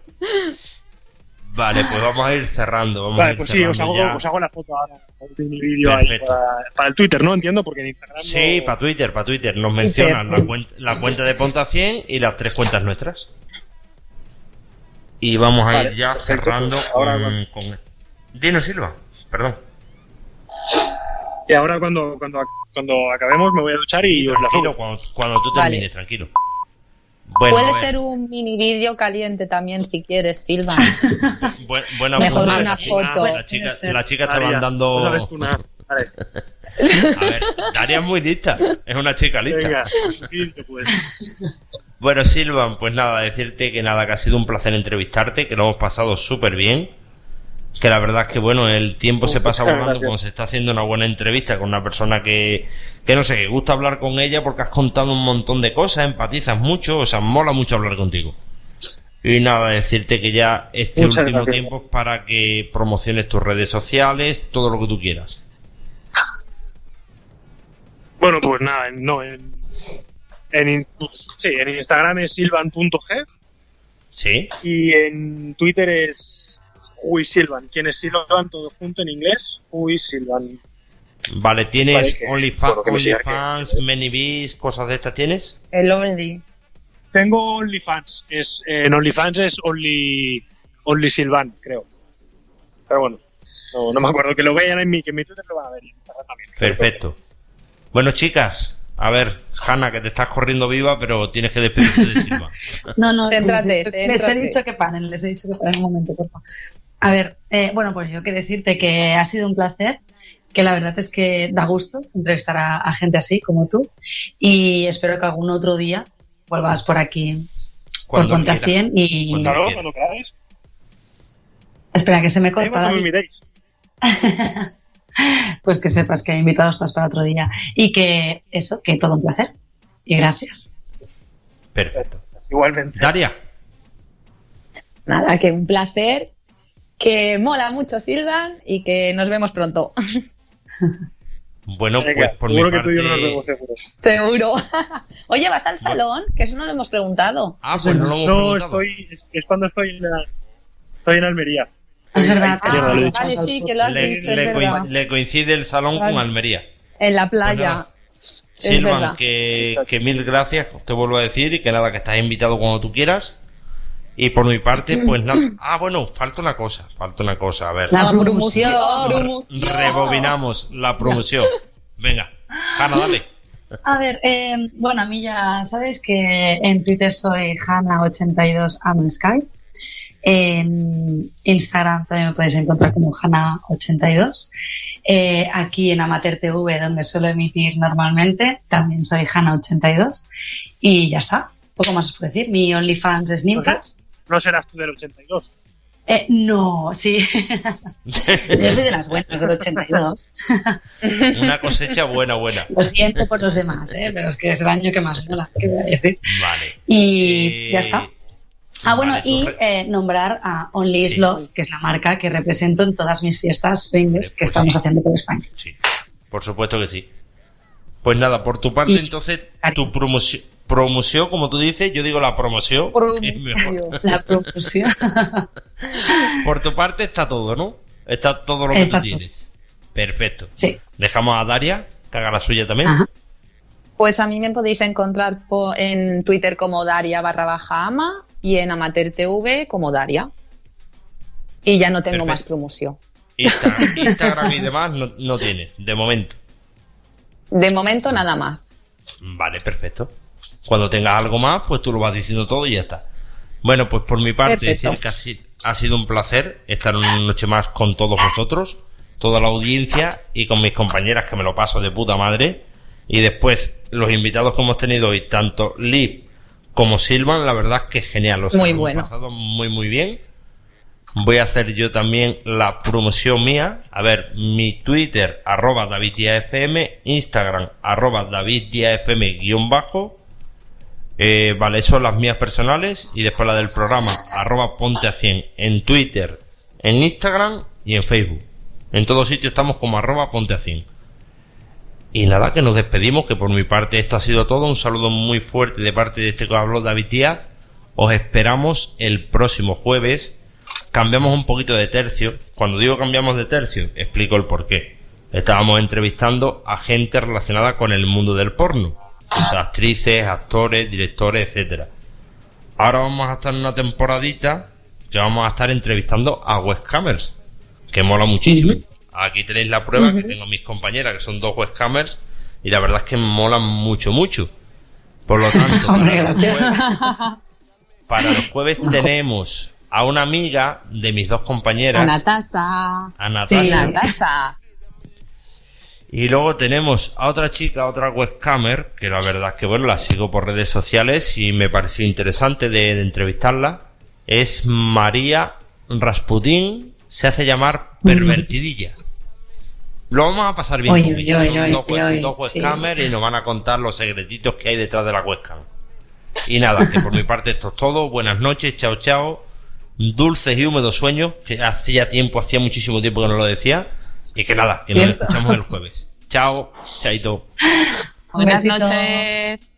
Vale, pues vamos a ir cerrando. Vamos a Vale, ir pues sí, os cerrando hago, ya. os hago la foto ahora. Vídeo ahí para, para el Twitter, ¿no? Entiendo, porque en Instagram. Sí, no- para Twitter, para Twitter. Nos mencionan sí. la, cuenta, la cuenta de Ponta 100 y las tres cuentas nuestras. Y vamos a Vale, ir ya perfecto, cerrando pues ahora con, con... Dino Silva, perdón. Y ahora cuando, cuando, cuando acabemos me voy a duchar y os la subo. cuando, cuando tú Vale. termines, tranquilo. Bueno, Puede ser un mini vídeo caliente también si quieres, Silva. bu- buena mejor una La chica- foto. La chica, la chica sabes tú nada. Vale, A ver, Daria es muy lista. Es una chica lista. venga, pues. Bueno, Silvan, pues nada, decirte que nada, que ha sido un placer entrevistarte, que lo hemos pasado súper bien. Que la verdad es que, bueno, el tiempo se pasa volando cuando se está haciendo una buena entrevista con una persona que, que no sé, que gusta hablar con ella porque has contado un montón de cosas, empatizas mucho, o sea, mola mucho hablar contigo. Y nada, decirte que ya este Muchas último gracias. tiempo es para que promociones tus redes sociales, todo lo que tú quieras. Bueno, pues nada, no, en, en, sí, en Instagram es silvan.g ¿Sí? y en Twitter es Silvan. ¿Quién es Silvan? Todo junto en inglés. Silvan. Vale, ¿tienes OnlyFans, OnlyFans, ManyVis, cosas de estas tienes? El Only. Tengo OnlyFans. Es, en OnlyFans es Only, Only Silvan, creo. Pero bueno, no, no me acuerdo. Que lo vean en mi, que en mi Twitter lo van a ver. también. Perfecto. Bueno, chicas, a ver, Hanna, que te estás corriendo viva, pero tienes que despedirte de Silva. No, no, Céntrate, les, he dicho, les he dicho que paren, les he dicho que paren un momento, por favor. A ver, eh, bueno, pues yo que decirte que ha sido un placer, que la verdad es que da gusto entrevistar a, a gente así como tú y espero que algún otro día vuelvas por aquí, por Cuando Ponte a quiera. 100 y... Quiera. cuando queráis. Espera, que se me Ahí corta, cuando me. Pues que sepas que invitado estás para otro día y que eso, que todo un placer y gracias. Perfecto. Igualmente. Daria, Nada, que un placer. Que mola mucho, Silvan, y que nos vemos pronto. bueno, Venga, pues por mi seguro que tú y yo nos parte... vemos seguro. Seguro. Oye, ¿vas al salón? Que eso no lo hemos preguntado. Ah, pues no lo hemos No, preguntado. estoy, es, es cuando estoy en, la- estoy en Almería. Es verdad, vamos Vale, sí, que lo has Le, dicho, es le verdad. coi- le coincide el salón con. Almería. En la playa. Silvan, que, que mil gracias, te vuelvo a decir, y que nada, que estás invitado cuando tú quieras. Y por mi parte, pues nada. Ah, bueno, falta una cosa, falta una cosa, a ver. La La promoción. Rebobinamos la promoción. Venga, Hanna, dale. A ver, eh, bueno, a mí ya sabes que en Twitter soy Hanna82 Sky. En Instagram también me podéis encontrar como Hanna82. Eh, aquí en Amateur TV, donde suelo emitir normalmente, también soy Hanna82. Y ya está. Poco más os puedo decir. Mi OnlyFans es Ninfas. No serás tú del 82. Eh, no, sí. Yo soy de las buenas, del 82. Una cosecha buena, buena. Lo siento por los demás, ¿eh? pero es que es el año que más mola. ¿qué voy a decir? Vale. Y Eh, ya está. Ah, bueno, vale, y eh, nombrar a Only Is Sí. Love, que es la marca que represento en todas mis fiestas swingers Pues que estamos sí. haciendo por España. Sí, por supuesto que sí. Pues nada, por tu parte, Y- entonces, tu promoción, promoción, como tú dices, yo digo la promoción. que es mejor. La promoción. Por tu parte está todo, ¿no? Está todo lo que tú tienes. Perfecto. Sí. Dejamos a Daria, que haga la suya también. Ajá. Pues a mí me podéis encontrar en Twitter como Daria barra baja ama y en Amateur TV como Daria. Y ya no tengo Perfecto. más promoción. Insta- Instagram y demás no, no tienes, de momento. De momento nada más. Vale, perfecto. Cuando tengas algo más, pues tú lo vas diciendo todo y ya está. Bueno, pues por mi parte, decir que ha si- ha sido un placer estar una noche más con todos vosotros, toda la audiencia y con mis compañeras que me lo paso de puta madre. Y después, los invitados que hemos tenido hoy, tanto Liv como Silvan, la verdad es que es genial. Sea, Muy hemos bueno. pasado muy, muy bien. Voy a hacer yo también la promoción mía. A ver, mi Twitter, arroba DavidDiazFM, Instagram, arroba DavidDiazFM guion bajo. Eh, vale, son las mías personales y después la del programa, arroba ponte a 100 en Twitter, en Instagram y en Facebook. En todos sitios estamos como arroba ponte a 100. Y nada, que nos despedimos, que por mi parte esto ha sido todo. Un saludo muy fuerte de parte de este que habló David Díaz. Os esperamos el próximo jueves. Cambiamos un poquito de tercio. Cuando digo cambiamos de tercio, explico el porqué. Estábamos entrevistando a gente relacionada con el mundo del porno. O sea, actrices, actores, directores, etcétera. Ahora vamos a estar en una temporadita que vamos a estar entrevistando a webcamers, que mola muchísimo. Aquí tenéis la prueba que tengo mis compañeras, que son dos webcamers, Y la verdad es que molan mucho, mucho. Por lo tanto, Hombre, para, los jueves, para los jueves tenemos a una amiga de mis dos A compañeras, Natasha. a Natasha, Natasha. Y luego tenemos a otra chica, otra webcamer, que la verdad es que bueno, la sigo por redes sociales y me pareció interesante de, de entrevistarla. Es María Rasputín, se hace llamar pervertidilla. Lo vamos a pasar bien. Oy, con oy, ella. oy, Son oy, dos, web- sí. y nos van a contar los secretitos que hay detrás de la webcam. Y nada, que por mi parte esto es todo. Buenas noches, chao, chao. Dulces y húmedos sueños, que hacía tiempo, hacía muchísimo tiempo que no lo decía. Y que nada, que nos escuchamos el jueves. Chao, chaito. Buenas noches.